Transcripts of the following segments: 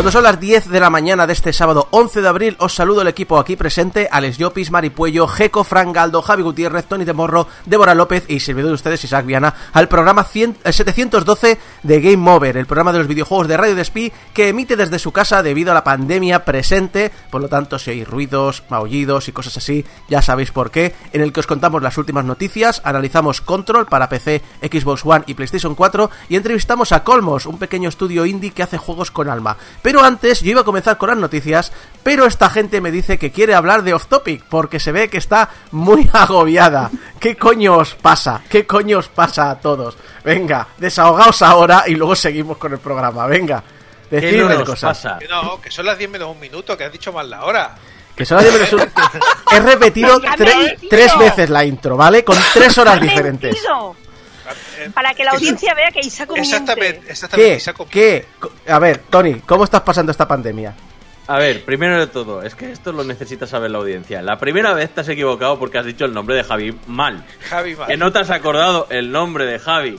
Cuando son las 10 de la mañana de este sábado 11 de abril, os saludo el equipo aquí presente, Alex Llopis, Maripuello, Jeco, Fran Galdo, Javi Gutiérrez, Tony de Morro, Débora López y servidor de ustedes, Isaac Viana, al programa 100, eh, 712 de Game Over, el programa de los videojuegos de Radio Despí que emite desde su casa debido a la pandemia presente, por lo tanto si hay ruidos, maullidos y cosas así, ya sabéis por qué, en el que os contamos las últimas noticias, analizamos Control para PC, Xbox One y PlayStation 4 y entrevistamos a Colmos, un pequeño estudio indie que hace juegos con alma. Antes yo iba a comenzar con las noticias, pero esta gente me dice que quiere hablar de Off Topic porque se ve que está muy agobiada. ¿Qué coño os pasa? ¿Qué coño os pasa a todos? Venga, desahogaos ahora y luego seguimos con el programa. Venga, ¿Qué decidme nos cosas. pasa? Que no, que son las 10 menos un minuto, que has dicho mal la hora. Que solo diez menos un- He repetido tre- tres veces la intro, ¿vale? Con tres horas ¡Ha diferentes. mentido! Eh, Para que la audiencia vea que Isaco Exactamente, miente. exactamente. ¿Qué? ¿Qué? A ver, Tony, ¿cómo estás pasando esta pandemia? A ver, primero de todo, es que esto lo necesita saber la audiencia. La primera vez te has equivocado porque has dicho el nombre de Javi mal. Javi Mar. Que no te has acordado el nombre de Javi.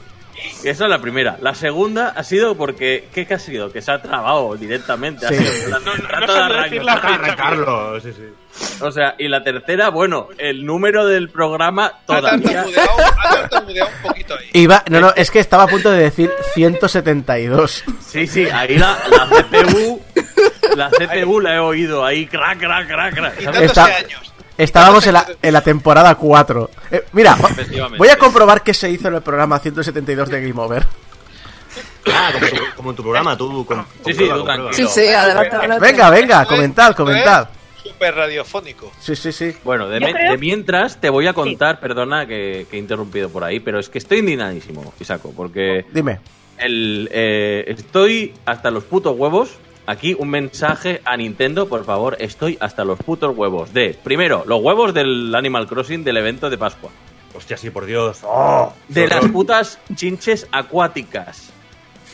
Esa es la primera. La segunda ha sido porque. ¿Qué que ha sido? Que se ha trabado directamente. Ha Sí. sido en plan, trato de arrancar. arrancarlo, sí, sí. O sea, y la tercera, bueno, el número del programa Ha todavía. ha un poquito ahí. Iba, no, no, es que estaba a punto de decir 172. Sí, sí, ahí la, la CPU. La CPU la he oído ahí, crack, crack, crack, crack. Y tantos Está- años. Estábamos en la, en la temporada 4. Eh, mira, voy a comprobar qué se hizo en el programa 172 de Game Over. Ah, como, tu- como en tu programa, tú. Con, Sí, sí, tú tranquilo. Sí, sí, adelante, adelante. Venga, venga, comentad, comentad. Súper radiofónico. Sí, sí, sí. Bueno, de, me- mientras te voy a contar, perdona que, que he interrumpido por ahí, pero es que estoy indignadísimo, Isaco, porque Dime. el, eh, estoy hasta los putos huevos. Aquí un mensaje a Nintendo, por favor, estoy hasta los putos huevos de, primero, los huevos del Animal Crossing del evento de Pascua, Hostia, sí, por Dios. ¡Oh! de las putas chinches acuáticas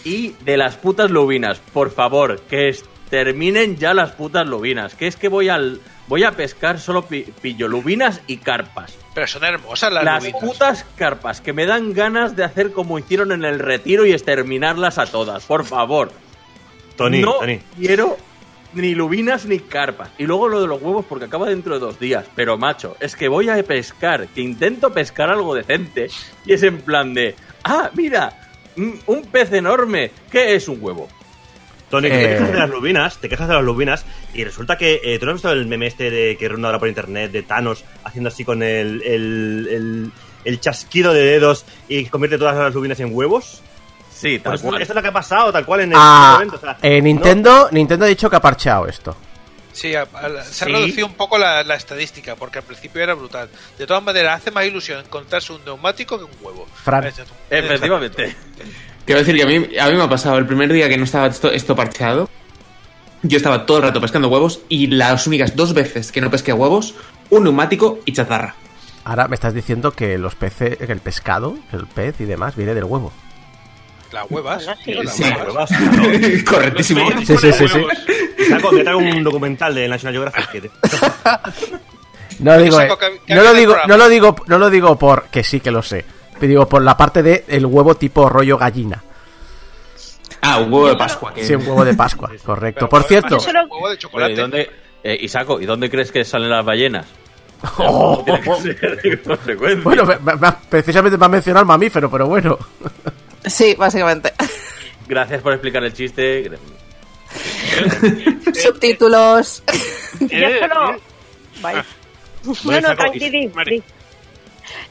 y de las putas lubinas, por favor, que terminen ya las putas lubinas, que es que voy al voy a pescar solo pi- pillo lubinas y carpas. Pero son hermosas las, Las lubinas. putas carpas que me dan ganas de hacer como hicieron en el retiro y exterminarlas a todas, por favor. Tony, no Tony. quiero ni lubinas ni carpas. Y luego lo de los huevos porque acaba dentro de dos días. Pero macho, es que voy a pescar, que intento pescar algo decente y es en plan de, ah, mira, un pez enorme. ¿Qué es un huevo? Tony, que Eh. te quejas de las lubinas, te quejas de las lubinas, y resulta que. eh, ¿Tú no has visto el meme este de, que ronda ahora por internet de Thanos haciendo así con el, el, el, el chasquido de dedos y convierte todas las lubinas en huevos? Sí, tal Pues esto, cual. esto es lo que ha pasado, tal cual en el Ah, momento. o sea, eh, Nintendo, Nintendo ha dicho que ha parcheado esto. Sí, a- a- se ha Sí. reducido un poco la, la estadística, porque al principio era brutal. De todas maneras, hace más ilusión encontrarse un neumático que un huevo. Fran. Efectivamente. Quiero decir que a mí, a mí me ha pasado el primer día que no estaba esto, esto parcheado. Yo estaba todo el rato pescando huevos y las únicas dos veces que no pesqué huevos, un neumático y chatarra. Ahora me estás diciendo que los peces, que el pescado, el pez y demás viene del huevo. Las huevas. Tío, las Sí. huevas. huevas. Correctísimo. Sí, sí, sí, sí. Saco, me traigo un documental de National Geographic que te- No digo, eh, no lo digo, programa. no lo digo, no lo digo por que sí que lo sé. Digo por la parte de el huevo tipo rollo gallina. Ah, un huevo de Pascua. Que... Sí, un huevo de Pascua, correcto. Pero Por cierto, lo- Huevo de chocolate. ¿y dónde, eh, Isaco, ¿y dónde crees que salen las ballenas? Oh, bueno, me- precisamente me ha mencionado el mamífero, pero bueno. Sí, básicamente. Gracias por explicar el chiste. Subtítulos. Yo solo... Vaya. Bueno, No, no, Isaco, tranqui.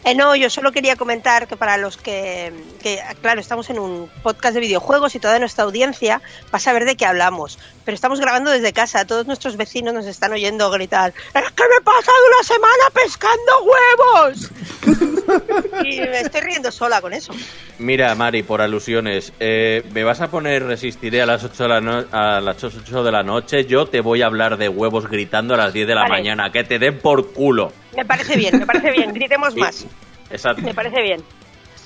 Eh, no, yo solo quería comentar que para los que, que, claro, estamos en un podcast de videojuegos y toda nuestra audiencia va a saber de qué hablamos. Pero estamos grabando desde casa, todos nuestros vecinos nos están oyendo gritar, ¡Es que me he pasado una semana pescando huevos! y me estoy riendo sola con eso. Mira, Mari, por alusiones, eh, ¿me vas a poner Resistiré a las 8 de la, no- a las 8 de la noche? Yo te voy a hablar de huevos gritando a las 10 de la Vale. mañana. Que te den por culo. Me parece bien, me parece bien, gritemos Sí. más. Exacto. Me parece bien.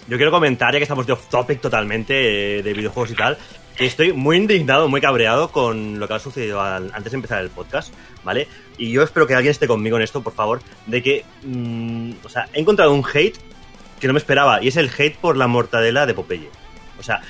Yo quiero comentar, ya que estamos de off topic totalmente eh, de videojuegos y tal, que estoy muy indignado, muy cabreado con lo que ha sucedido al- antes de empezar el podcast, ¿vale? Y yo espero que alguien esté conmigo en esto, por favor, de que, mm, o sea, he encontrado un hate que no me esperaba, y es el hate por la mortadela de Popeye. O sea,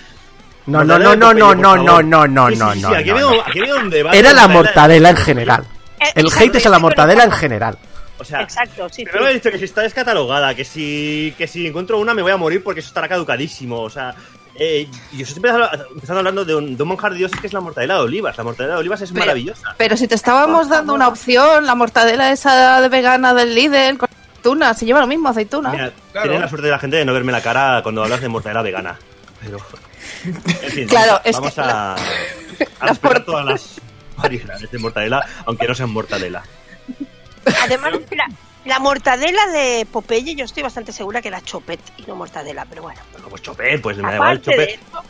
No, no, no, no, no, no, no, no, no, no, no, veo- no. aquí veo un debate Era la de- mortadela en general. Eh, El hate es a la mortadela en general. O sea, Exacto, sí, Pero me he sí. dicho que si está descatalogada, que si, que si encuentro una me voy a morir porque eso estará caducadísimo. O sea, eh, y os estoy empezando, empezando hablando de un, de un manjar de Dios que es la mortadela de olivas. La mortadela de olivas es Pero- maravillosa. Pero si te estábamos dando una opción, la mortadela esa de vegana del Lidl con aceituna, se lleva lo mismo, aceituna. Mira, Claro. Tienes la suerte de la gente de no verme la cara cuando hablas de mortadela vegana. Pero, en fin, Claro, vamos, es vamos que a, la- a todas las variedades de mortadela, aunque no sean mortadela. Además, la, la mortadela de Popeye, yo estoy bastante segura que era chopet y no mortadela, pero bueno. Bueno, pues chopet, pues me da igual chopet. eso,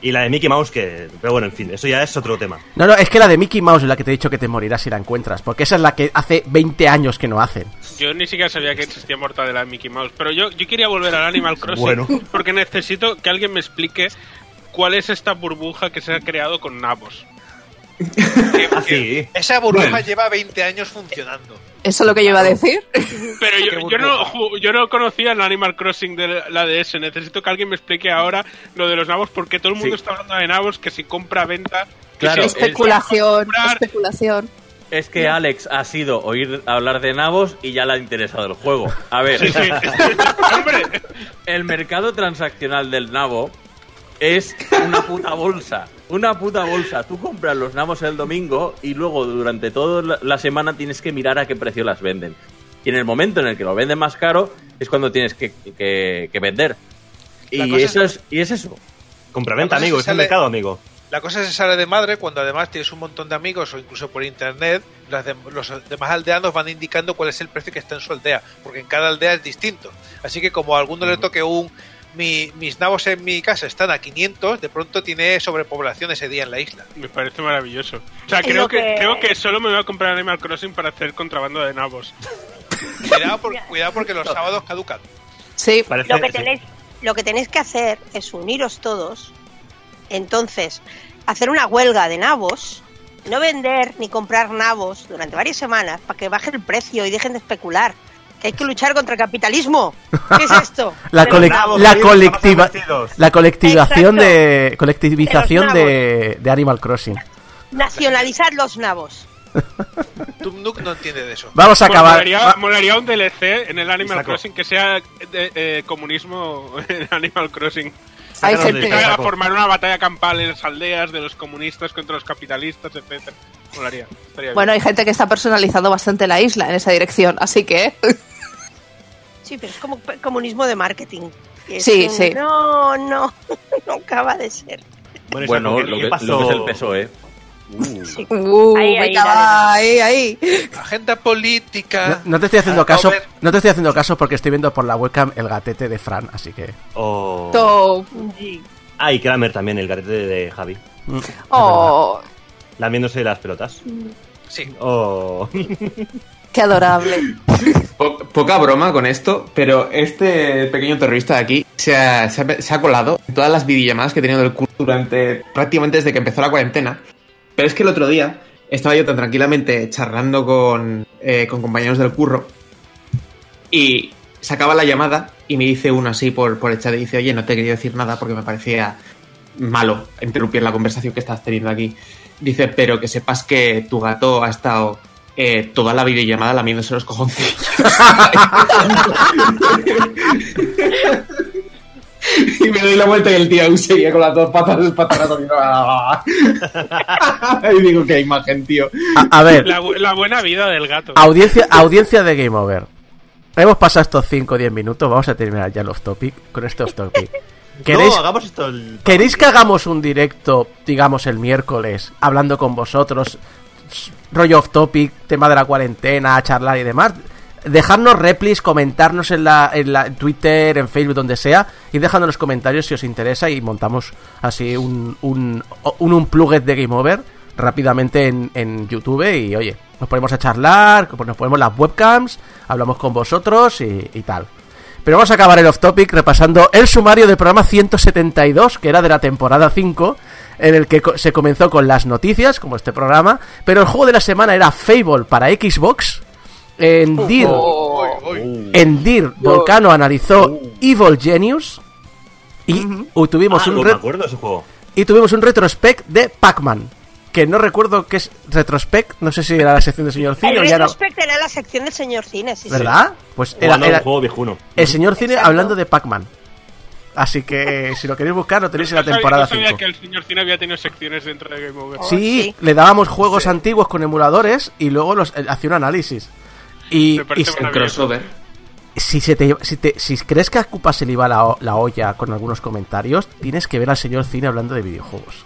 Y la de Mickey Mouse, que. Pero bueno, en fin, eso ya es otro tema. No, no, es que la de Mickey Mouse es la que te he dicho que te morirás si la encuentras, porque esa es la que hace 20 años que no hacen. Yo ni siquiera sabía que existía mortadela de Mickey Mouse, pero yo, yo quería volver al Animal Crossing Bueno. porque necesito que alguien me explique cuál es esta burbuja que se ha creado con nabos. Ah, sí. Esa burbuja Bueno. lleva 20 años funcionando. Eso es lo que yo iba a decir. Pero yo, yo, no, yo no conocía el Animal Crossing de la DS. Necesito que alguien me explique ahora lo de los nabos porque todo el mundo Sí. está hablando de nabos, que si compra, venta... que Claro, si- especulación, comprar- especulación. Es que Alex ha sido oír hablar de nabos y ya le ha interesado el juego. A ver, Sí, el mercado transaccional del nabo es una puta bolsa. Una puta bolsa. Tú compras los nabos el domingo y luego durante toda la- semana tienes que mirar a qué precio las venden. Y en el momento en el que lo venden más caro es cuando tienes que, que- que vender. Y eso es- es, y es eso. Compraventa, amigo, es sale- mercado, amigo. La cosa se sale de madre cuando además tienes un montón de amigos o incluso por internet, las de- los demás aldeanos van indicando cuál es el precio que está en su aldea, porque en cada aldea es distinto. Así que como a alguno le toque un... Mi, mis nabos en mi casa están a 500, de pronto tiene sobrepoblación ese día en la isla. me parece maravilloso. O sea, creo que... que- creo que solo me voy a comprar Animal Crossing para hacer contrabando de nabos. Cuidado, por- cuidado porque los sábados caducan. Sí, Parece, lo que sí. tenéis, lo que tenéis que hacer es uniros todos. Entonces, hacer una huelga de nabos, no vender ni comprar nabos durante varias semanas para que baje el precio y dejen de especular. Que hay que luchar contra el capitalismo. ¿Qué es esto? La, nabos, la colectiva la colectivación Exacto. de colectivización De de, de Animal Crossing. Nacionalizar los nabos. Tum Nook no entiende de eso. Vamos a Pues acabar. molaría, molaría un DLC en el Animal. Crossing que sea de, eh, comunismo en Animal Crossing. Hay gente. casa. a saco. formar una batalla campal en las aldeas de los comunistas contra los capitalistas, etcétera. Molaría. estaría bien. Bueno, hay gente que está personalizando bastante la isla en esa dirección, así que Sí, pero es como comunismo de marketing. que Sí, un- sí. No, no, no acaba de ser. Bueno, Bueno, Isaac, ¿qué- lo que, pasó? lo que es el PSOE. Uh, Ahí, ahí, venga, dale, va, ahí, ahí. Agenda política. No, no te estoy haciendo caso, no te estoy haciendo caso porque estoy viendo por la webcam el gatete de Fran, así que Oh. To- Ah, y Kramer también, el garete de, de Javi. mm, Oh, Lamiéndose las pelotas. Sí. Oh. qué adorable. Po- poca broma con esto, pero este pequeño terrorista de aquí se ha, se ha- se ha colado en todas las videollamadas que he tenido del curso durante prácticamente desde que empezó la cuarentena. Pero es que el otro día estaba yo tan tranquilamente charlando con, eh, con compañeros del curro y se acaba la llamada y me dice uno así por, por el chat y dice, oye, no te quería decir nada porque me parecía malo interrumpir la conversación que estás teniendo aquí. Dice, pero que sepas que tu gato ha estado eh, toda la videollamada lamiéndose los cojoncillos. y me doy la vuelta y el tío aún seguía con las dos patas espataradas y digo, qué imagen, tío. a, a ver, La, bu- la buena vida del gato. audiencia, audiencia de Game Over. hemos pasado estos 5 o 10 minutos, vamos a terminar ya el off topic con este off topic. ¿Queréis, No, hagamos esto. el- ¿Queréis que hagamos un directo, digamos, el miércoles, hablando con vosotros, rollo off topic, tema de la cuarentena, charlar y demás? Dejarnos replis, comentarnos en la, en la en Twitter, en Facebook, donde sea, y dejando los comentarios si os interesa y montamos así un, un, un unplugged de Game Over rápidamente en, en YouTube y oye, nos ponemos a charlar, nos ponemos las webcams, hablamos con vosotros y, y tal. Pero vamos a acabar el off topic repasando el sumario del programa 172, que era de la temporada 5, en el que se comenzó con las noticias, como este programa, pero el juego de la semana era Fable para Xbox. En DIR, en DIR, Volcano analizó Evil Genius. Y uh, tuvimos Ah, un no re- me acuerdo de ese juego. y tuvimos un retrospect de Pac-Man. Que no recuerdo qué es retrospect, no sé si era la sección del señor Cine El o ya no. retrospect era la sección del señor Cine, sí, sí. ¿Verdad? Pues era, un era juego viejuno. el señor Cine Exacto. hablando de Pac-Man. Así que si lo queréis buscar, lo tenéis en la temporada no sabía 5. que el señor Cine había tenido secciones dentro de Game Over. Oh, Sí, sí. le dábamos juegos antiguos con emuladores y luego los eh, hacía un análisis. Y, y- crossover. si, se te, si, te- si crees que a Cupa se le iba la, olla con algunos comentarios, tienes que ver al señor Cine hablando de videojuegos.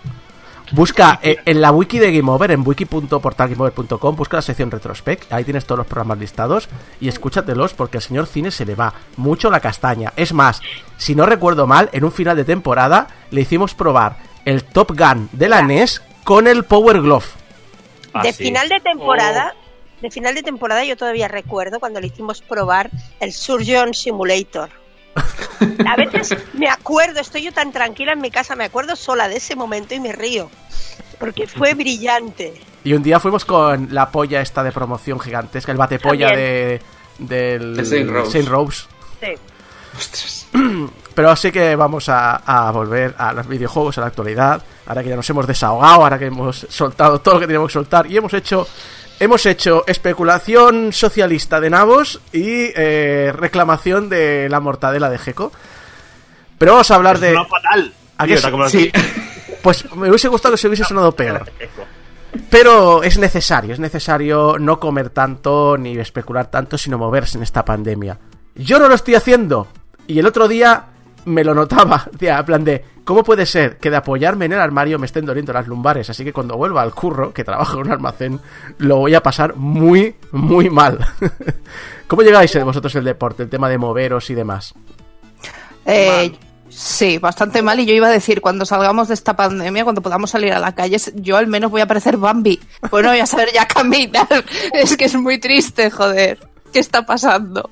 Busca eh, en la wiki de Game Over, en wiki.portalgameover.com, busca la sección Retrospect, ahí tienes todos los programas listados y escúchatelos porque al señor Cine se le va mucho la castaña. Es más, si no recuerdo mal, en un final de temporada le hicimos probar el Top Gun de la NES con el Power Glove. Ah, de sí. final de temporada, Oh. De final de temporada yo todavía recuerdo cuando le hicimos probar el Surgeon Simulator. A veces me acuerdo, estoy yo tan tranquila en mi casa, me acuerdo sola de ese momento y me río. Porque fue brillante. Y un día fuimos con la polla esta de promoción gigantesca, el bate polla de, del De Saint Rose. Saint Rose. Sí. Ostras. Pero sí que vamos a, a volver a los videojuegos, a la actualidad. Ahora que ya nos hemos desahogado, ahora que hemos soltado todo lo que teníamos que soltar y hemos hecho hemos hecho especulación socialista de nabos y eh, reclamación de la mortadela de Geco. Pero vamos a hablar de. Suena fatal. ¿A Tío, que está sí? Pues me hubiese gustado que se hubiese sonado peor. Pero es necesario, es necesario no comer tanto ni especular tanto, sino moverse en esta pandemia. Yo no lo estoy haciendo. Y el otro día me lo notaba. Tía, en plan de, ¿cómo puede ser que de apoyarme en el armario me estén doliendo las lumbares? Así que cuando vuelva al curro, que trabajo en un almacén, lo voy a pasar muy, muy mal. ¿Cómo llegáis vosotros el deporte, el tema de moveros y demás? Eh, sí, bastante mal. Y yo iba a decir, cuando salgamos de esta pandemia, cuando podamos salir a la calle, yo al menos voy a parecer Bambi. Pues no voy a saber ya caminar. Es que es muy triste, joder. ¿Qué está pasando?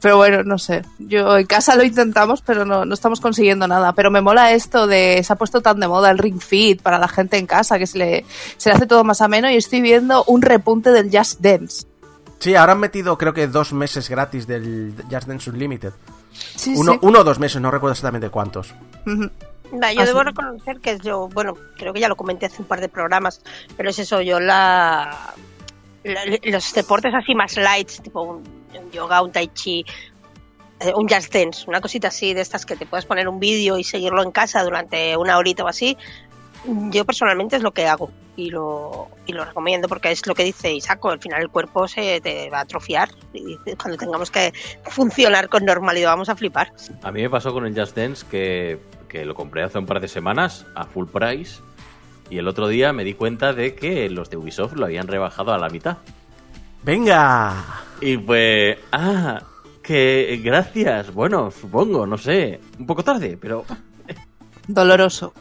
Pero bueno, no sé. Yo en casa lo intentamos, pero no, no estamos consiguiendo nada. Pero me mola esto de. Se ha puesto tan de moda el Ring Fit para la gente en casa que se le, se le hace todo más ameno. Y estoy viendo un repunte del Just Dance. Sí, ahora han metido creo que dos meses gratis del Just Dance Unlimited. Sí, Uno, sí. uno o dos meses, no recuerdo exactamente cuántos. Yo Ah, debo reconocer que yo, bueno, creo que ya lo comenté hace un par de programas, pero es eso, yo la- los deportes así más lights, tipo un, yoga, un tai chi, eh, un just dance, una cosita así de estas que te puedes poner un vídeo y seguirlo en casa durante una horita o así, yo personalmente es lo que hago y lo, y lo recomiendo porque es lo que dice Isaco, al final el cuerpo se te va a atrofiar y cuando tengamos que funcionar con normalidad vamos a flipar. A mí me pasó con el Just Dance que, que lo compré hace un par de semanas a full price y el otro día me di cuenta de que los de Ubisoft lo habían rebajado a la mitad. ¡Venga! Y pues, ah, que gracias, bueno, supongo, no sé, un poco tarde, pero Doloroso.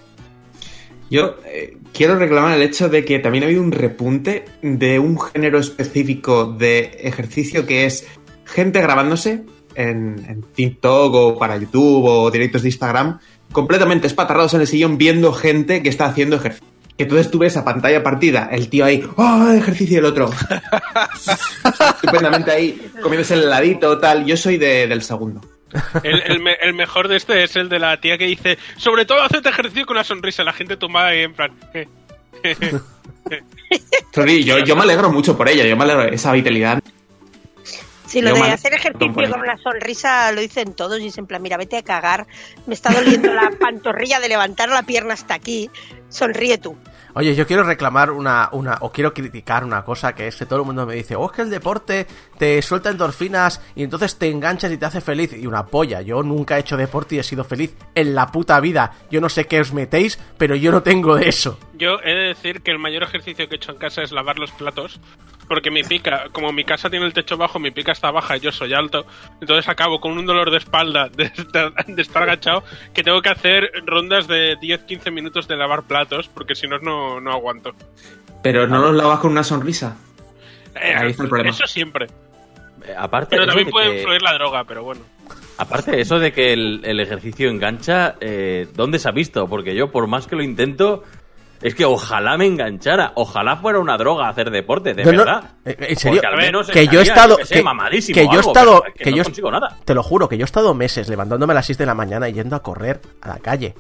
Yo eh, quiero reclamar el hecho de que también ha habido un repunte de un género específico de ejercicio que es gente grabándose en, en TikTok o para YouTube o directos de Instagram, completamente espatarrados en el sillón viendo gente que está haciendo ejercicio. Que entonces tú ves a pantalla partida, el tío ahí, ¡oh, ejercicio! y el otro. Estupendamente ahí, comiéndose el heladito, tal. Yo soy de- del segundo. El, el me- el mejor de este es el de la tía que dice, sobre todo hacete ejercicio con una sonrisa, la gente toma ahí en plan... "Eh". Sorry, yo, yo me alegro mucho por ella, yo me alegro esa vitalidad. Sí, lo de hacer ejercicio con una sonrisa lo dicen todos y es en plan, mira, vete a cagar, me está doliendo la pantorrilla de levantar la pierna hasta aquí, sonríe tú. Oye, yo quiero reclamar una, una, o quiero criticar una cosa que es que todo el mundo me dice, oh, es que el deporte te suelta endorfinas y entonces te enganchas y te hace feliz. Y una polla, yo nunca he hecho deporte y he sido feliz en la puta vida. Yo no sé qué os metéis, pero yo no tengo de eso. Yo he de decir que el mayor ejercicio que he hecho en casa es lavar los platos. Porque mi pica, como mi casa tiene el techo bajo, mi pica está baja y yo soy alto. Entonces acabo con un dolor de espalda de estar, de estar agachado que tengo que hacer rondas de 10-15 minutos de lavar platos porque si no, no, no aguanto. Pero no los lavas con una sonrisa. Eh, Ahí está el problema. Eso siempre. Eh, Aparte, Pero también de puede que- influir la droga, pero bueno. aparte eso de que el, el ejercicio engancha, eh, ¿dónde se ha visto? Porque yo, por más que lo intento, es que ojalá me enganchara. Ojalá fuera una droga hacer deporte, de No, no, verdad. eh, en serio, Porque al menos que yo he estado, sé, que, mamadísimo que yo he algo, estado, pero que no yo consigo nada. te lo juro, que yo he estado meses levantándome a las 6 de la mañana y yendo a correr a la calle.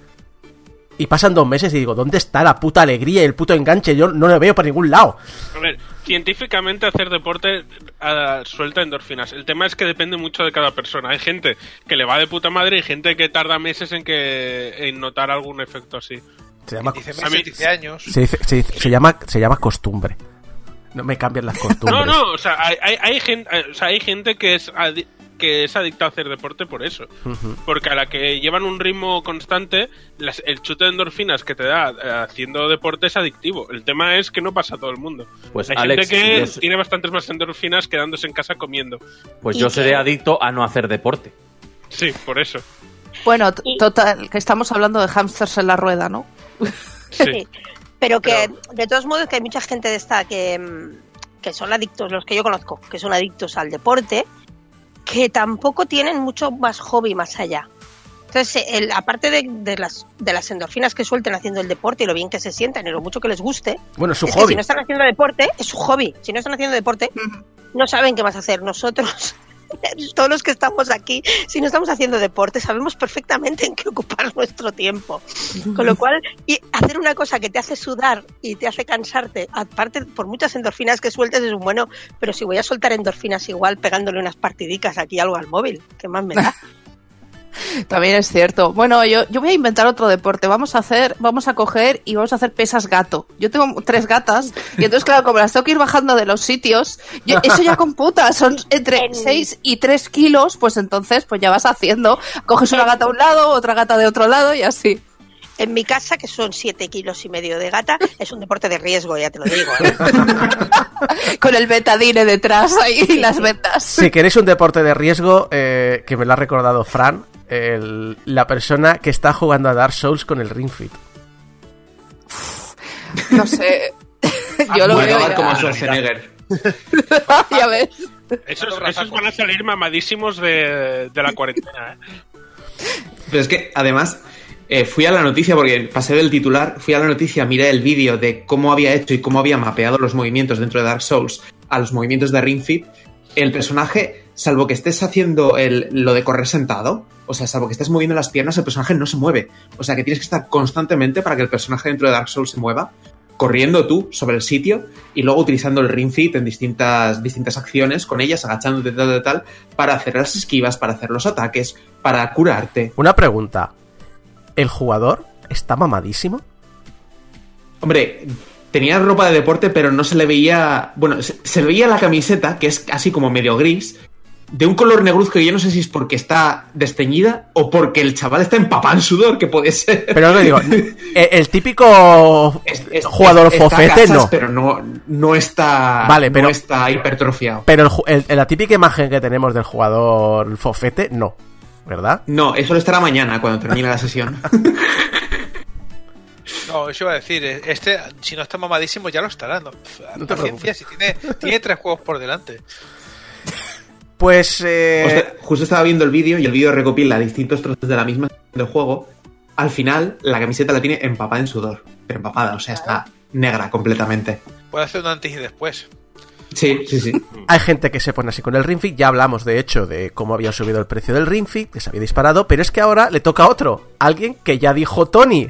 Y pasan dos meses y digo, ¿dónde está la puta alegría y el puto enganche? Yo no lo veo por ningún lado. A ver, científicamente hacer deporte ah, suelta endorfinas. El tema es que depende mucho de cada persona. Hay gente que le va de puta madre y gente que tarda meses en que en notar algún efecto así. Se llama, Dice mí- años. se, dice- se dice- se llama, se llama costumbre. No me cambian las costumbres. No, no, o sea, hay, hay, hay gente, o sea, hay gente que es adi- que es adicta a hacer deporte por eso. Porque a la que llevan un ritmo constante, las- el chute de endorfinas que te da eh, haciendo deporte es adictivo. El tema es que no pasa a todo el mundo. Pues, Hay Alex, gente que yo tiene bastantes más endorfinas quedándose en casa comiendo. Pues yo seré adicto a no hacer deporte. Sí, por eso. Bueno, total, que estamos hablando de hamsters en la rueda, ¿no? Sí. Pero que, de todos modos, que hay mucha gente de esta que, mm, que son adictos, los que yo conozco, que son adictos al deporte, que tampoco tienen mucho más hobby más allá. Entonces, el- aparte de, de las, de las endorfinas que suelten haciendo el deporte y lo bien que se sientan y lo mucho que les guste, Bueno, es su es que hobby. si no están haciendo deporte, es su hobby. Si no están haciendo deporte, no saben qué más hacer. Nosotros, todos los que estamos aquí, si no estamos haciendo deporte, sabemos perfectamente en qué ocupar nuestro tiempo. Con lo cual, y hacer una cosa que te hace sudar y te hace cansarte, aparte por muchas endorfinas que sueltes es un bueno, pero si voy a soltar endorfinas igual pegándole unas partidicas aquí algo al móvil, ¿qué más me da? También es cierto. Bueno, yo, yo voy a inventar otro deporte. Vamos a hacer, vamos a coger y vamos a hacer pesas gato. Yo tengo tres gatas y entonces, claro, como las tengo que ir bajando de los sitios, yo- eso ya computa, son entre En- 6 y 3 kilos, pues entonces, pues ya vas haciendo. Coges una gata a un lado, otra gata de otro lado y así. En mi casa, que son siete kilos y medio de gata, es un deporte de riesgo, ya te lo digo. ¿eh? Con el betadine detrás ahí y las ventas. Si queréis un deporte de riesgo, eh, que me lo ha recordado Fran, el- la persona que está jugando a Dark Souls con el Ring Fit. No sé. Yo lo a veo. ya. como Schwarzenegger. ya ves. Esos van a salir mamadísimos de, de la cuarentena, ¿eh? Pero es que, además, eh, fui a la noticia, porque pasé del titular, fui a la noticia, miré el vídeo de cómo había hecho y cómo había mapeado los movimientos dentro de Dark Souls a los movimientos de Ring Fit. El personaje, salvo que estés haciendo el- lo de correr sentado, o sea, salvo que estés moviendo las piernas, el personaje no se mueve. O sea, que tienes que estar constantemente para que el personaje dentro de Dark Souls se mueva, corriendo tú sobre el sitio y luego utilizando el Ring Fit en distintas, distintas acciones con ellas, agachándote tal, tal, tal, para hacer las esquivas, para hacer los ataques, para curarte. Una pregunta. ¿El jugador está mamadísimo? Hombre, tenía ropa de deporte, pero no se le veía. Bueno, se, se le veía la camiseta, que es así como medio gris, de un color negruzco que yo no sé si es porque está desteñida o porque el chaval está empapado en sudor, que puede ser. Pero digo, el, el típico Es- es- jugador fofete cachas, no. Pero no, no está. Vale, pero- No está hipertrofiado. Pero el el- la típica imagen que tenemos del jugador fofete, no. ¿Verdad? No, eso lo estará mañana cuando termine la sesión. No, eso iba a decir, eh, este, si no está mamadísimo, ya lo estará. No, No te paciencia, si tiene, tiene tres juegos por delante. Pues. eh, justo estaba viendo el vídeo y el vídeo recopila distintos trozos de la misma del juego. Al final, la camiseta la tiene empapada en sudor. Pero empapada, o sea, está negra completamente. Puede hacer un antes y después. Sí, sí, sí. Hay gente que se pone así con el Ring Fit. Ya hablamos, de hecho, de cómo había subido el precio del Ring Fit, que se había disparado. Pero es que ahora le toca a otro. Alguien que ya dijo Tony.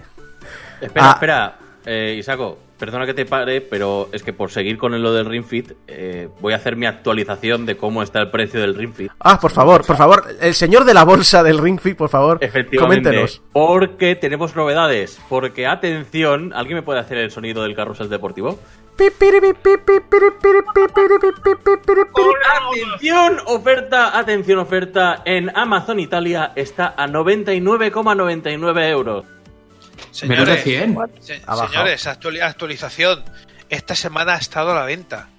Espera, Ah. espera, eh, Isaco. Perdona que te pare, pero es que por seguir con lo del Ring Fit, eh, voy a hacer mi actualización de cómo está el precio del Ring Fit. Ah, por favor, por favor, el señor de la bolsa del Ring Fit, por favor, Efectivamente. coméntenos. Porque tenemos novedades. Porque, atención, ¿alguien me puede hacer el sonido del carrusel deportivo? Atención, oferta, atención, oferta. En Amazon Italia está a 99,99 euros. Menos de Señores, 100. se- señores actuali- actualización. Esta semana ha estado a la venta.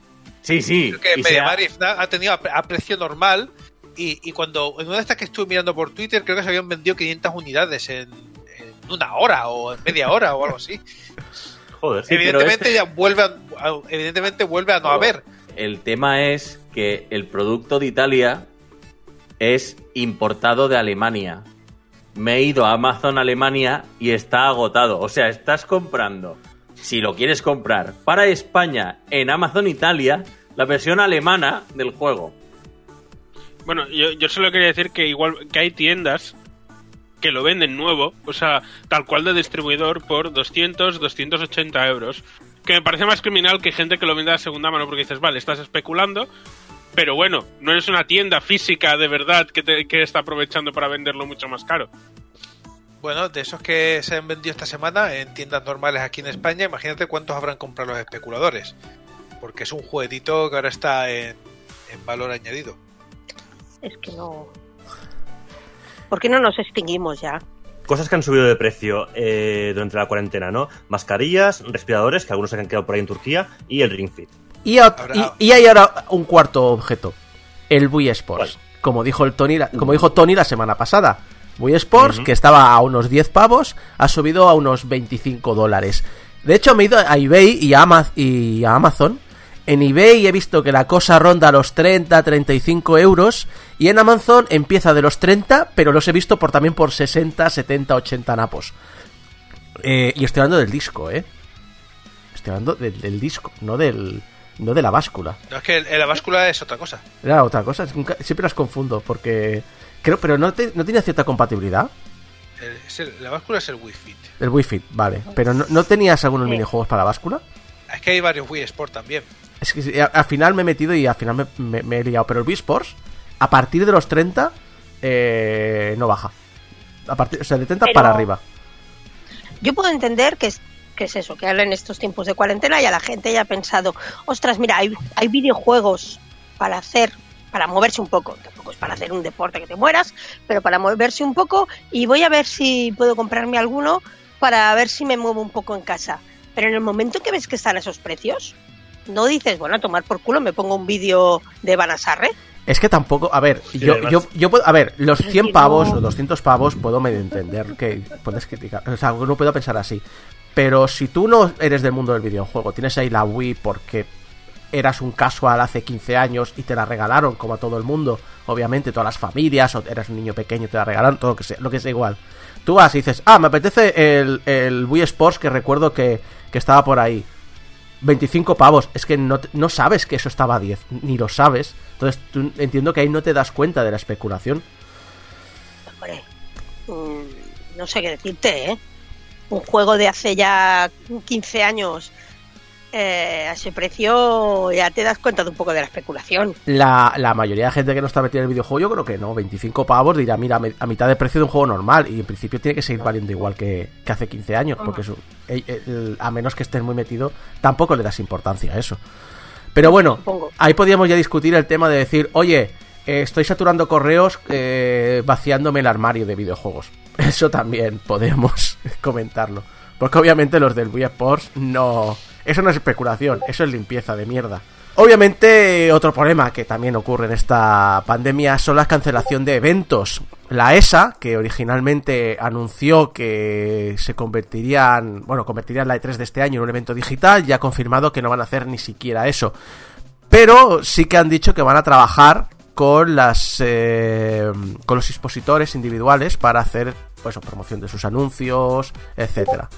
Sí, sí. Creo que ha- tenido a, pre- a precio normal y, y cuando en una de estas que estuve mirando por Twitter creo que se habían vendido 500 unidades en, en una hora o en media hora o algo así. Joder. Sí, pero evidentemente este- ya vuelve a, a- evidentemente vuelve a no haber. El tema es que el producto de Italia es importado de Alemania. Me he ido a Amazon Alemania y está agotado. O sea, estás comprando, si lo quieres comprar, para España en Amazon Italia, la versión alemana del juego. Bueno, yo, solo quería decir que igual que hay tiendas que lo venden nuevo, o sea, tal cual de distribuidor por 200, 280 euros. Que me parece más criminal que gente que lo venda de segunda mano porque dices, vale, estás especulando, pero bueno, no eres una tienda física de verdad que, te- que está aprovechando para venderlo mucho más caro. Bueno, de esos que se han vendido esta semana en tiendas normales aquí en España, imagínate cuántos habrán comprado los especuladores. Porque es un juguetito que ahora está en, en valor añadido. Es que no. ¿Por qué no nos extinguimos ya? Cosas que han subido de precio eh, durante la cuarentena, ¿no? Mascarillas, respiradores, que algunos se han quedado por ahí en Turquía, y el Ring Fit. Y, Habrá- y- y hay ahora un cuarto objeto, el Wii Sports. Como dijo el Tony, la- como dijo Tony la semana pasada. Wii Sports, Ujú. que estaba a unos 10 pavos, ha subido a unos 25 dólares. De hecho, me he ido a eBay y a, y a Amazon. En eBay he visto que la cosa ronda los 30, 35 euros. Y en Amazon empieza de los 30, pero los he visto por también por 60, 70, 80 napos. Eh, y estoy hablando del disco, ¿eh? Estoy hablando del, del disco, no del no de la báscula. No es que la báscula es otra cosa. Era otra cosa, siempre las confundo porque creo, pero no, te- no tenía cierta compatibilidad El- es el- la báscula es el Wii Fit. el Wii Fit, vale, pero no, ¿no tenías algunos Sí. minijuegos para la báscula. Es que hay varios Wii Sport también. Es que a- al final me he metido y al final me, me- me he liado, pero el Wii Sports a partir de los 30 eh, no baja. A partir, o sea, de 30 Pero- para arriba. Yo puedo entender que que es eso, que ahora en estos tiempos de cuarentena ya la gente haya pensado, ostras, mira, hay, hay videojuegos para hacer, para moverse un poco, tampoco es para hacer un deporte que te mueras, pero para moverse un poco y voy a ver si puedo comprarme alguno para ver si me muevo un poco en casa. Pero en el momento que ves que están esos precios, no dices, bueno, a tomar por culo, me pongo un vídeo de Banasarre. Es que tampoco, a ver, yo, yo, yo puedo, a ver, los Pero 100 que pavos o 200 pavos puedo medio entender que puedes criticar, o sea, no puedo pensar así. Pero si tú no eres del mundo del videojuego, tienes ahí la Wii porque eras un casual hace 15 años y te la regalaron como a todo el mundo, obviamente todas las familias, o eras un niño pequeño y te la regalaron, todo lo que sea, lo que sea igual. Tú vas y dices, ah, me apetece el, el Wii Sports que recuerdo que, que estaba por ahí. 25 pavos, es que no, no sabes que eso estaba a 10, ni lo sabes. Entonces tú entiendo que ahí no te das cuenta de la especulación. Hombre, mm, no sé qué decirte, ¿eh? Un juego de hace ya 15 años eh, a ese precio ya te das cuenta de un poco de la especulación. La, la mayoría de gente que no está metida en el videojuego, yo creo que no. 25 pavos dirá, mira, a mitad de precio de un juego normal. Y en principio tiene que seguir valiendo igual que, que hace 15 años. Porque eso, el- el- a menos que estés muy metido, tampoco le das importancia a eso. Pero bueno, Supongo. ahí podríamos ya discutir el tema de decir, oye, eh, estoy saturando correos eh, vaciándome el armario de videojuegos. Eso también podemos comentarlo. Porque obviamente los del Wii no... Eso no es especulación, eso es limpieza de mierda. Obviamente otro problema que también ocurre en esta pandemia son la cancelación de eventos. La ESA, que originalmente anunció que se convertirían, bueno, convertirían la E3 de este año en un evento digital, ya ha confirmado que no van a hacer ni siquiera eso. Pero sí que han dicho que van a trabajar con las eh, con los expositores individuales para hacer pues promoción de sus anuncios, etcétera.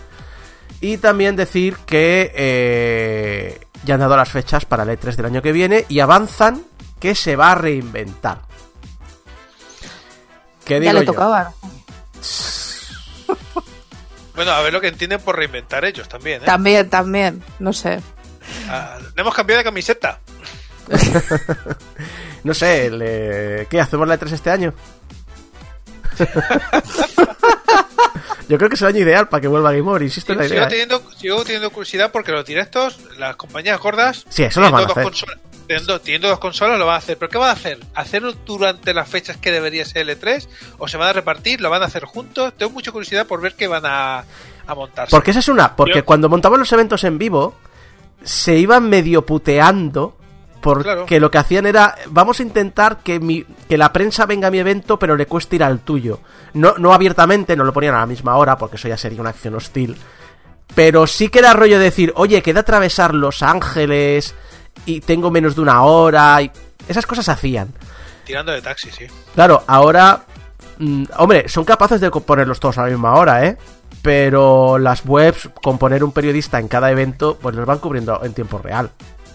Y también decir que eh, ya han dado las fechas para el E3 del año que viene y avanzan que se va a reinventar. ¿Qué Ya digo le yo? tocaba. Bueno, a ver lo que entienden por reinventar ellos también, ¿eh? También, también, no sé. Ah, le hemos cambiado de camiseta. No sé, le- ¿qué? ¿Hacemos la E3 este año? Yo creo que es el año ideal para que vuelva Game Over, insisto en la Sigo idea. ¿eh? sigo teniendo curiosidad porque los directos, las compañías gordas, Sí, eso lo van a teniendo dos hacer. consolas- teniendo, teniendo dos consolas lo van a hacer. ¿Pero qué van a hacer? ¿Hacerlo durante las fechas que debería ser L3? ¿O se van a repartir? ¿Lo van a hacer juntos? Tengo mucha curiosidad por ver qué van a, a montarse. Porque esa es una, porque Yo- cuando montaban los eventos en vivo, se iban medio puteando. Porque Claro. lo que hacían era, vamos a intentar que, mi, que la prensa venga a mi evento, pero le cueste ir al tuyo. No, no abiertamente, no lo ponían a la misma hora, porque eso ya sería una acción hostil. Pero sí que era rollo de decir, oye, queda atravesar Los Ángeles y tengo menos de una hora. Y esas cosas hacían. Tirando de taxi, sí. Claro, ahora. mm, hombre, son capaces de ponerlos todos a la misma hora, ¿eh? Pero las webs, con poner un periodista en cada evento, pues los van cubriendo en tiempo real.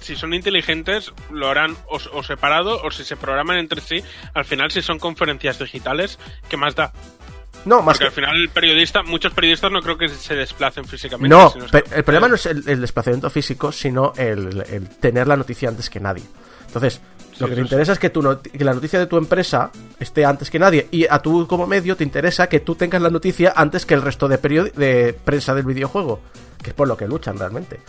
Si son inteligentes, lo harán o, o separado o si se programan entre sí. Al final, si son conferencias digitales, ¿qué más da? No, más Porque al final el periodista, muchos periodistas no creo que se desplacen físicamente. No, sino el problema no es el, el desplazamiento físico, sino el, el tener la noticia antes que nadie. Entonces, lo que te interesa es que, tu que la noticia de tu empresa esté antes que nadie. Y a tú, como medio, te interesa que tú tengas la noticia antes que el resto de, de prensa del videojuego. Que es por lo que luchan realmente.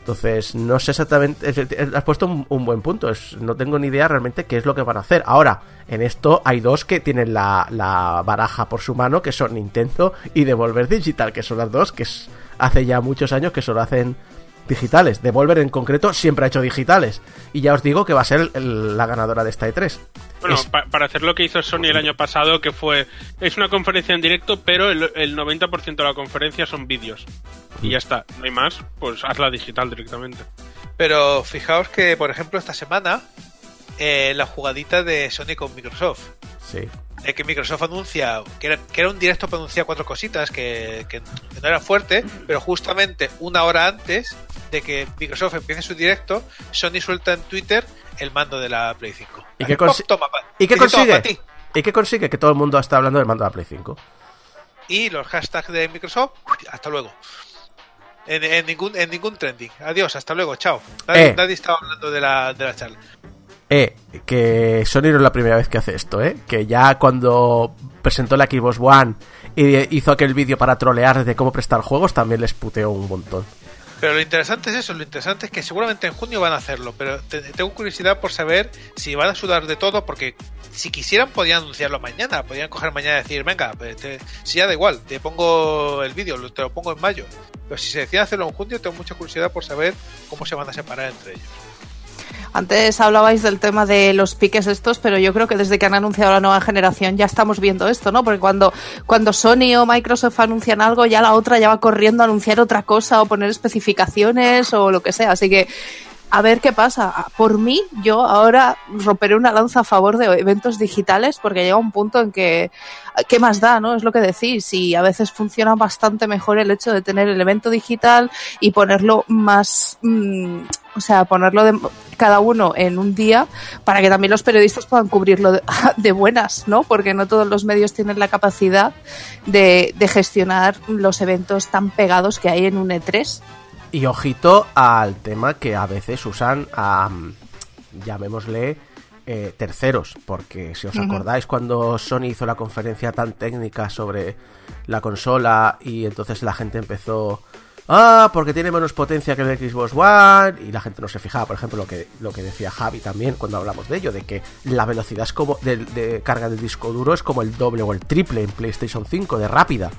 Entonces, no sé exactamente. Has puesto un, un buen punto. es- no tengo ni idea realmente qué es lo que van a hacer. Ahora, en esto hay dos que tienen la, la baraja por su mano, que son Nintendo y Devolver Digital, que son las dos que es- hace ya muchos años que solo hacen digitales. Devolver en concreto siempre ha hecho digitales. Y ya os digo que va a ser el- la ganadora de esta E E3. Bueno, Es- pa- para hacer lo que hizo Sony el año pasado, que fue. Es una conferencia en directo, pero el, el 90% de la conferencia son vídeos. Y ya está, no hay más, pues hazla digital directamente. Pero fijaos que, por ejemplo, esta semana, eh, la jugadita de Sony con Microsoft. Sí. de que Microsoft anuncia que era, que era un directo para anunciar cuatro cositas que, que- que no era fuerte, pero justamente una hora antes de que Microsoft empiece su directo, Sony suelta en Twitter el mando de la Play 5. ¿Y qué, Pop, consi- toma, pa- ¿Y qué dice, "Toma, consigue? pa' ti". ¿Y qué consigue? Que todo el mundo está hablando del mando de la Play 5. Y los hashtags de Microsoft, hasta luego. En, en ningún, en ningún trending. Adiós, hasta luego, chao. Nadie, Eh. nadie estaba hablando de la, de la charla. Eh, que Sony no es la primera vez que hace esto, ¿eh? Que ya cuando presentó la Xbox One y hizo aquel vídeo para trolear de cómo prestar juegos, también les puteó un montón. Pero lo interesante es eso, lo interesante es que seguramente en junio van a hacerlo, pero te- tengo curiosidad por saber si van a sudar de todo, porque si quisieran podían anunciarlo mañana, podían coger mañana y decir, venga, pues te- si ya da igual, te pongo el vídeo, te lo pongo en mayo. Pero si se deciden hacerlo en junio, tengo mucha curiosidad por saber cómo se van a separar entre ellos. Antes hablabais del tema de los piques estos, pero yo creo que desde que han anunciado la nueva generación ya estamos viendo esto, ¿no? Porque cuando, cuando Sony o Microsoft anuncian algo, ya la otra ya va corriendo a anunciar otra cosa o poner especificaciones o lo que sea. Así que a ver qué pasa. Por mí, yo ahora romperé una lanza a favor de eventos digitales porque llega un punto en que, ¿qué más da, no? Es lo que decís. Y a veces funciona bastante mejor el hecho de tener el evento digital y ponerlo más, mm, o sea, ponerlo de cada uno en un día para que también los periodistas puedan cubrirlo de, buenas, ¿no? Porque no todos los medios tienen la capacidad de, de gestionar los eventos tan pegados que hay en un E E3. Y ojito al tema que a veces usan a, llamémosle, eh, terceros, porque si os acordáis cuando Sony hizo la conferencia tan técnica sobre la consola y entonces la gente empezó, ah, porque tiene menos potencia que el Xbox One y la gente no se fijaba, por ejemplo, lo que, lo que decía Javi también cuando hablamos de ello, de que la velocidad es como de, de carga del disco duro es como el doble o el triple en PlayStation 5 de rápida.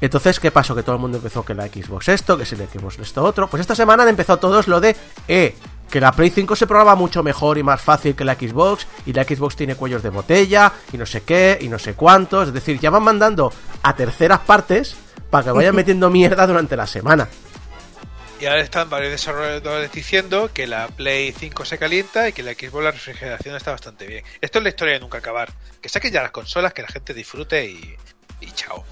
Entonces, ¿qué pasó? Que todo el mundo empezó que la Xbox esto, que si la Xbox esto otro. Pues esta semana han empezado todos lo de, eh, que la Play 5 se programa mucho mejor y más fácil que la Xbox, y la Xbox tiene cuellos de botella, y no sé qué, y no sé cuántos. Es decir, ya van mandando a terceras partes para que vayan metiendo mierda durante la semana. Y ahora están varios desarrolladores diciendo que la Play 5 se calienta y que la Xbox la refrigeración está bastante bien. Esto es la historia de nunca acabar. Que saquen ya las consolas, que la gente disfrute y, y chao.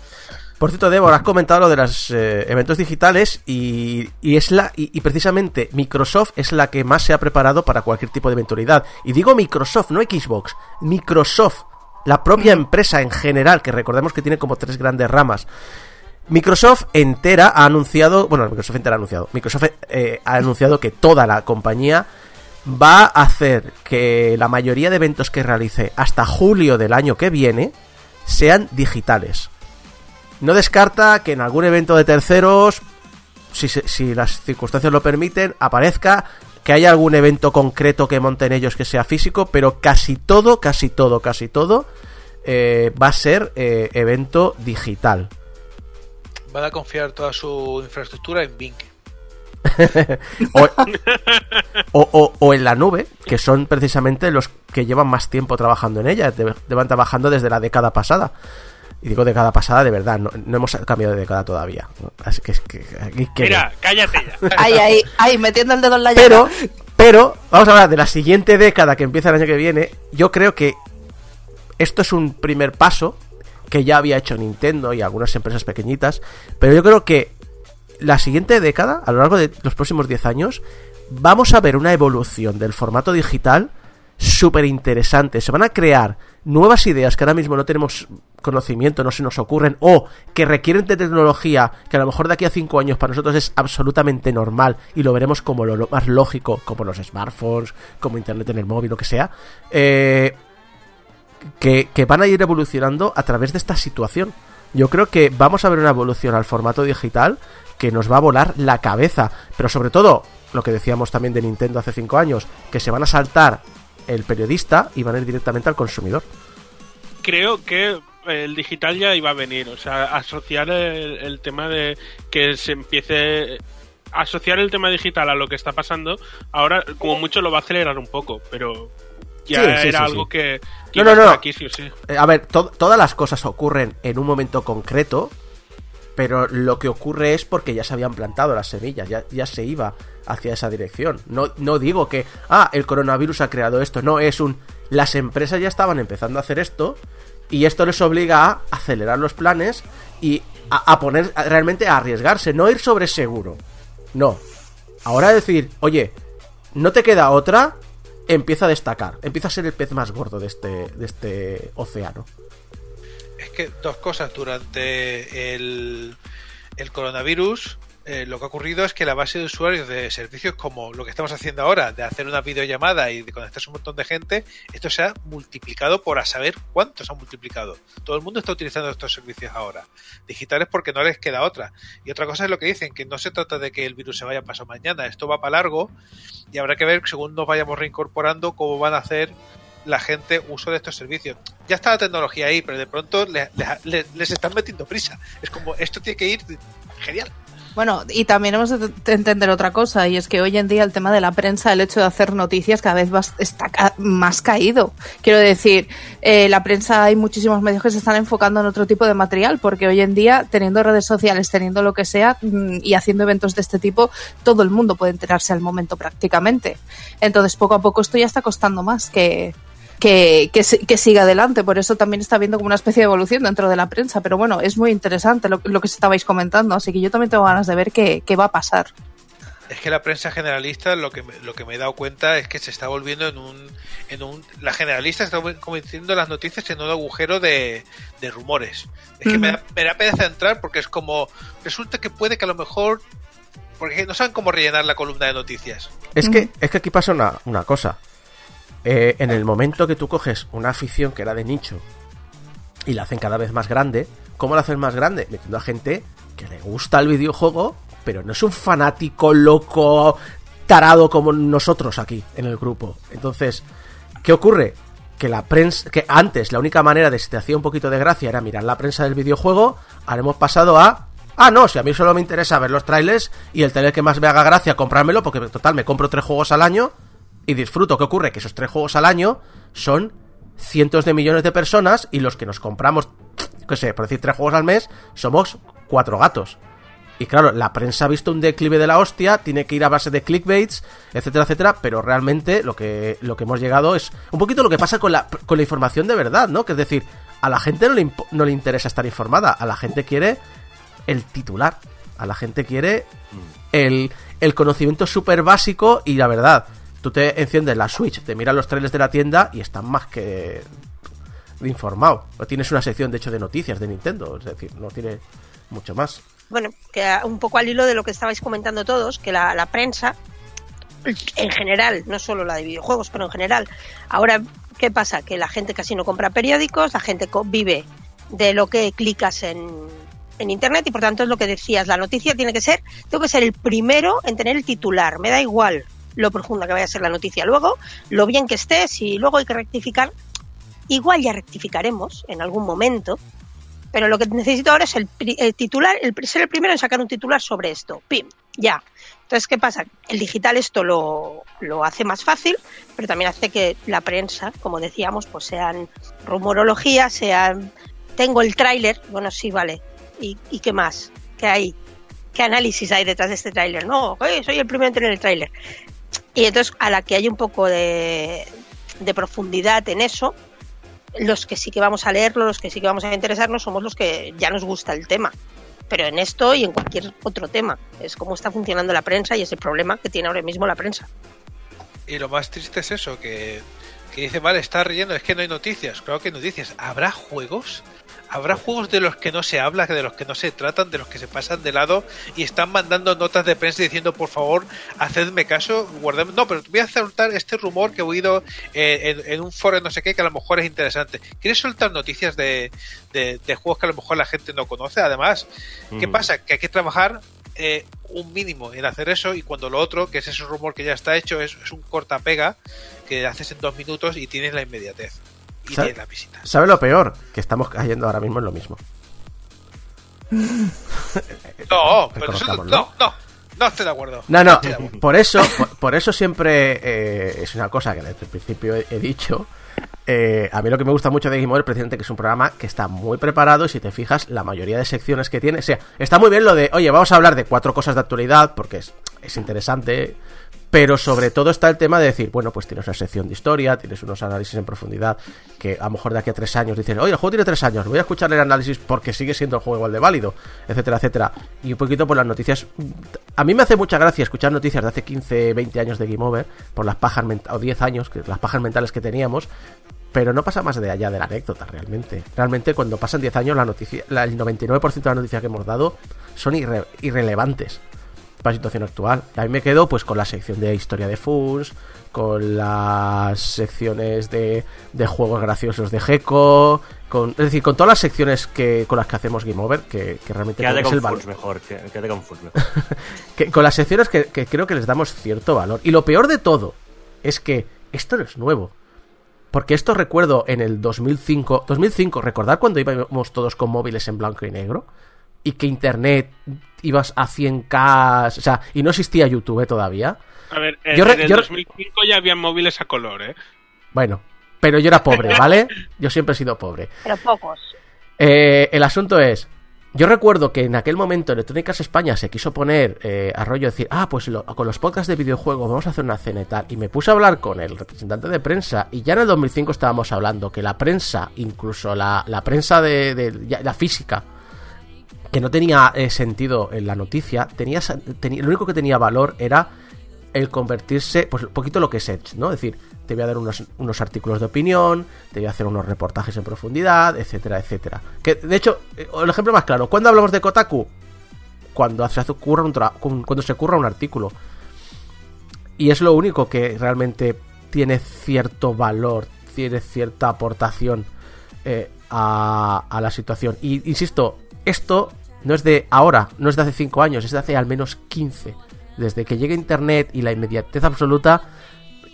Por cierto, Débora, has comentado lo de los eh, eventos digitales y, es la y, y precisamente Microsoft es la que más se ha preparado para cualquier tipo de eventualidad. Y digo Microsoft, no Xbox, Microsoft, la propia empresa en general, que recordemos que tiene como tres grandes ramas. Microsoft entera ha anunciado, bueno, Microsoft entera ha anunciado, Microsoft eh, ha anunciado que toda la compañía va a hacer que la mayoría de eventos que realice hasta julio del año que viene sean digitales. No descarta que en algún evento de terceros, si, las circunstancias lo permiten, aparezca que haya algún evento concreto que monten ellos que sea físico, pero casi todo, casi todo, casi todo eh, va a ser eh, evento digital. Van a confiar toda su infraestructura en Bing. o, o- o- o en la nube, que son precisamente los que llevan más tiempo trabajando en ella, llevan trabajando desde la década pasada. Y digo década pasada de verdad, no, no hemos cambiado de década todavía. Así que es que aquí. Mira, cállate ya. Ahí, ahí, ahí, metiendo el dedo en la Pero, llaga. pero, vamos a hablar de la siguiente década que empieza el año que viene. Yo creo que esto es un primer paso que ya había hecho Nintendo y algunas empresas pequeñitas. Pero yo creo que la siguiente década, a lo largo de los próximos 10 años, vamos a ver una evolución del formato digital súper interesante. Se van a crear nuevas ideas que ahora mismo no tenemos conocimiento, no se nos ocurren, o que requieren de tecnología que a lo mejor de aquí a 5 años para nosotros es absolutamente normal y lo veremos como lo, más lógico, como los smartphones, como Internet en el móvil, lo que sea. Eh, que, que van a ir evolucionando a través de esta situación. Yo creo que vamos a ver una evolución al formato digital que nos va a volar la cabeza. Pero sobre todo, lo que decíamos también de Nintendo hace 5 años, que se van a saltar el periodista y van a ir directamente al consumidor. Creo que el digital ya iba a venir. O sea, asociar el, el tema de que se empiece. Asociar el tema digital a lo que está pasando, ahora como mucho lo va a acelerar un poco, pero ya Sí, sí, era sí, algo que, que No, iba no, no. aquí. Eh, a ver, to- todas las cosas ocurren en un momento concreto, pero lo que ocurre es porque ya se habían plantado las semillas, ya, ya se iba hacia esa dirección. No, no digo que, ah, el coronavirus ha creado esto, no, es un... Las empresas ya estaban empezando a hacer esto y esto les obliga a acelerar los planes y a, poner realmente a arriesgarse, no ir sobre seguro. No. Ahora decir, oye, no te queda otra, empieza a destacar, empieza a ser el pez más gordo de este, de este océano. Es que dos cosas. Durante el, el coronavirus, eh, lo que ha ocurrido es que la base de usuarios de servicios como lo que estamos haciendo ahora, de hacer una videollamada y de conectarse un montón de gente, esto se ha multiplicado por a saber cuánto se ha multiplicado. Todo el mundo está utilizando estos servicios ahora. Digitales porque no les queda otra. Y otra cosa es lo que dicen, que no se trata de que el virus se vaya pasado mañana, esto va para largo y habrá que ver, según nos vayamos reincorporando, cómo van a hacer la gente uso de estos servicios. Ya está la tecnología ahí, pero de pronto le- le- le- les están metiendo prisa. Es como, esto tiene que ir genial. Bueno, y también hemos de de entender otra cosa, y es que hoy en día el tema de la prensa, el hecho de hacer noticias cada vez va- está más caído. Quiero decir, eh, la prensa hay muchísimos medios que se están enfocando en otro tipo de material, porque hoy en día, teniendo redes sociales, teniendo lo que sea, mm, y haciendo eventos de este tipo, todo el mundo puede enterarse al momento prácticamente. Entonces, poco a poco esto ya está costando más que, que, que, si- que siga adelante. Por eso también está viendo como una especie de evolución dentro de la prensa. Pero bueno, es muy interesante lo, lo que estabais comentando. Así que yo también tengo ganas de ver qué, qué va a pasar. Es que la prensa generalista, lo que me, lo que me he dado cuenta es que se está volviendo en un, en un la generalista está convirtiendo las noticias en un agujero de, de rumores. Es que me, da, me da pereza entrar porque es como, resulta que puede que a lo mejor, porque no saben cómo rellenar la columna de noticias. Es que, es que aquí pasa una, una cosa. Eh, en el momento que tú coges una afición que era de nicho y la hacen cada vez más grande, ¿cómo la hacen más grande? Metiendo a gente que le gusta el videojuego, pero no es un fanático loco, tarado como nosotros aquí en el grupo. Entonces, ¿qué ocurre? Que la prensa, que antes la única manera de si te hacía un poquito de gracia era mirar la prensa del videojuego, ahora hemos pasado a Ah, no, si a mí solo me interesa ver los trailers y el trailer que más me haga gracia comprármelo, porque total, me compro tres juegos al año y disfruto. ¿Qué ocurre? Que esos tres juegos al año son cientos de millones de personas y los que nos compramos, qué sé, por decir tres juegos al mes, somos cuatro gatos. Y claro, la prensa ha visto un declive de la hostia, tiene que ir a base de clickbaits, etcétera, etcétera, pero realmente lo que, lo que hemos llegado es un poquito lo que pasa con la, con la información de verdad, ¿no? Que es decir, a la gente no le, no le interesa estar informada, a la gente quiere el titular, a la gente quiere el, el conocimiento súper básico y la verdad, tú te enciendes la Switch, te miras los trailers de la tienda y están más que informado. Tienes una sección, de hecho, de noticias de Nintendo, es decir, no tiene mucho más. Bueno, que un poco al hilo de lo que estabais comentando todos, que la, la prensa, en general, no solo la de videojuegos, pero en general, ahora, ¿qué pasa? Que la gente casi no compra periódicos, la gente vive de lo que clicas en, en internet y por tanto es lo que decías, la noticia tiene que ser, tengo que ser el primero en tener el titular, me da igual lo profunda que vaya a ser la noticia luego, lo bien que esté, si luego hay que rectificar, igual ya rectificaremos en algún momento, pero lo que necesito ahora es el, el titular, el, ser el primero en sacar un titular sobre esto. ¡Pim! Ya. Entonces, ¿qué pasa? El digital esto lo, lo hace más fácil, pero también hace que la prensa, como decíamos, pues sean rumorología, sean... Tengo el tráiler, bueno, sí, vale. ¿Y, y qué más? ¿Qué hay? ¿Qué análisis hay detrás de este tráiler? No, soy el primero en tener el tráiler. Y entonces, a la que hay un poco de, de profundidad en eso, los que sí que vamos a leerlo, los que sí que vamos a interesarnos, somos los que ya nos gusta el tema. Pero en esto y en cualquier otro tema. Es cómo está funcionando la prensa y es el problema que tiene ahora mismo la prensa. Y lo más triste es eso, que, que dice, vale, está relleno, es que no hay noticias. Claro que hay noticias. ¿Habrá juegos? ¿Habrá juegos de los que no se habla, de los que no se tratan, de los que se pasan de lado y están mandando notas de prensa diciendo, por favor, hacedme caso, guardemos... No, pero voy a soltar este rumor que he oído eh, en, en un foro no sé qué que a lo mejor es interesante. ¿Quieres soltar noticias de, de- de juegos que a lo mejor la gente no conoce? Además, ¿qué Mm. pasa? Que hay que trabajar eh, un mínimo en hacer eso y cuando lo otro, que es ese rumor que ya está hecho, es, es un cortapega que haces en dos minutos y tienes la inmediatez. Y ¿Sabe- tienes la visita. ¿Sabe lo peor? Que estamos cayendo ahora mismo en lo mismo. No, pero eso, Reconozcámoslo. no, no, no estoy de acuerdo. No, no, de por eso, por, por eso siempre eh, es una cosa que desde el principio he, he dicho. eh, a mí lo que me gusta mucho de Game Over es precisamente que es un programa que está muy preparado y si te fijas, la mayoría de secciones que tiene, o sea, está muy bien lo de, oye, vamos a hablar de cuatro cosas de actualidad porque es, es interesante, pero sobre todo está el tema de decir, bueno, pues tienes una sección de historia, tienes unos análisis en profundidad, que a lo mejor de aquí a tres años dicen, oye, el juego tiene tres años, voy a escuchar el análisis porque sigue siendo el juego igual de válido, etcétera, etcétera. Y un poquito por las noticias. A mí me hace mucha gracia escuchar noticias de hace 15, 20 años de Game Over, por las pajas mentales, o 10 años, que las pajas mentales que teníamos, pero no pasa más de allá de la anécdota, realmente. Realmente, cuando pasan 10 años, la noticia, la- el 99% de las noticias que hemos dado son irre- irrelevantes para la situación actual. A mí me quedo pues con la sección de historia de Funs, con las secciones de, de juegos graciosos de Gecko, con, es decir, con todas las secciones que con las que hacemos Game Over, que, que realmente Quédate con el valor. Mejor, que- quédate con mejor. Que- con las secciones que, que creo que les damos cierto valor. Y lo peor de todo es que esto no es nuevo. Porque esto recuerdo en el 2005. 2005, recordar cuando íbamos todos con móviles en blanco y negro. Y que internet ibas a 100k. O sea, y no existía YouTube eh, todavía. A ver, en, Yo re- en el yo re- 2005 ya habían móviles a color, ¿eh? Bueno, pero yo era pobre, ¿vale? Yo siempre he sido pobre. Pero pocos. Eh, el asunto es, yo recuerdo que en aquel momento Electrónicas España se quiso poner eh, a rollo decir, ah, pues lo- con los podcasts de videojuegos vamos a hacer una cena y tal. Y me puse a hablar con el representante de prensa y ya en el 2005 estábamos hablando que la prensa, incluso la, la prensa de, la física, que no tenía eh, sentido en la noticia, tenía, tenía- lo único que tenía valor era el convertirse, pues un poquito lo que es Edge, ¿no? Es decir, te voy a dar unos, unos artículos de opinión, te voy a hacer unos reportajes en profundidad, etcétera, etcétera. Que, de hecho, eh, el ejemplo más claro, ¿cuándo hablamos de Kotaku? Cuando se ocurra un cuando se ocurra un artículo. Y es lo único que realmente tiene cierto valor, tiene cierta aportación eh, a, a la situación. Y insisto, esto no es de ahora, no es de hace 5 años, es de hace al menos 15. Desde que llega Internet y la inmediatez absoluta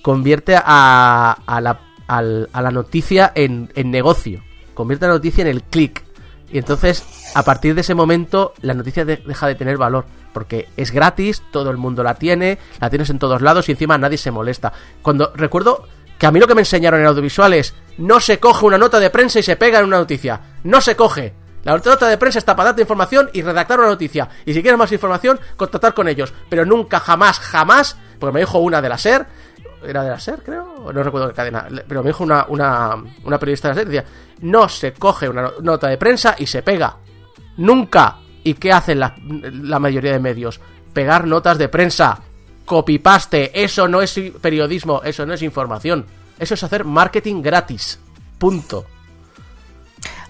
convierte a, a, la, a la noticia en, negocio, convierte la noticia en el click. Y entonces, a partir de ese momento, la noticia de- deja de tener valor. Porque es gratis, todo el mundo la tiene, la tienes en todos lados y encima nadie se molesta. Cuando recuerdo que a mí lo que me enseñaron en audiovisual es no se coge una nota de prensa y se pega en una noticia. No se coge. La nota de prensa está para darte información y redactar una noticia. Y si quieres más información, contactar con ellos. Pero nunca, jamás, jamás, porque me dijo una de la SER, era de la SER, creo, no recuerdo qué cadena, pero me dijo una, una, una periodista de la SER, decía, no se coge una no- nota de prensa y se pega. Nunca. ¿Y qué hacen la, la mayoría de medios? Pegar notas de prensa. Copy-paste. Eso no es periodismo, eso no es información. Eso es hacer marketing gratis. Punto.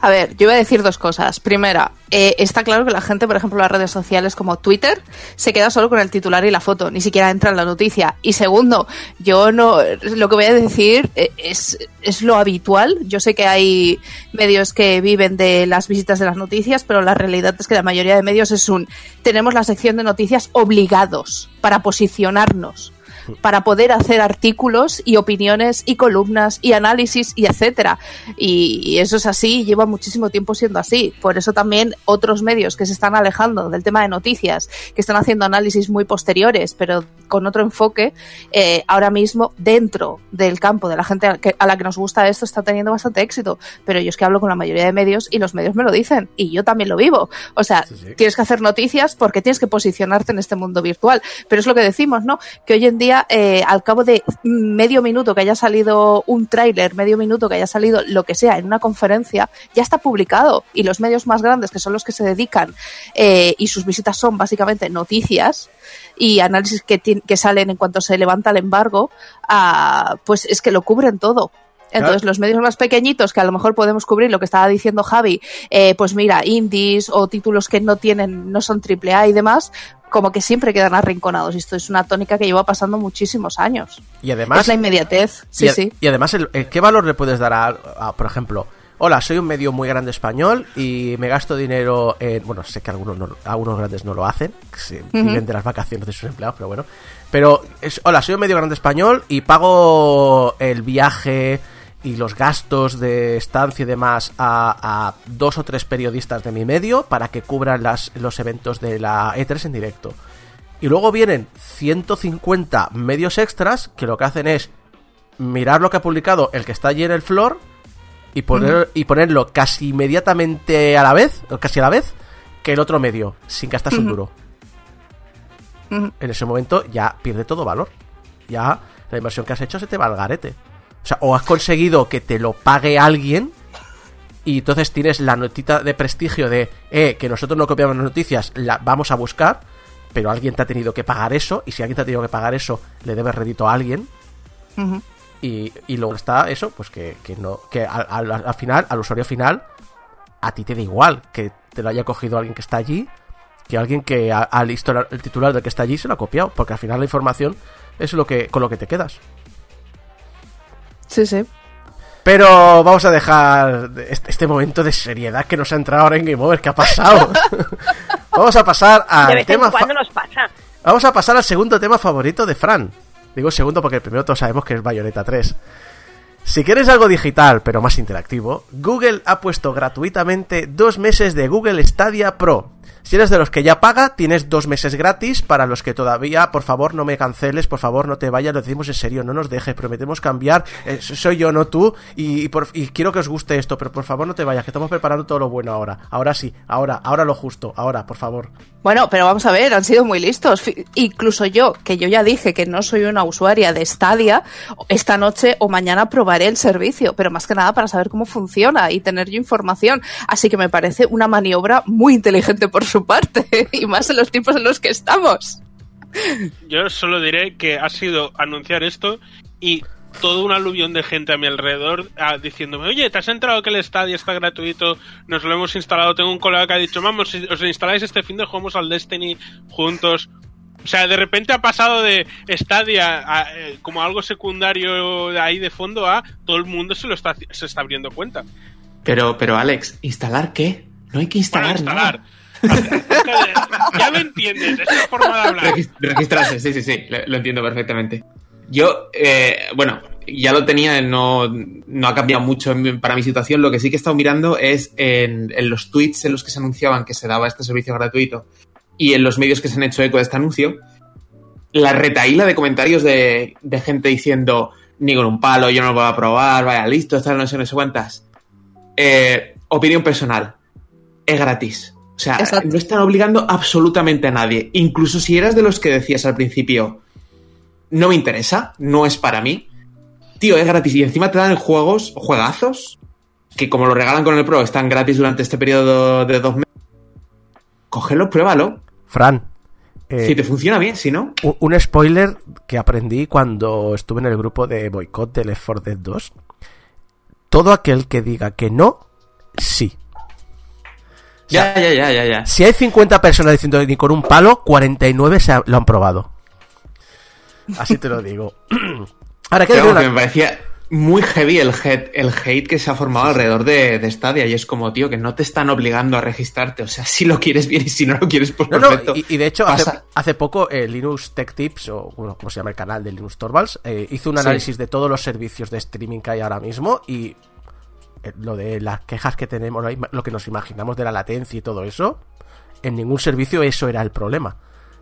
A ver, yo voy a decir dos cosas. Primera, eh, está claro que la gente, por ejemplo, las redes sociales como Twitter, se queda solo con el titular y la foto, ni siquiera entra en la noticia. Y segundo, yo no, lo que voy a decir eh, es, es lo habitual. Yo sé que hay medios que viven de las visitas de las noticias, pero la realidad es que la mayoría de medios es un, tenemos la sección de noticias obligados para posicionarnos para poder hacer artículos y opiniones y columnas y análisis y etcétera. Y, y eso es así, lleva muchísimo tiempo siendo así. Por eso también otros medios que se están alejando del tema de noticias, que están haciendo análisis muy posteriores, pero con otro enfoque, eh, ahora mismo dentro del campo de la gente a, que- a la que nos gusta esto está teniendo bastante éxito. Pero yo es que hablo con la mayoría de medios y los medios me lo dicen y yo también lo vivo. O sea, Sí, sí. tienes que hacer noticias porque tienes que posicionarte en este mundo virtual. Pero es lo que decimos, ¿no? Que hoy en día, eh, al cabo de medio minuto que haya salido un tráiler, medio minuto que haya salido lo que sea en una conferencia, ya está publicado. Y los medios más grandes, que son los que se dedican, eh, y sus visitas son básicamente noticias y análisis que, salen en cuanto se levanta el embargo, ah, pues es que lo cubren todo. Entonces, los medios más pequeñitos, que a lo mejor podemos cubrir lo que estaba diciendo Javi, eh, pues mira, indies o títulos que no tienen, no son triple A y demás, como que siempre quedan arrinconados. Y esto es una tónica que lleva pasando muchísimos años. Y además, es la inmediatez. Sí, y, sí. y además, el- el- ¿qué valor le puedes dar a, a, por ejemplo, hola, soy un medio muy grande español y me gasto dinero en, bueno, sé que algunos, no- algunos grandes no lo hacen, que se viven de las vacaciones de sus empleados, pero bueno, pero es, hola, soy un medio grande español y pago el viaje y los gastos de estancia y demás a, a dos o tres periodistas de mi medio para que cubran las, los eventos de la E3 en directo. Y luego vienen 150 medios extras que lo que hacen es mirar lo que ha publicado el que está allí en el floor y, poner, y ponerlo casi inmediatamente a la vez, o casi a la vez, que el otro medio, sin gastarse un duro. En ese momento ya pierde todo valor. Ya la inversión que has hecho se te va al garete. O sea, o has conseguido que te lo pague alguien y entonces tienes la notita de prestigio de, eh, que nosotros no copiamos las noticias, la vamos a buscar, pero alguien te ha tenido que pagar eso, y si alguien te ha tenido que pagar eso, le debes rédito a alguien, y, y luego está eso, pues que, que no, que al, al- al final, al usuario final, a ti te da igual que te lo haya cogido alguien que está allí, que alguien que ha, listo el titular del que está allí se lo ha copiado, porque al final la información es lo que, con lo que te quedas. Sí, sí. Pero vamos a dejar este, este momento de seriedad que nos ha entrado ahora en Game Over. ¿Qué ha pasado? vamos a pasar De al vez tema. fa- cuando nos pasa. Vamos a pasar al segundo tema favorito de Fran. Digo segundo porque el primero todos sabemos que es Bayonetta 3. Si quieres algo digital pero más interactivo, Google ha puesto gratuitamente dos meses de Google Stadia Pro. Si eres de los que ya paga, tienes dos meses gratis. Para los que todavía, por favor, no me canceles, por favor, no te vayas, lo decimos en serio, no nos dejes, prometemos cambiar. Eh, soy yo, no tú, y, por- y quiero que os guste esto, pero por favor no te vayas, que estamos preparando todo lo bueno ahora. Ahora sí, ahora, ahora lo justo, ahora, por favor. Bueno, pero vamos a ver, han sido muy listos. Incluso yo, que yo ya dije que no soy una usuaria de Stadia, esta noche o mañana probaré el servicio, pero más que nada para saber cómo funciona y tener yo información. Así que me parece una maniobra muy inteligente su parte, y más en los tiempos en los que estamos. Yo solo diré que ha sido anunciar esto y todo un aluvión de gente a mi alrededor ah, diciéndome, oye, ¿te has enterado que el Stadia está gratuito? Nos lo hemos instalado. Tengo un colega que ha dicho, vamos, si os lo instaláis este fin de jugamos al Destiny juntos. O sea, de repente ha pasado de Stadia a, eh, como algo secundario de ahí de fondo a todo el mundo se lo está, se está abriendo cuenta. Pero, pero Alex, ¿instalar qué? No hay que instalar, instalar. nada. ya me entiendes, es la forma de hablar. Regis- Registrarse, sí, sí, sí, lo, lo entiendo perfectamente. Yo, eh, bueno, ya lo tenía, no, no ha cambiado mucho para mi situación. Lo que sí que he estado mirando es en, los tweets en los que se anunciaban que se daba este servicio gratuito y en los medios que se han hecho eco de este anuncio, la retaíla de comentarios de, de gente diciendo ni con un palo, yo no lo voy a probar, vaya, listo, estas no sé, no sé cuántas. Eh, opinión personal, es gratis. O sea, Exacto. no están obligando absolutamente a nadie. Incluso si eras de los que decías al principio, no me interesa, no es para mí. Tío, es gratis. Y encima te dan juegos, juegazos, que como lo regalan con el Pro, están gratis durante este periodo de dos meses. Cógelo, pruébalo. Fran. eh, Si te funciona bien, si no. Un- Un spoiler que aprendí cuando estuve en el grupo de boicot de Left 4 Dead 2. Todo aquel que diga que no sí. Ya, ya, ya, ya, ya. Si hay 50 personas diciendo ni con un palo, 49 se ha- lo han probado. Así te lo digo. Ahora, ¿qué vamos, que me parecía muy heavy el hate, el hate que se ha formado alrededor de, de Stadia y es como, tío, que no te están obligando a registrarte. O sea, si lo quieres bien y si no lo quieres, pues No, no, perfecto. y, y de hecho, hace, hace poco eh, Linux Tech Tips, o bueno, ¿cómo se llama el canal de Linux Torvalds? eh, hizo un Sí. análisis de todos los servicios de streaming que hay ahora mismo y eh, lo de las quejas que tenemos, lo que nos imaginamos de la latencia y todo eso, en ningún servicio eso era el problema.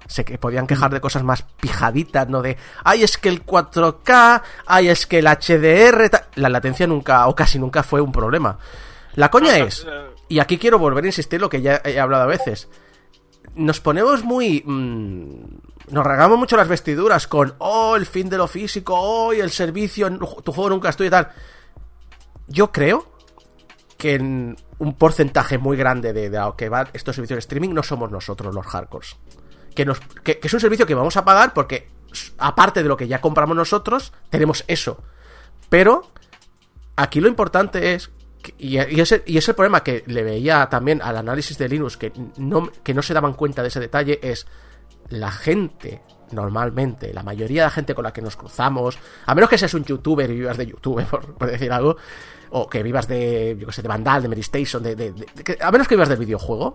Se que podían quejar de cosas más pijaditas, ¿no? De, ay, es que el 4K, ay, es que el HDR, ta-". la latencia nunca, o casi nunca fue un problema. La coña No, es, eh, y aquí quiero volver a insistir lo que ya he hablado a veces, nos ponemos muy... mm, nos regamos mucho las vestiduras con, oh, el fin de lo físico, oh, y el servicio, tu juego nunca estoy y tal. Yo creo que en un porcentaje muy grande de, de lo que van estos servicios de streaming no somos nosotros los hardcores. Que, nos, que, es un servicio que vamos a pagar porque, aparte de lo que ya compramos nosotros, tenemos eso. Pero aquí lo importante es, y es el problema que le veía también al análisis de Linux, que no, que no se daban cuenta de ese detalle, es la gente, normalmente, la mayoría de la gente con la que nos cruzamos, a menos que seas un youtuber y vivas de YouTube, por, por decir algo, o que vivas de, yo que sé, de Vandal, de Medistation, de, a menos que vivas del videojuego,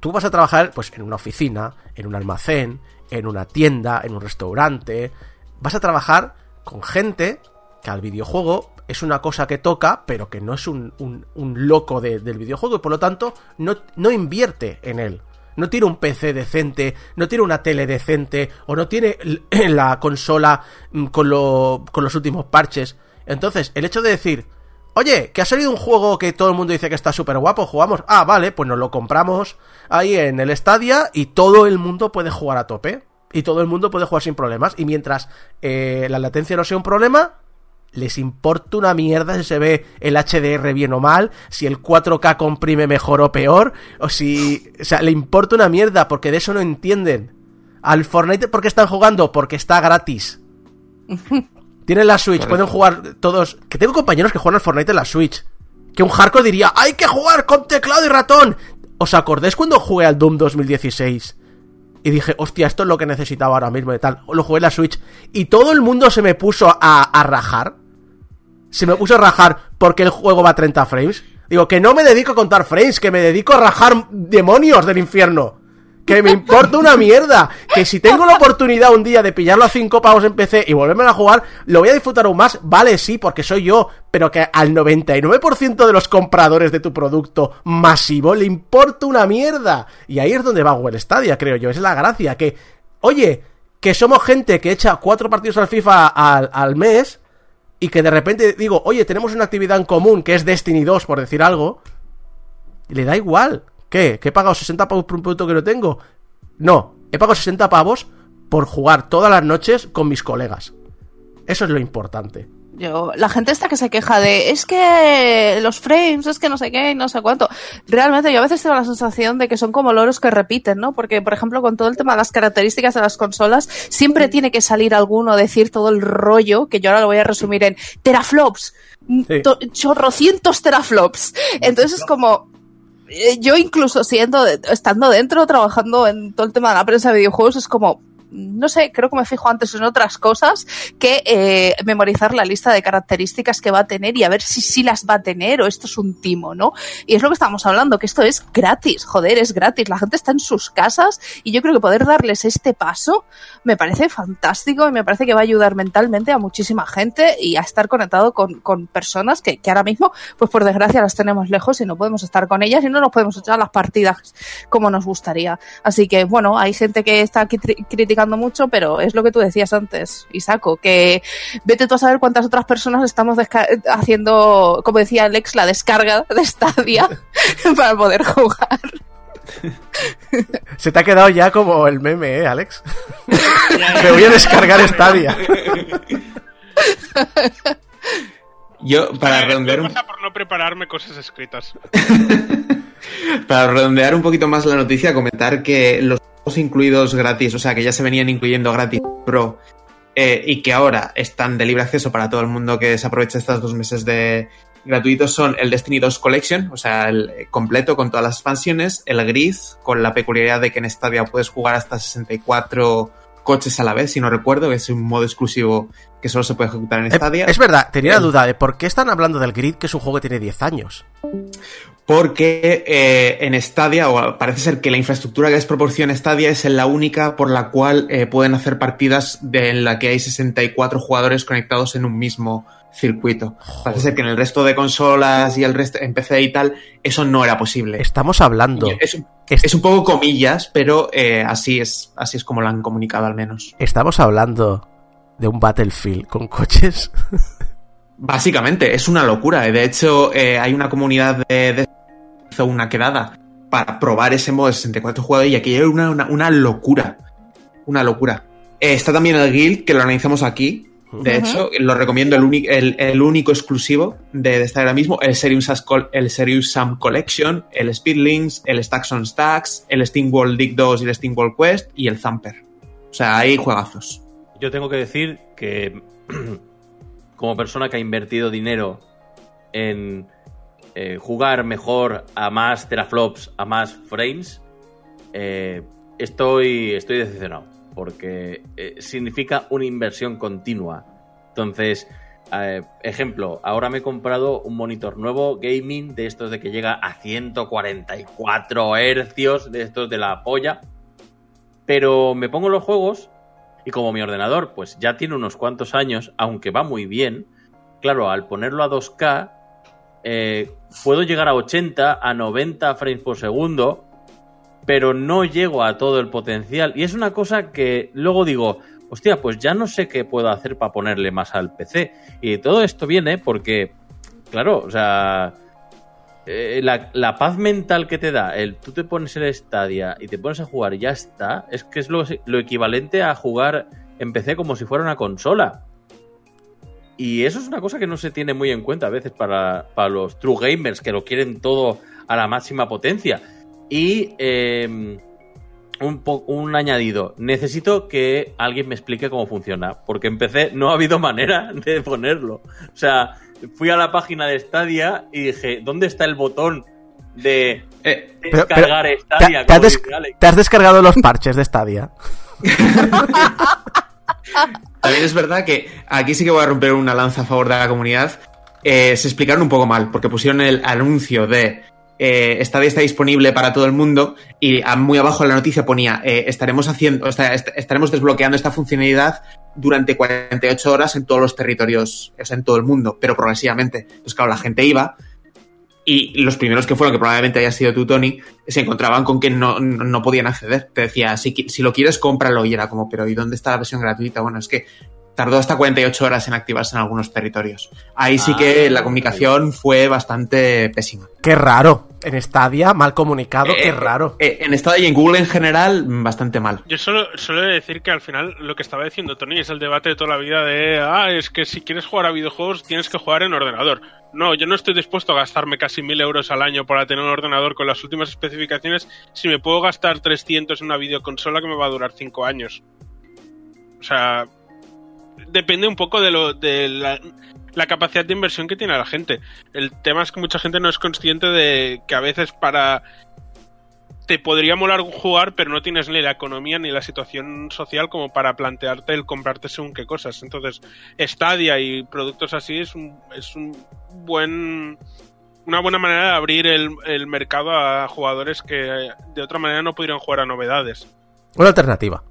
tú vas a trabajar pues en una oficina, en un almacén, en una tienda, en un restaurante. Vas a trabajar con gente que al videojuego es una cosa que toca, pero que no es un, un- loco de- del videojuego y por lo tanto no, no invierte en él. No tiene un PC decente, no tiene una tele decente, o no tiene la consola mm, con, lo- con los últimos parches. Entonces, el hecho de decir, Oye, que ha salido un juego que todo el mundo dice que está súper guapo, jugamos. Ah, vale, pues nos lo compramos ahí en el Stadia y todo el mundo puede jugar a tope. Y todo el mundo puede jugar sin problemas. Y mientras eh, la latencia no sea un problema, les importa una mierda si se ve el HDR bien o mal, si el 4K comprime mejor o peor, o si... O sea, le importa una mierda porque de eso no entienden. Al Fortnite, ¿por qué están jugando? Porque está gratis. Tienen la Switch, pueden jugar todos. Que tengo compañeros que juegan al Fortnite en la Switch. Que un hardcore diría, hay que jugar con teclado y ratón. ¿Os acordáis cuando jugué al Doom 2016? Y dije, hostia, esto es lo que necesitaba ahora mismo y tal. Lo jugué en la Switch. Y todo el mundo se me puso a, a rajar. Se me puso a rajar porque el juego va a 30 frames. Digo, que no me dedico a contar frames, que me dedico a rajar demonios del infierno. Que me importa una mierda. Que si tengo la oportunidad un día de pillarlo a 5 pavos en PC y volverme a jugar, lo voy a disfrutar aún más. Vale, sí, porque soy yo. Pero que al 99% de los compradores de tu producto masivo le importa una mierda. Y ahí es donde va Google Stadia, creo yo. Es la gracia. Que, oye, que somos gente que echa cuatro partidos al FIFA al, al mes y que de repente digo, oye, tenemos una actividad en común que es Destiny 2, por decir algo, y le da igual. ¿Qué? ¿Que he pagado 60 pavos por un producto que no tengo? No, he pagado 60 pavos por jugar todas las noches con mis colegas. Eso es lo importante. Yo, la gente esta que se queja de es que los frames, es que no sé qué, no sé cuánto. Realmente yo a veces tengo la sensación de que son como loros que repiten, ¿no? Porque, por ejemplo, con todo el tema de las características de las consolas, siempre tiene que salir alguno a decir todo el rollo, que yo ahora lo voy a resumir en teraflops, Sí. to- chorrocientos teraflops. Entonces es como, yo incluso siendo, estando dentro, trabajando en todo el tema de la prensa de videojuegos, es como, no sé, creo que me fijo antes en otras cosas que eh, memorizar la lista de características que va a tener y a ver si sí las va a tener o esto es un timo, ¿no? Y es lo que estamos hablando, que esto es gratis, joder, es gratis, la gente está en sus casas y yo creo que poder darles este paso me parece fantástico y me parece que va a ayudar mentalmente a muchísima gente y a estar conectado con, con personas que, que ahora mismo, pues por desgracia las tenemos lejos y no podemos estar con ellas y no nos podemos echar las partidas como nos gustaría. Así que bueno, hay gente que está aquí tri- criticando mucho, pero es lo que tú decías antes, Isaco, que vete tú a saber cuántas otras personas estamos haciendo, como decía Alex, la descarga de Stadia para poder jugar. Se te ha quedado ya como el meme, ¿eh, Alex? Me voy a descargar Stadia. Yo, para redondear me un, pasa por no prepararme cosas escritas. para redondear un poquito más la noticia, comentar que los juegos incluidos gratis, o sea, que ya se venían incluyendo gratis Pro eh, y que ahora están de libre acceso para todo el mundo que se aproveche estos dos meses de, gratuitos son el Destiny 2 Collection, o sea, el eh, completo con todas las expansiones, el Gris, con la peculiaridad de que en Stadia puedes jugar hasta 64 coches a la vez, si no recuerdo, que es un modo exclusivo que solo se puede ejecutar en Eh, Stadia. Es verdad, tenía la duda de por qué están hablando del Grid, que es un juego que tiene 10 años. Porque eh, en Stadia, o parece ser que la infraestructura que les proporciona Stadia es la única por la cual eh, pueden hacer partidas de, en la que hay 64 jugadores conectados en un mismo circuito. Parece ser que en el resto de consolas y el resto, en PC y tal, eso no era posible. Estamos hablando. Es, un- est- es un poco comillas, pero eh, así es, así es como lo han comunicado al menos. Estamos hablando de un Battlefield con coches. Básicamente, es una locura. De hecho, eh, hay una comunidad de, de- hizo una quedada para probar ese modo de 64 jugadores y aquí hay una, una, una locura. Una locura. Eh, está también el Guild, que lo analizamos aquí. De hecho, lo recomiendo el, el, el único exclusivo de, de estar ahora mismo, el Serious, el Serious Sam Collection, el Speedlinks, el Stacks on Stacks, el Steam World Dig 2 y el Steam World Quest y el Zamper. O sea, hay juegazos. Yo tengo que decir que como persona que ha invertido dinero en eh, jugar mejor a más teraflops, a más frames, eh, estoy, estoy decepcionado. Porque eh, significa una inversión continua. Entonces, ejemplo, ahora me he comprado un monitor nuevo gaming de estos de que llega a 144 hercios, de estos de la polla. Pero me pongo los juegos y como mi ordenador pues ya tiene unos cuantos años, aunque va muy bien, claro, al ponerlo a 2K, eh, puedo llegar a 80, a 90 frames por segundo, pero no llego a todo el potencial. Y es una cosa que luego digo, hostia, pues ya no sé qué puedo hacer para ponerle más al PC. Y todo esto viene porque, claro, o sea, eh, la, paz mental que te da el tú te pones el Stadia y te pones a jugar y ya está, es que es lo, equivalente a jugar en PC como si fuera una consola. Y eso es una cosa que no se tiene muy en cuenta a veces para, para los true gamers que lo quieren todo a la máxima potencia. Y eh, un, un añadido, necesito que alguien me explique cómo funciona, porque en PC no ha habido manera de ponerlo. O sea, fui a la página de Stadia y dije, ¿dónde está el botón de Eh, descargar pero, Stadia? ¿Te, te has como des- dice Alex? te has descargado los parches de Stadia? También es verdad que aquí sí que voy a romper una lanza a favor de la comunidad. Eh, se explicaron un poco mal, porque pusieron el anuncio de eh, Stadia está disponible para todo el mundo y muy abajo en la noticia ponía eh, estaremos haciendo, esta- est- estaremos desbloqueando esta funcionalidad durante 48 horas en todos los territorios, o sea, en todo el mundo, pero progresivamente. Entonces, claro, la gente iba y los primeros que fueron, que probablemente haya sido tú, Tony, se encontraban con que no, no, podían acceder. Te decía, si, si lo quieres, cómpralo. Y era como, pero ¿y dónde está la versión gratuita? Bueno, es que tardó hasta 48 horas en activarse en algunos territorios. Ahí sí que Ah, la comunicación fue bastante pésima. Qué raro. En Stadia, mal comunicado, qué Eh, raro. eh, en Stadia y en Google en general, bastante mal. Yo solo, solo he de decir que al final lo que estaba diciendo Tony es el debate de toda la vida de, ah, es que si quieres jugar a videojuegos tienes que jugar en ordenador. No, yo no estoy dispuesto a gastarme casi mil euros al año para tener un ordenador con las últimas especificaciones si me puedo gastar 300 en una videoconsola que me va a durar 5 años. O sea, depende un poco de, lo, de la, capacidad de inversión que tiene la gente. El tema es que mucha gente no es consciente de que a veces para te podría molar jugar, pero no tienes ni la economía ni la situación social como para plantearte el comprarte según qué cosas. Entonces, Stadia y productos así es un, es un buen una buena manera de abrir el, mercado a jugadores que de otra manera no podrían jugar a novedades. Una alternativa.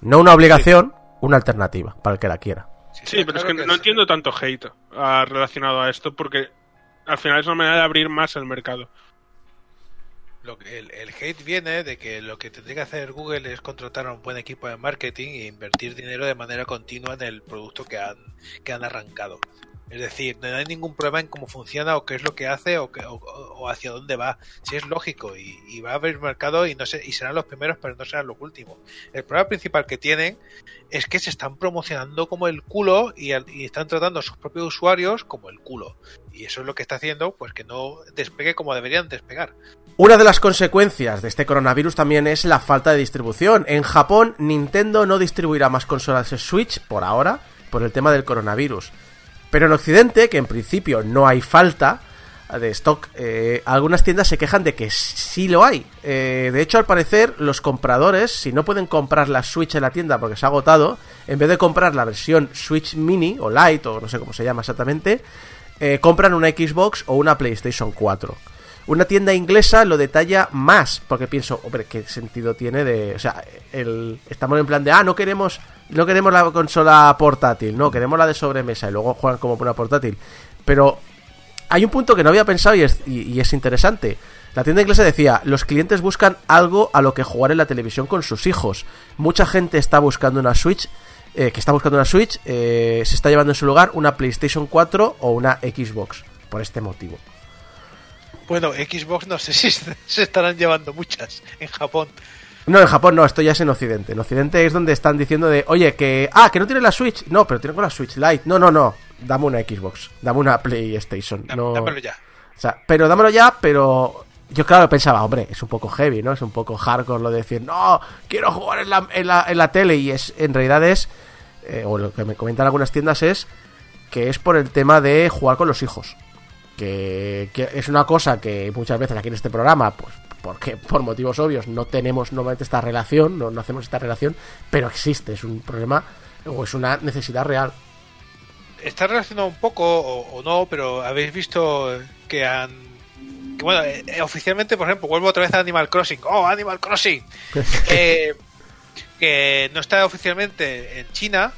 No una obligación, una alternativa, para el que la quiera. Sí, pero es que no entiendo tanto hate ah, relacionado a esto porque al final es una manera de abrir más el mercado. Lo que- el, el hate viene de que lo que tendría que hacer Google es contratar a un buen equipo de marketing e invertir dinero de manera continua en el producto que han, que han arrancado. Es decir, no hay ningún problema en cómo funciona o qué es lo que hace o, o- hacia dónde va. Si es lógico y, va a haber mercado y no sé, y serán los primeros, pero no serán los últimos. El problema principal que tienen es que se están promocionando como el culo y, y están tratando a sus propios usuarios como el culo. Y eso es lo que está haciendo pues que no despegue como deberían despegar. Una de las consecuencias de este coronavirus también es la falta de distribución. En Japón, Nintendo no distribuirá más consolas Switch por ahora, por el tema del coronavirus. Pero en Occidente, que en principio no hay falta de stock, eh, algunas tiendas se quejan de que sí lo hay. Eh, de hecho, al parecer, los compradores, si no pueden comprar la Switch en la tienda porque se ha agotado, en vez de comprar la versión Switch Mini o Lite o no sé cómo se llama exactamente, eh, compran una Xbox o una PlayStation 4. Una tienda inglesa lo detalla más, porque pienso, hombre, ¿qué sentido tiene de...? O sea, el, estamos en plan de, ah, no queremos, no queremos la consola portátil, no, queremos la de sobremesa, y luego juegan como por una portátil. Pero hay un punto que no había pensado y es, y- es interesante. La tienda inglesa decía, los clientes buscan algo a lo que jugar en la televisión con sus hijos. Mucha gente está buscando una Switch, eh, que está buscando una Switch, eh, se está llevando en su lugar una PlayStation 4 o una Xbox, por este motivo. Bueno, Xbox no sé si se estarán llevando muchas en Japón. No, en Japón no, esto ya es en Occidente. En Occidente es donde están diciendo de, oye, que, ah, que no tiene la Switch. No, pero tiene con la Switch Lite. No, no, no, dame una Xbox, dame una PlayStation. No... Dámelo ya. O sea, pero dámelo ya, pero yo claro pensaba, hombre, es un poco heavy, ¿no? Es un poco hardcore lo de decir, no, quiero jugar en la, en la, en la tele y es, en realidad es, eh, o lo que me comentan algunas tiendas es que es por el tema de jugar con los hijos. Que, que es una cosa que muchas veces aquí en este programa, pues porque por motivos obvios no tenemos normalmente esta relación, no, no hacemos esta relación, pero existe, es un problema o es una necesidad real. Está relacionado un poco o, o no, pero habéis visto que han. Que bueno, eh, eh, oficialmente, por ejemplo, vuelvo otra vez a Animal Crossing. ¡Oh, Animal Crossing! Eh, que no está oficialmente en China,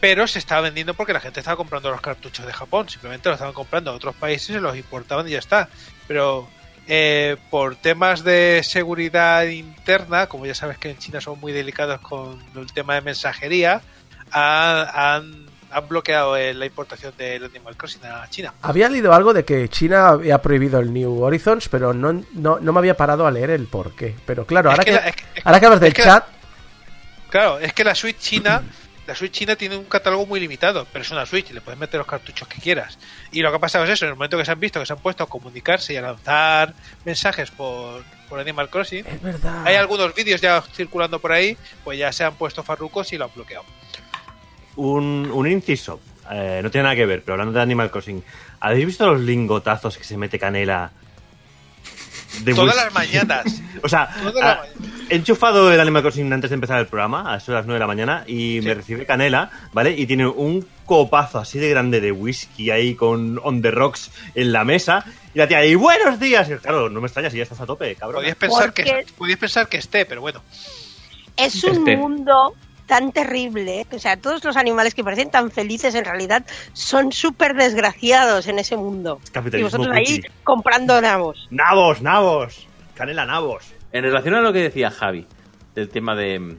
pero se estaba vendiendo porque la gente estaba comprando los cartuchos de Japón. Simplemente los estaban comprando en otros países, se los importaban y ya está. Pero eh, por temas de seguridad interna, como ya sabes que en China son muy delicados con el tema de mensajería, han, bloqueado eh, la importación del Animal Crossing a China. Había leído algo de que China había prohibido el New Horizons, pero no, no, no me había parado a leer el por qué. Pero claro, Es ahora que que, la- es que- ahora que hablas del chat, Claro, es que la Switch China, la Switch China tiene un catálogo muy limitado, pero es una Switch, le puedes meter los cartuchos que quieras. Y lo que ha pasado es eso, en el momento que se han visto, que se han puesto a comunicarse y a lanzar mensajes por, por Animal Crossing, es verdad. hay algunos vídeos ya circulando por ahí, pues ya se han puesto farrucos y lo han bloqueado. Un, un inciso. Eh, no tiene nada que ver, pero hablando de Animal Crossing, ¿habéis visto los lingotazos que se mete Canela? De Todas las mañanas. O sea, he enchufado el Animal Crossing antes de empezar el programa, a eso de las 9 de la mañana, y me recibe Canela, ¿vale? Y tiene un copazo así de grande de whisky ahí con on the rocks en la mesa, y la tía ahí, ¡buenos días! Y claro, no me extraña si ya estás a tope, cabrón. Podías pensar, que, podías pensar que esté, pero bueno. Es un Este. mundo tan terrible. O sea, todos los animales que parecen tan felices en realidad son súper desgraciados en ese mundo. Y vosotros ahí cookie. comprando nabos. ¡Nabos, nabos! Canela, nabos. En relación a lo que decía Javi, del tema de,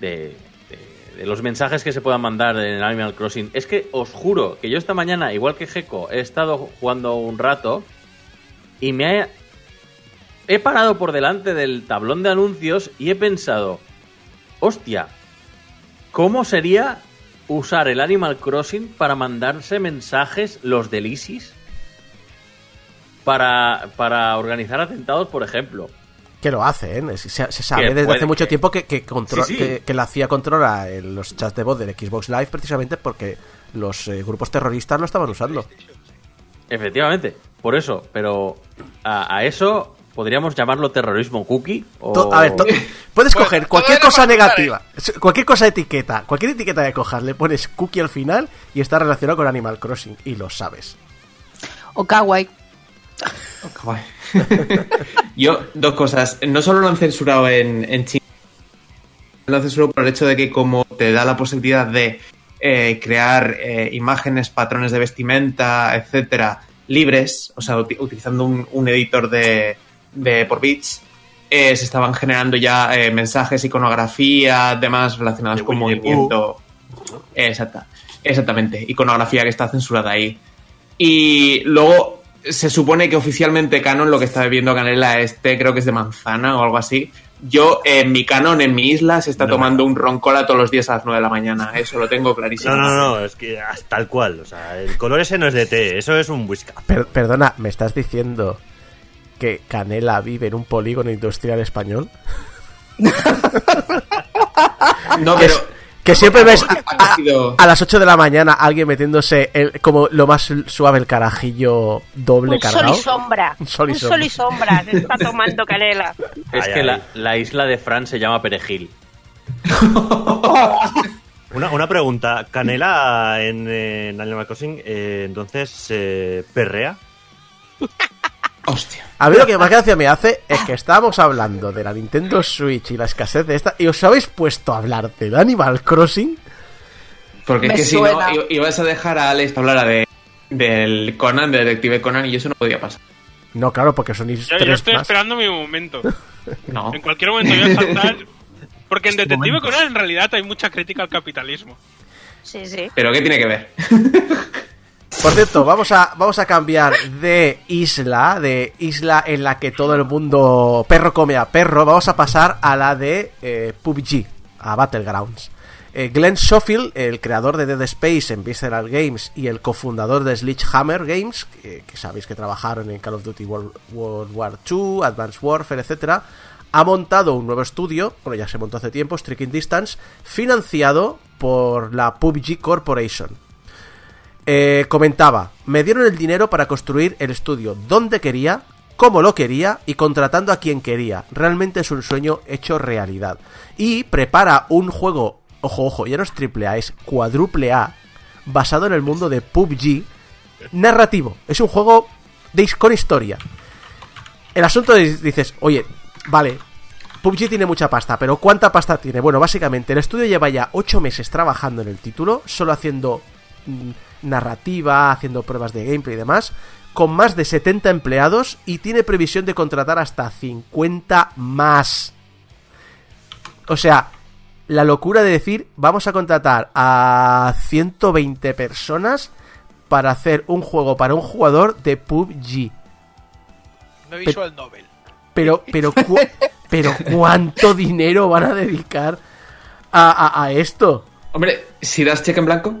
de, de- de los mensajes que se puedan mandar en Animal Crossing, es que os juro que yo esta mañana, igual que Gecko, he estado jugando un rato y me he, he parado por delante del tablón de anuncios y he pensado, hostia, ¿cómo sería usar el Animal Crossing para mandarse mensajes los del ISIS? Para, para organizar atentados, por ejemplo. Que lo hacen, se, se sabe desde hace mucho que- tiempo que, que, contro- Sí, sí. que, que la CIA controla eh, los chats de voz del Xbox Live precisamente porque los eh, grupos terroristas lo estaban usando. Efectivamente, por eso, pero a, a eso podríamos llamarlo terrorismo cookie o... To- a ver, to- puedes Bueno, coger todo cualquier cosa negativa, cualquier cosa etiqueta, cualquier etiqueta de cojas, le pones cookie al final y está relacionado con Animal Crossing y lo sabes. O kawaii. Guay. Yo, dos cosas. No solo lo han censurado en, en China, lo han censurado por el hecho de que como te da la posibilidad de eh, crear eh, imágenes, patrones de vestimenta, etcétera, libres, o sea, uti- utilizando un, un editor de, de por bits, eh, se estaban generando ya eh, mensajes, iconografía, demás relacionados De con movimiento. Exacta, exactamente, iconografía que está censurada ahí. Y luego se supone que oficialmente Canon lo que está bebiendo Canela este creo que es de manzana o algo así. Yo, en mi Canon, en mi isla, se está No, tomando un roncola todos los días a las 9 de la mañana. Eso lo tengo clarísimo. No, no, no, es que tal cual. O sea, el color ese no es de té, eso es un whisky. Per- perdona, ¿me estás diciendo que Canela vive en un polígono industrial español? No, Que, pero... es- Que siempre ves a, a las 8 de la mañana alguien metiéndose el- como lo más suave el carajillo doble Un sol cargado. y sombra. Un sol y Un sol y sombra. Se está tomando canela. Es Ay, que ay. La, la isla de Fran se llama Perejil. Una, una pregunta. ¿Canela en, en Animal Crossing eh, entonces eh, perrea? Hostia. A mí lo que más gracia me hace es que estábamos hablando de la Nintendo Switch y la escasez de esta, y os habéis puesto a hablar del Animal Crossing. Porque Me es que si no, ibas a dejar a Alex hablar de, del Conan, del detective Conan, y eso no podía pasar. No, claro, porque son Yo, yo estoy más. esperando mi momento. No. En cualquier momento voy a saltar. Porque en Detective Conan en realidad hay mucha crítica al capitalismo. Sí, sí. ¿Pero qué tiene que ver? Por cierto, vamos a, vamos a cambiar de isla, de isla en la que todo el mundo perro come a perro, vamos a pasar a la de eh, PUBG, a Battlegrounds. Eh, Glenn Schofield, el creador de Dead Space en Visceral Games y el cofundador de Sledgehammer Games, que, sabéis que trabajaron en Call of Duty World, World War II, Advanced Warfare, etcétera, ha montado un nuevo estudio, bueno ya se montó hace tiempo, Striking Distance, financiado por la PUBG Corporation. Eh, comentaba, me dieron el dinero para construir el estudio donde quería, como lo quería y contratando a quien quería. Realmente es un sueño hecho realidad. Y prepara un juego, ojo, ojo, ya no es triple A, es cuádruple A, basado en el mundo de PUBG, narrativo. Es un juego de, con historia. El asunto es, dices, oye, vale, PUBG tiene mucha pasta, pero ¿cuánta pasta tiene? Bueno, básicamente el estudio lleva ya 8 meses trabajando en el título, solo haciendo mm, narrativa, haciendo pruebas de gameplay y demás, con más de 70 empleados y tiene previsión de contratar hasta 50 más. O sea, la locura de decir, vamos a contratar a 120 personas para hacer un juego para un jugador de PUBG. No visual novel. Pero, pero, cu- pero ¿cuánto dinero van a dedicar a, a- a esto? Hombre, si das cheque en blanco,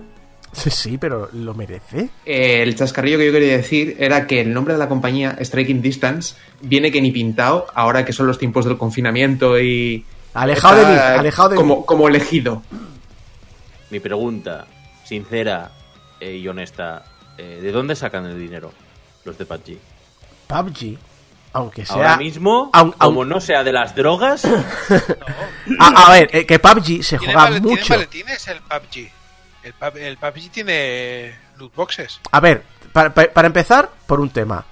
Sí, sí, pero ¿lo merece? eh, el chascarrillo que yo quería decir era que el nombre de la compañía, Striking Distance, viene que ni pintado, ahora que son los tiempos del confinamiento y... Alejado de mí, alejado de como, mí. Como elegido. Mi pregunta, sincera y honesta, eh, ¿de dónde sacan el dinero los de PUBG? PUBG, aunque sea... Ahora mismo, aun- aun- como no sea de las drogas, A, a ver, eh, que PUBG se Tiene, juega tiene mucho. maletines el PUBG. El, el PUBG tiene loot boxes. A ver, para, para- empezar, por un tema.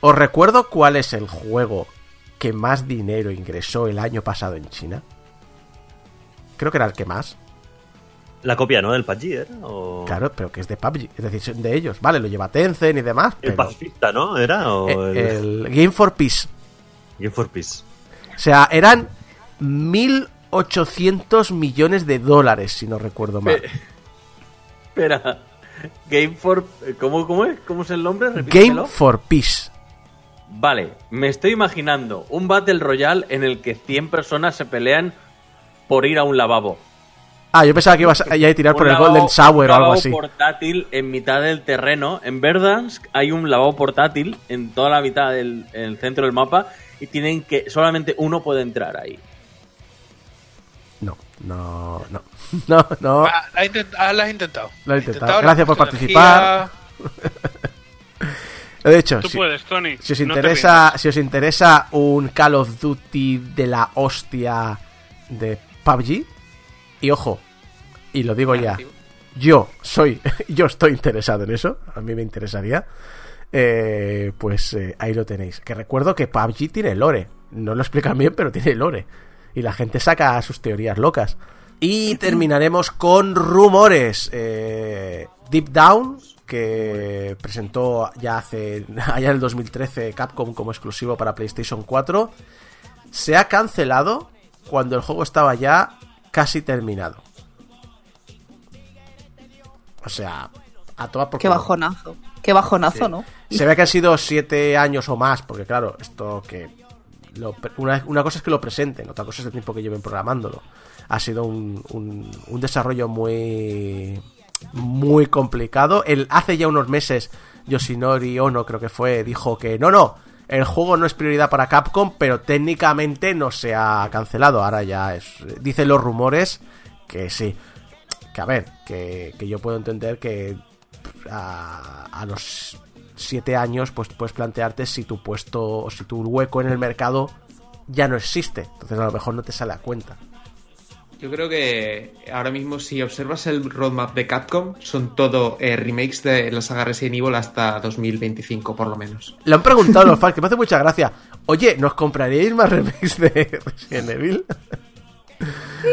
¿Os recuerdo cuál es el juego que más dinero ingresó el año pasado en China? Creo que era el que más. La copia, ¿no? Del PUBG, ¿era? O... Claro, pero que es de PUBG. Es decir, son de ellos. Vale, lo lleva Tencent y demás. El Pero pacifista, ¿no? ¿Era? O eh, el... el Game for Peace. Game for Peace. O sea, eran 1.800 millones de dólares, si no recuerdo mal. Espera, Game for... ¿Cómo, cómo es? ¿Cómo es el nombre? Game Repítemelo. for Peace. Vale, me estoy imaginando un Battle Royale en el que 100 personas se pelean por ir a un lavabo. Ah, yo pensaba que ibas a, ya a tirar por Un el lavabo- Golden Shower un o algo lavabo así. portátil en mitad del terreno. En Verdansk hay un lavabo portátil en toda la mitad del en el centro del mapa y tienen que solamente uno puede entrar ahí. No, no, no. No, no. Ah, la, intent- ah, la has intentado. Lo he La has intentado. Gracias por participar. energía. De hecho, Tú si, puedes, Tony. si os no interesa, si os interesa un Call of Duty de la hostia de PUBG, y ojo, y lo digo ya, yo soy, yo estoy interesado en eso, a mí me interesaría, eh, pues eh, ahí lo tenéis. Que recuerdo que PUBG tiene lore, no lo explican bien, pero tiene lore, y la gente saca sus teorías locas. Y terminaremos con rumores. Eh, Deep Down, que presentó ya hace allá en el 2013 Capcom como exclusivo para PlayStation 4, se ha cancelado cuando el juego estaba ya casi terminado. O sea, a toda por Qué bajonazo. Qué bajonazo, ¿no? Se ve que han sido siete años o más, porque claro, esto que... una, una cosa es que lo presenten, otra cosa es el tiempo que lleven programándolo. Ha sido un, un- desarrollo muy... Muy complicado. Hace ya unos meses, Yoshinori Ono creo que fue, dijo que no, no, el juego no es prioridad para Capcom, pero técnicamente no se ha cancelado. Ahora ya es... Dicen los rumores que sí. Que a ver, que, que yo puedo entender que a, a los siete años pues puedes plantearte si tu puesto o si tu hueco en el mercado ya no existe. Entonces a lo mejor no te sale a cuenta. Yo creo que ahora mismo si observas el roadmap de Capcom son todo eh, remakes de la saga Resident Evil hasta 2025 por lo menos. Le han preguntado los fans, que me hace mucha gracia. Oye, ¿nos compraríais más remakes de Resident Evil?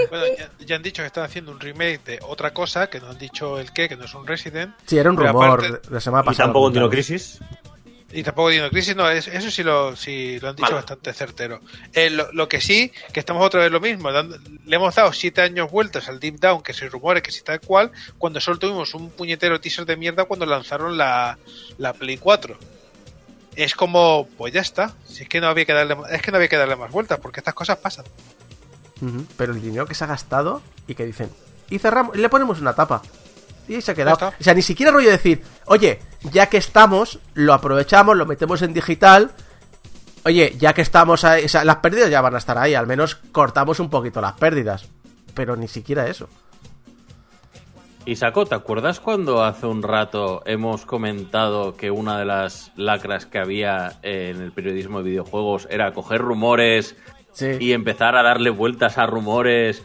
Bueno, ya, ya han dicho que están haciendo un remake de otra cosa, que no han dicho el qué, que no es un Resident. Sí, era un Pero rumor aparte- de la semana Y pasada. tampoco Dino Crisis. Y tampoco Dino Crisis, no, es- eso sí lo, sí lo han dicho Vale. bastante certero. Eh, lo, lo que sí, que estamos otra vez lo mismo, dando- le hemos dado siete años vueltas al Deep Down, que se rumore que si tal cual, cuando solo tuvimos un puñetero teaser de mierda cuando lanzaron la, la Play 4. Es como, pues ya está, si es que no había que darle, es que no había que darle más vueltas, porque estas cosas pasan. Pero el dinero que se ha gastado y que dicen, y cerramos, y le ponemos una tapa. Y ahí se ha quedado. O sea, ni siquiera rollo decir, oye, ya que estamos, lo aprovechamos, lo metemos en digital. Oye, ya que estamos ahí, o sea, las pérdidas ya van a estar ahí, al menos cortamos un poquito las pérdidas. Pero ni siquiera eso. Y Saco, ¿te acuerdas cuando hace un rato hemos comentado que una de las lacras que había en el periodismo de videojuegos era coger rumores Sí. y empezar a darle vueltas a rumores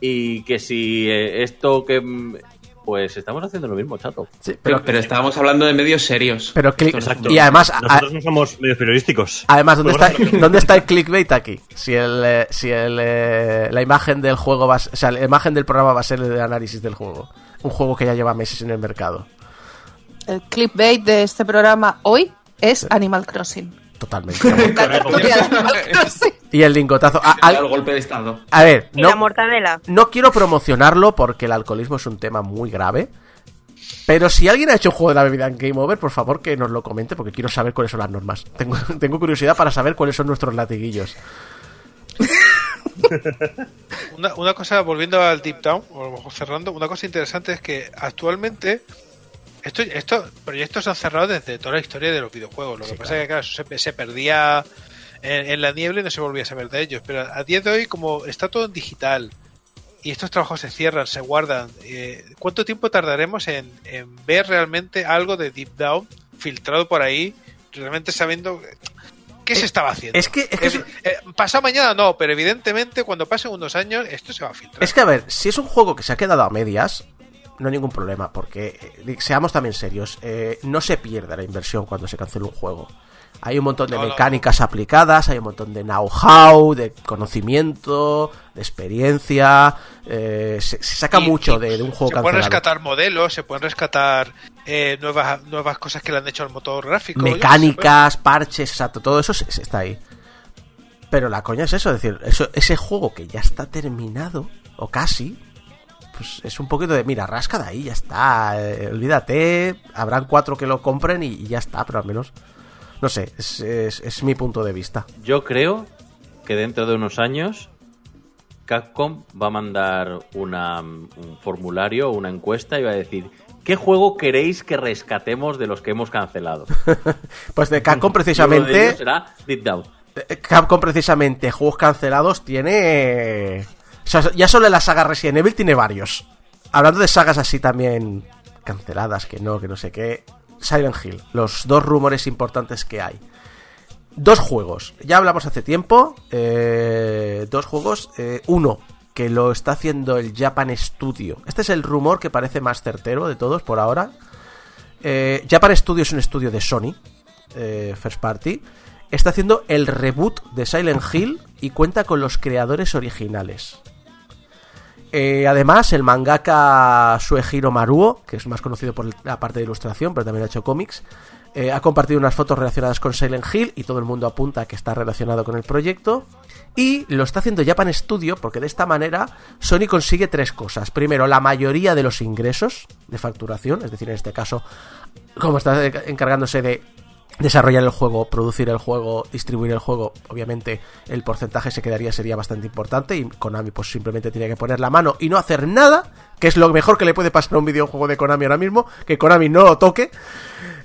y que si eh, esto que... mm, Pues estamos haciendo lo mismo, chato. Sí, Pero, pero, pero estábamos hablando de medios serios. pero click- Exacto. y además, a- Nosotros no somos medios periodísticos. Además, ¿dónde está, Podemos- ¿dónde está el clickbait aquí? Si el, eh, si el, eh, la imagen del juego va o sea, la imagen del programa va a ser el análisis del juego. Un juego que ya lleva meses en el mercado. El clickbait de este programa hoy es Animal Crossing. Totalmente. Y el lingotazo. A, ha dado el al- golpe de estado. a ver, Y la no, mortadela. no quiero promocionarlo porque el alcoholismo es un tema muy grave. Pero si alguien ha hecho un juego de la bebida en Game Over, por favor que nos lo comente porque quiero saber cuáles son las normas. Tengo, tengo curiosidad para saber cuáles son nuestros latiguillos. Una, una cosa, volviendo al Deep Down, o a lo mejor cerrando, una cosa interesante es que actualmente esto, estos proyectos han cerrado desde toda la historia de los videojuegos. Lo que pasa es que claro, eso se, se perdía en, en la niebla y no se volvía a saber de ellos. Pero a día de hoy, como está todo en digital y estos trabajos se cierran, se guardan, eh, ¿cuánto tiempo tardaremos en, en ver realmente algo de Deep Down filtrado por ahí, realmente sabiendo qué se estaba haciendo? es que- es que Es- es- eh, pasado mañana no, pero evidentemente cuando pasen unos años esto se va a filtrar. Es que, a ver, si es un juego que se ha quedado a medias, no hay ningún problema, porque, eh, seamos también serios, eh, no se pierde la inversión cuando se cancela un juego. Hay un montón de mecánicas aplicadas, hay un montón de know-how, de conocimiento, de experiencia, eh, se, se saca Y- mucho y de, de un juego se pueden cancelado. rescatar modelos, se pueden rescatar eh, nuevas, nuevas cosas que le han hecho al motor gráfico. sé, Mecánicas, parches, exacto, todo eso se- se está ahí. Pero la coña es eso, es decir, eso, ese juego que ya está terminado, o casi, pues es un poquito de, mira, rasca de ahí, ya está, eh, olvídate, habrán cuatro que lo compren y, y ya está, pero al menos, no sé, es, es- es mi punto de vista. Yo creo que dentro de unos años Capcom va a mandar una, un formulario, una encuesta y va a decir ¿qué juego queréis que rescatemos de los que hemos cancelado? Pues de Capcom precisamente, será Deep Down. eh, Capcom precisamente, juegos cancelados tiene... o sea, ya solo en la saga Resident Evil tiene varios. Hablando de sagas así también canceladas, que no, que no sé qué. Silent Hill, los dos rumores importantes que hay. Dos juegos, ya hablamos hace tiempo. eh, dos juegos. eh, uno, que lo está haciendo el Japan Studio. Este es el rumor que parece más certero de todos por ahora. Eh, Japan Studio es un estudio de Sony, First Party. Está haciendo el reboot de Silent Hill y cuenta con los creadores originales. Eh, además, el mangaka Suehiro Maruo, que es más conocido por la parte de ilustración, pero también ha hecho cómics, eh, ha compartido unas fotos relacionadas con Silent Hill y todo el mundo apunta a que está relacionado con el proyecto. Y lo está haciendo Japan Studio porque de esta manera Sony consigue tres cosas. Primero, la mayoría de los ingresos de facturación, es decir, en este caso, como está encargándose de desarrollar el juego, producir el juego, distribuir el juego, obviamente el porcentaje se quedaría sería bastante importante y Konami pues simplemente tiene que poner la mano y no hacer nada, que es lo mejor que le puede pasar a un videojuego de Konami ahora mismo, que Konami no lo toque.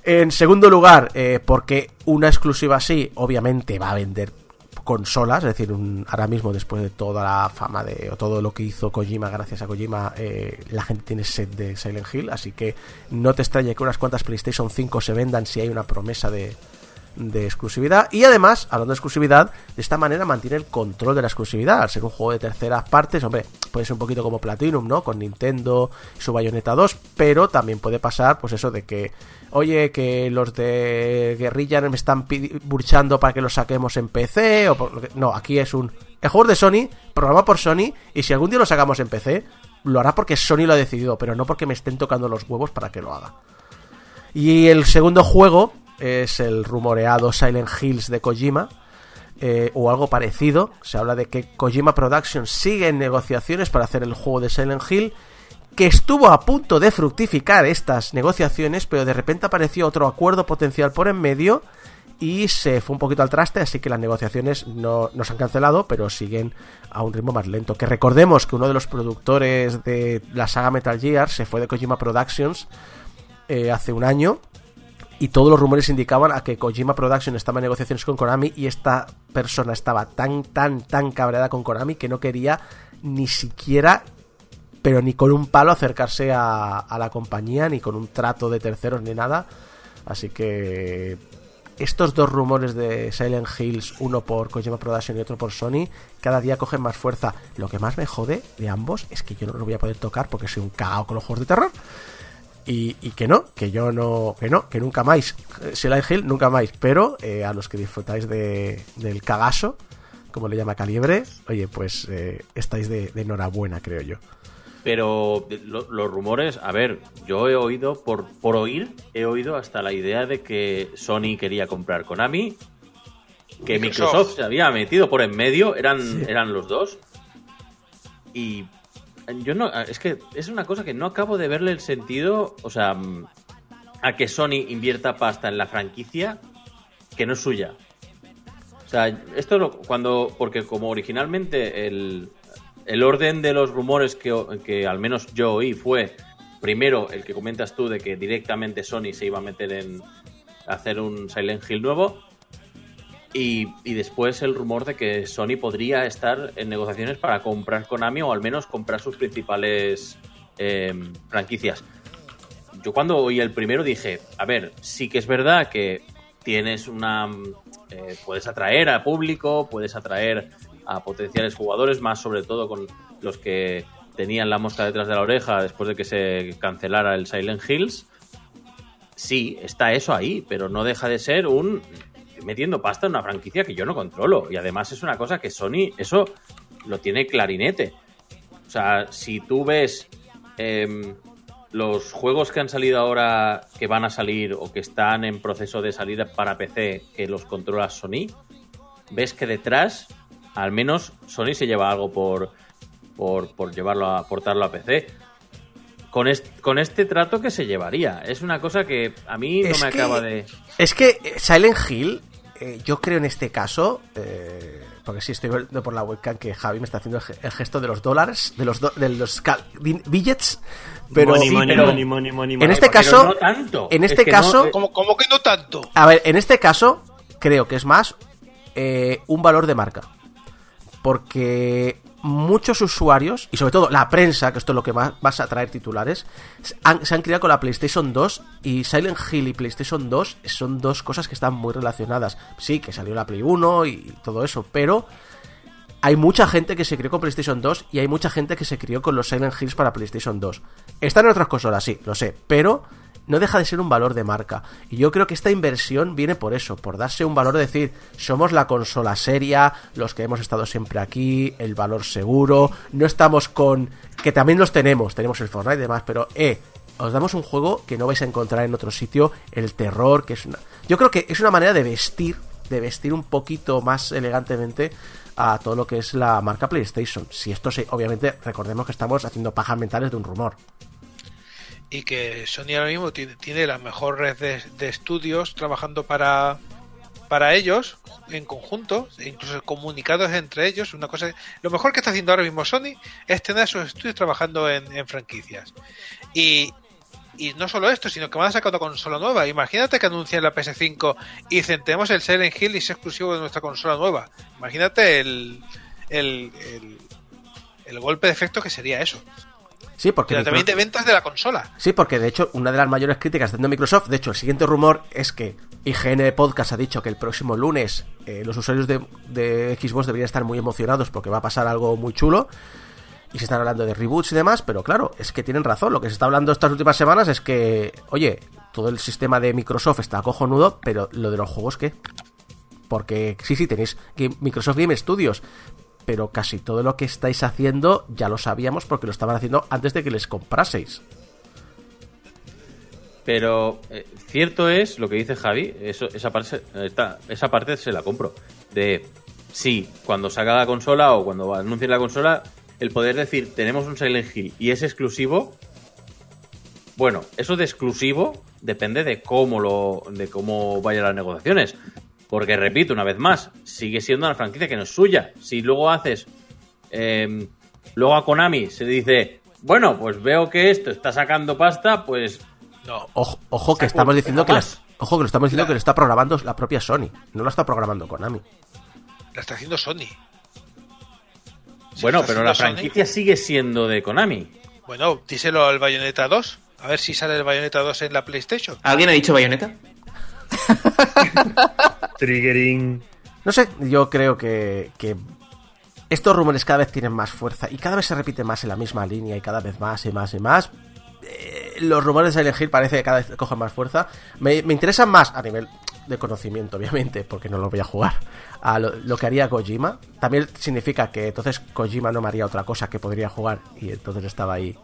En segundo lugar, eh, porque una exclusiva así obviamente va a vender consolas, es decir, ahora mismo después de toda la fama de o todo lo que hizo Kojima, gracias a Kojima, eh, la gente tiene sed de Silent Hill, así que no te extrañe que unas cuantas PlayStation 5 se vendan si hay una promesa de, de exclusividad y además, hablando de exclusividad, de esta manera mantiene el control de la exclusividad. Al ser un juego de terceras partes, hombre, puede ser un poquito como Platinum, ¿no? Con Nintendo su Bayonetta 2, pero también puede pasar, pues eso de que, oye, que los de Guerrilla me están burchando para que los saquemos en PC, o no, aquí es un... Juego de Sony, programado por Sony, y si algún día lo sacamos en PC, lo hará porque Sony lo ha decidido, pero no porque me estén tocando los huevos para que lo haga. Y el segundo juego es el rumoreado Silent Hills de Kojima, eh, o algo parecido. Se habla de que Kojima Productions sigue en negociaciones para hacer el juego de Silent Hill, que estuvo a punto de fructificar estas negociaciones, pero de repente apareció otro acuerdo potencial por en medio y se fue un poquito al traste, así que las negociaciones no, se han cancelado, pero siguen a un ritmo más lento. Que recordemos que uno de los productores de la saga Metal Gear se fue de Kojima Productions eh, hace un año y todos los rumores indicaban a que Kojima Production estaba en negociaciones con Konami y esta persona estaba tan, tan, tan cabreada con Konami que no quería ni siquiera, pero ni con un palo acercarse a, a la compañía, ni con un trato de terceros ni nada. Así que estos dos rumores de Silent Hills, uno por Kojima Production y otro por Sony, cada día cogen más fuerza. Lo que más me jode de ambos es que yo no lo voy a poder tocar porque soy un cagao con los juegos de terror. Y, y que no, que yo no, que no, que nunca más. Eh, Silent Hill, nunca más. Pero eh, a los que disfrutáis de, del cagaso, como le llama Calibre, oye, pues eh, estáis de enhorabuena, creo yo. Pero lo- los rumores, a ver, yo he oído, por, por oír, he oído hasta la idea de que Sony quería comprar Konami, que Microsoft. Microsoft, se había metido por en medio, eran, eran los dos. Y yo no, es que es una cosa que no acabo de verle el sentido, o sea, a que Sony invierta pasta en la franquicia que no es suya. O sea, esto lo, cuando, porque como originalmente el, el orden de los rumores que, que al menos yo oí fue primero el que comentas tú de que directamente Sony se iba a meter en hacer un Silent Hill nuevo y, y después el rumor de que Sony podría estar en negociaciones para comprar Konami o al menos comprar sus principales eh, franquicias. Yo cuando oí el primero dije, a ver, sí que es verdad que tienes una... eh, puedes atraer a público, puedes atraer a potenciales jugadores, más sobre todo con los que tenían la mosca detrás de la oreja después de que se cancelara el Silent Hills. Sí, está eso ahí, pero no deja de ser un metiendo pasta en una franquicia que yo no controlo. Y además es una cosa que Sony, eso lo tiene clarinete. O sea, si tú ves em, los juegos que han salido ahora, que van a salir o que están en proceso de salir para PC, que los controla Sony, ves que detrás, al menos Sony se lleva algo por, por, por llevarlo a portarlo a PC. Con este, con este trato que se llevaría. Es una cosa que a mí no Es me que- acaba de. Es que Silent Hill, eh, yo creo en este caso, eh, porque sí estoy viendo por la webcam que Javi me está haciendo el, ge- el gesto de los dólares, de los, do- de los billets, pero, money, sí, money, pero money, money, money, en este caso, no tanto. en Es este que no- caso, eh, ¿Cómo, cómo que no tanto? a ver, en este caso creo que es más eh, un valor de marca, porque muchos usuarios y sobre todo la prensa, que esto es lo que vas a traer titulares, se han criado con la PlayStation 2 y Silent Hill y PlayStation 2 son dos cosas que están muy relacionadas. Sí, que salió la Play 1 y todo eso, pero hay mucha gente que se crió con PlayStation 2 y hay mucha gente que se crió con los Silent Hills para PlayStation 2. Están en otras consolas, sí, lo sé, pero no deja de ser un valor de marca. Y yo creo que esta inversión viene por eso, por darse un valor de decir, somos la consola seria, los que hemos estado siempre aquí, el valor seguro, no estamos con... que también los tenemos, tenemos el Fortnite y demás, pero eh, os damos un juego que no vais a encontrar en otro sitio, el terror, que es una... Yo creo que es una manera de vestir, de vestir un poquito más elegantemente a todo lo que es la marca PlayStation. Si esto se, obviamente, recordemos que estamos haciendo pajas mentales de un rumor. Y que Sony ahora mismo tiene, tiene la mejor red de, estudios trabajando para, para ellos en conjunto, e incluso comunicados entre ellos. Una cosa, lo mejor que está haciendo ahora mismo Sony es tener sus estudios trabajando en, franquicias. Y, y no solo esto, sino que van a sacar una consola nueva. Imagínate que anuncian la PS5 y dicen, el Silent Hill y es exclusivo de nuestra consola nueva. Imagínate el, el, el, el golpe de efecto que sería eso. Sí, porque Pero también de ventas de la consola. Sí, porque de hecho, una de las mayores críticas haciendo Microsoft, de hecho, el siguiente rumor es que IGN Podcast ha dicho que el próximo lunes eh, los usuarios de, de Xbox deberían estar muy emocionados porque va a pasar algo muy chulo. Y se están hablando de reboots y demás, pero claro, es que tienen razón. Lo que se está hablando estas últimas semanas es que, oye, todo el sistema de Microsoft está cojonudo, pero lo de los juegos, ¿qué? Porque sí, sí, tenéis Microsoft Game Studios, pero casi todo lo que estáis haciendo ya lo sabíamos porque lo estaban haciendo antes de que les compraseis. Pero eh, cierto es lo que dice Javi, eso, esa, parte, se- esta- esa parte se la compro. De sí, cuando salga la consola o cuando anuncien la consola, el poder decir tenemos un Silent Hill y es exclusivo. Bueno, eso de exclusivo depende de cómo lo, de cómo vayan las negociaciones. Porque repito, una vez más, sigue siendo una franquicia que no es suya. Si luego haces. eh, luego a Konami se le dice. Bueno, pues veo que esto está sacando pasta, pues No. Ojo, ojo que estamos diciendo que las- ojo que lo estamos diciendo que lo está programando la propia Sony, no lo está programando Konami. La está haciendo Sony. Si Bueno, pero la Sony, franquicia sigue siendo de Konami. Bueno, díselo al Bayonetta 2. A ver si sale el Bayonetta 2 en la PlayStation. ¿Alguien ha dicho bayoneta? Triggering. No sé, yo creo que, que estos rumores cada vez tienen más fuerza y cada vez se repite más en la misma línea y cada vez más y más y más. Eh, los rumores de Hill parece que cada vez cogen más fuerza. Me, me interesan más a nivel de conocimiento, obviamente, porque no lo voy a jugar, a lo, lo que haría Kojima. También significa que entonces Kojima no me haría otra cosa que podría jugar y entonces estaba ahí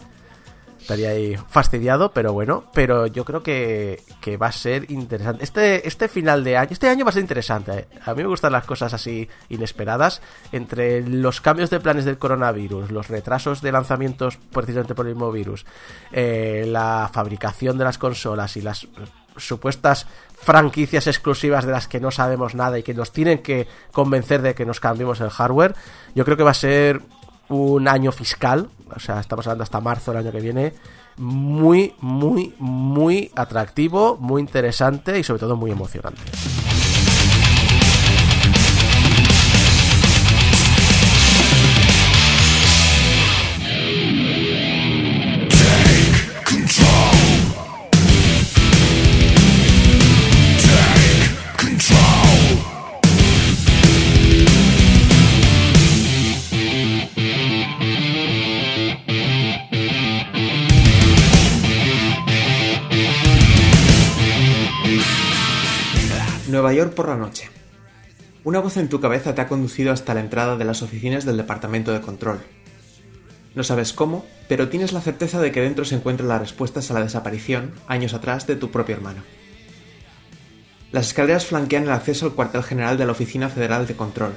estaría ahí fastidiado, pero bueno, pero yo creo que, que va a ser interesante. Este, este final de año, este año va a ser interesante. ¿eh? A mí me gustan las cosas así inesperadas, entre los cambios de planes del coronavirus, los retrasos de lanzamientos precisamente por el mismo virus, eh, la fabricación de las consolas y las supuestas franquicias exclusivas de las que no sabemos nada y que nos tienen que convencer de que nos cambiemos el hardware, yo creo que va a ser un año fiscal, o sea, estamos hablando hasta marzo del año que viene, muy, muy, muy atractivo, muy interesante y sobre todo muy emocionante. Nueva York por la noche. Una voz en tu cabeza te ha conducido hasta la entrada de las oficinas del Departamento de Control. No sabes cómo, pero tienes la certeza de que dentro se encuentran las respuestas a la desaparición, años atrás, de tu propio hermano. Las escaleras flanquean el acceso al cuartel general de la Oficina Federal de Control,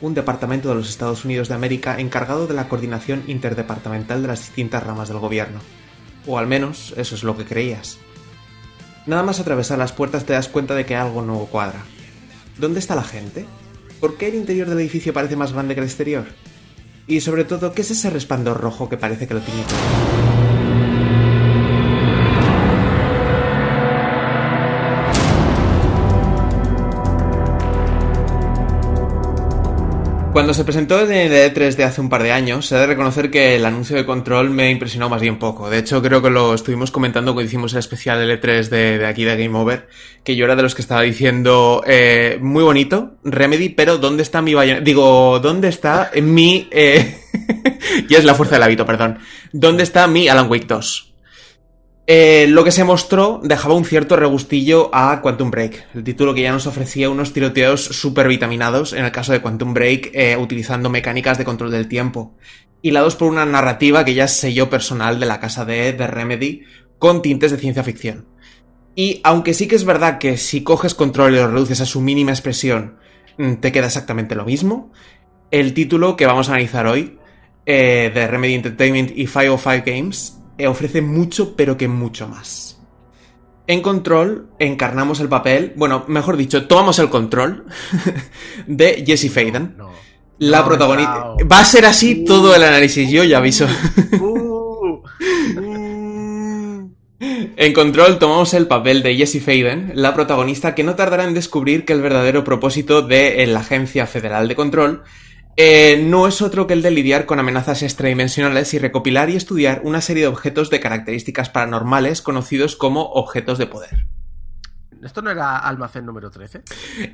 un departamento de los Estados Unidos de América encargado de la coordinación interdepartamental de las distintas ramas del gobierno. O al menos eso es lo que creías. Nada más atravesar las puertas te das cuenta de que algo no cuadra. ¿Dónde está la gente? ¿Por qué el interior del edificio parece más grande que el exterior? Y sobre todo, ¿qué es ese resplandor rojo que parece que lo tiene todo? Cuando se presentó en el E3 de hace un par de años, se ha de reconocer que el anuncio de control me impresionó más bien poco. De hecho, creo que lo estuvimos comentando cuando hicimos el especial L3 de, de aquí de Game Over, que yo era de los que estaba diciendo, eh, muy bonito, Remedy, pero ¿dónde está mi bayoneta? Digo, ¿dónde está mi... Eh... ya es la fuerza del hábito, perdón. ¿Dónde está mi Alan Wake 2? Eh, lo que se mostró dejaba un cierto regustillo a Quantum Break, el título que ya nos ofrecía unos tiroteos super vitaminados, en el caso de Quantum Break, eh, utilizando mecánicas de control del tiempo, hilados por una narrativa que ya es sello personal de la casa de, de Remedy, con tintes de ciencia ficción. Y aunque sí que es verdad que si coges control y lo reduces a su mínima expresión, mm, te queda exactamente lo mismo, el título que vamos a analizar hoy, eh, de Remedy Entertainment y 505 Games, ofrece mucho, pero que mucho más. En Control encarnamos el papel, bueno, mejor dicho, tomamos el control de Jessie Faden. No. La No, protagonista. Va a ser así todo el análisis, yo ya aviso. Uh, Eh, En Control tomamos el papel de Jessie Faden, la protagonista que no tardará en descubrir que el verdadero propósito de eh, la Agencia Federal de Control eh, no es otro que el de lidiar con amenazas extradimensionales y recopilar y estudiar una serie de objetos de características paranormales conocidos como objetos de poder. ¿Esto no era almacén número 13?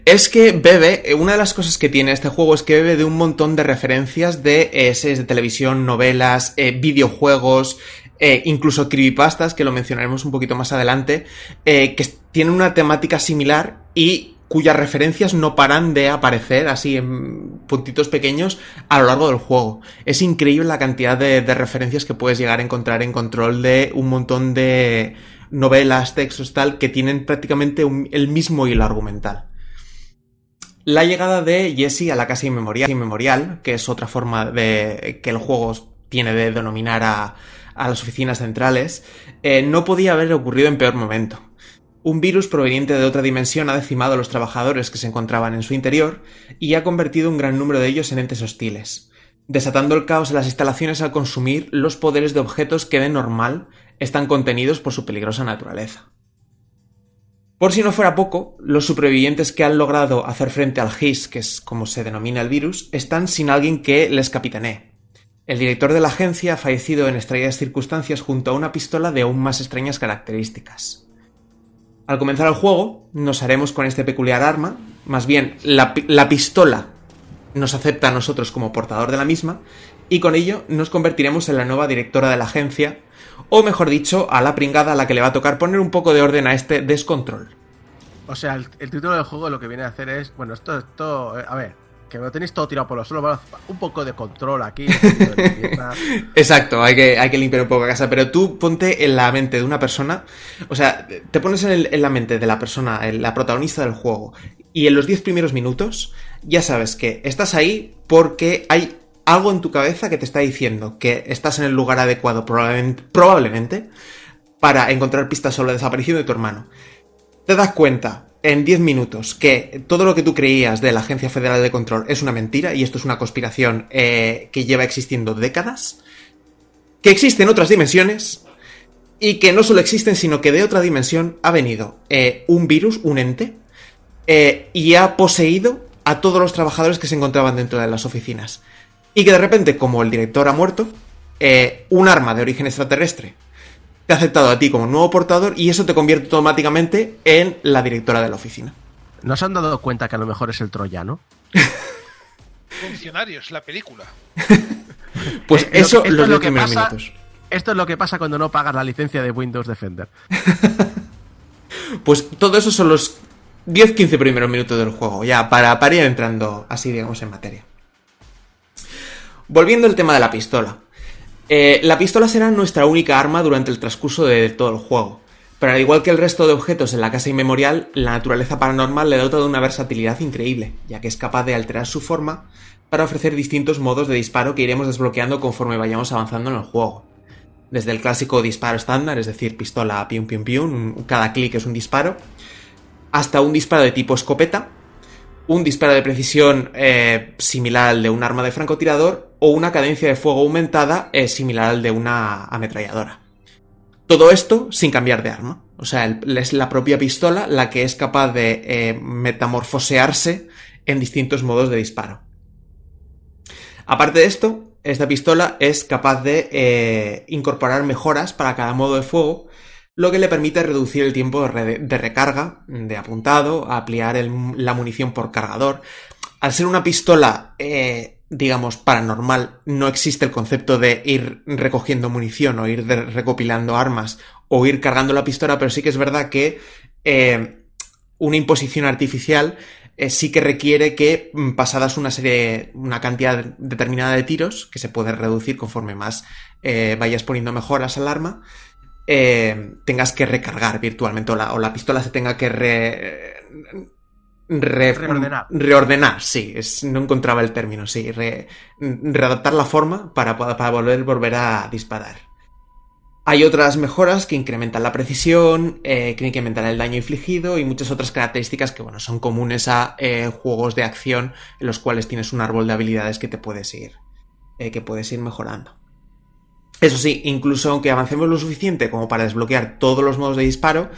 Es que bebe, eh, una de las cosas que tiene este juego es que bebe de un montón de referencias de eh, series de televisión, novelas, eh, videojuegos, eh, incluso creepypastas, que lo mencionaremos un poquito más adelante, que tienen una temática similar y cuyas referencias no paran de aparecer así en puntitos pequeños a lo largo del juego. Es increíble la cantidad de, referencias que puedes llegar a encontrar en control de un montón de novelas, textos, tal, que tienen prácticamente el mismo hilo argumental. La llegada de Jesse a la casa inmemorial, inmemorial, que es otra forma de que el juego tiene de denominar a, a las oficinas centrales, eh, no podía haber ocurrido en peor momento. Un virus proveniente de otra dimensión ha decimado a los trabajadores que se encontraban en su interior y ha convertido un gran número de ellos en entes hostiles, desatando el caos en las instalaciones al consumir los poderes de objetos que de normal están contenidos por su peligrosa naturaleza. Por si no fuera poco, los supervivientes que han logrado hacer frente al GIS, que es como se denomina el virus, están sin alguien que les capitanee. El director de la agencia ha fallecido en extrañas circunstancias junto a una pistola de aún más extrañas características. Al comenzar el juego, nos haremos con este peculiar arma, más bien la, pi- la pistola nos acepta a nosotros como portador de la misma, y con ello nos convertiremos en la nueva directora de la agencia, o mejor dicho, a la pringada a la que le va a tocar poner un poco de orden a este descontrol. O sea, el, el título del juego lo que viene a hacer es. Bueno, esto, esto. eh, a ver, que lo tenéis todo tirado por los suelos. Un poco de control aquí. de. Exacto, hay que, hay que limpiar un poco la casa, pero tú ponte en la mente de una persona, o sea, te pones en, el- la mente de la persona, la protagonista del juego, y en los 10 primeros minutos ya sabes que estás ahí porque hay algo en tu cabeza que te está diciendo que estás en el lugar adecuado probablemente, probablemente para encontrar pistas sobre la desaparición de tu hermano. Te das cuenta en 10 minutos que todo lo que tú creías de la Agencia Federal de Control es una mentira y esto es una conspiración eh, que lleva existiendo décadas, que existen otras dimensiones y que no solo existen, sino que de otra dimensión ha venido eh, un virus, un ente, eh, y ha poseído a todos los trabajadores que se encontraban dentro de las oficinas. Y que de repente, como el director ha muerto, un arma de origen extraterrestre te ha aceptado a ti como nuevo portador y eso te convierte automáticamente en la directora de la oficina. ¿No se han dado cuenta que a lo mejor es el troyano? Funcionarios, la película. Pues Eh, lo eso esto los es lo 10 que primeros pasa- minutos. Esto es lo que pasa cuando no pagas la licencia de Windows Defender. Pues todo eso son los 10-15 primeros minutos del juego, ya para, para ir entrando así, digamos, en materia. Volviendo al tema de la pistola. Eh, la pistola será nuestra única arma durante el transcurso de todo el juego. Pero al igual que el resto de objetos en la casa inmemorial, la naturaleza paranormal le dota de una versatilidad increíble, ya que es capaz de alterar su forma para ofrecer distintos modos de disparo que iremos desbloqueando conforme vayamos avanzando en el juego. Desde el clásico disparo estándar, es decir, pistola pium pium pium, cada clic es un disparo, hasta un disparo de tipo escopeta, un disparo de precisión eh, similar al de un arma de francotirador o una cadencia de fuego aumentada eh, similar al de una ametralladora. Todo esto sin cambiar de arma. O sea, es la propia pistola la que es capaz de eh, metamorfosearse en distintos modos de disparo. Aparte de esto, esta pistola es capaz de eh, incorporar mejoras para cada modo de fuego, lo que le permite reducir el tiempo de, re- de recarga, de apuntado, ampliar la munición por cargador. Al ser una pistola, eh, digamos, paranormal, no existe el concepto de ir recogiendo munición o ir recopilando armas o ir cargando la pistola, pero sí que es verdad que eh, una imposición artificial eh, sí que requiere que mm, pasadas una serie, una cantidad determinada de tiros, que se puede reducir conforme más eh, vayas poniendo mejoras al arma, tengas que recargar virtualmente o la, o la pistola se tenga que re- re- Reordenar. reordenar, sí, es- no encontraba el término, sí, re- readaptar la forma para, para volver, volver a disparar. Hay otras mejoras que incrementan la precisión, eh, que incrementan el daño infligido y muchas otras características que bueno, son comunes a eh, juegos de acción en los cuales tienes un árbol de habilidades que te puedes ir, eh, que puedes ir mejorando. Eso sí, incluso aunque avancemos lo suficiente como para desbloquear todos los modos de disparo,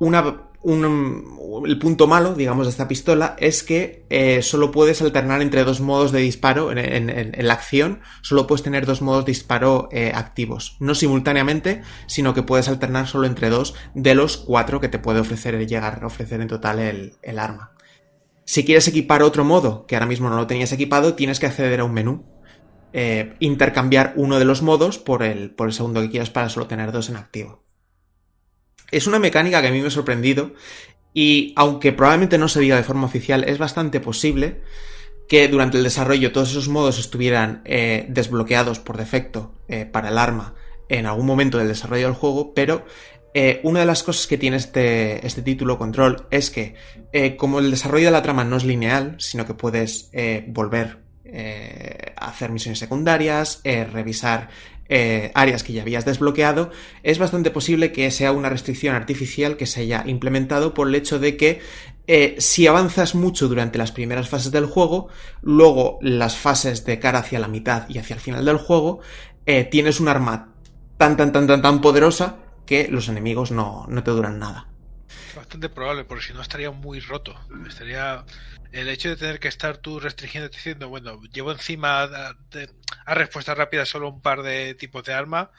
una, un- el punto malo, digamos, de esta pistola es que eh, solo puedes alternar entre dos modos de disparo en, la acción, solo puedes tener dos modos de disparo eh, activos, no simultáneamente, sino que puedes alternar solo entre dos de los cuatro que te puede ofrecer llegar a ofrecer en total el, arma. Si quieres equipar otro modo, que ahora mismo no lo tenías equipado, tienes que acceder a un menú eh, intercambiar uno de los modos por el segundo que quieras para solo tener dos en activo. Es una mecánica que a mí me ha sorprendido y aunque probablemente no se diga de forma oficial, es bastante posible que durante el desarrollo todos esos modos estuvieran eh, desbloqueados por defecto eh, para el arma en algún momento del desarrollo del juego, pero eh, una de las cosas que tiene este, este título Control es que como el desarrollo de la trama no es lineal, sino que puedes volver a hacer misiones secundarias, revisar eh, áreas que ya habías desbloqueado, es bastante posible que sea una restricción artificial que se haya implementado por el hecho de que eh, si avanzas mucho durante las primeras fases del juego, luego las fases de cara hacia la mitad y hacia el final del juego, eh, tienes un arma tan tan tan tan tan poderosa que los enemigos no, no te duran nada. Bastante probable, porque si no estaría muy roto. Estaría el hecho de tener que estar tú restringiendo diciendo, bueno, llevo encima a, a respuesta rápida solo un par de tipos de arma,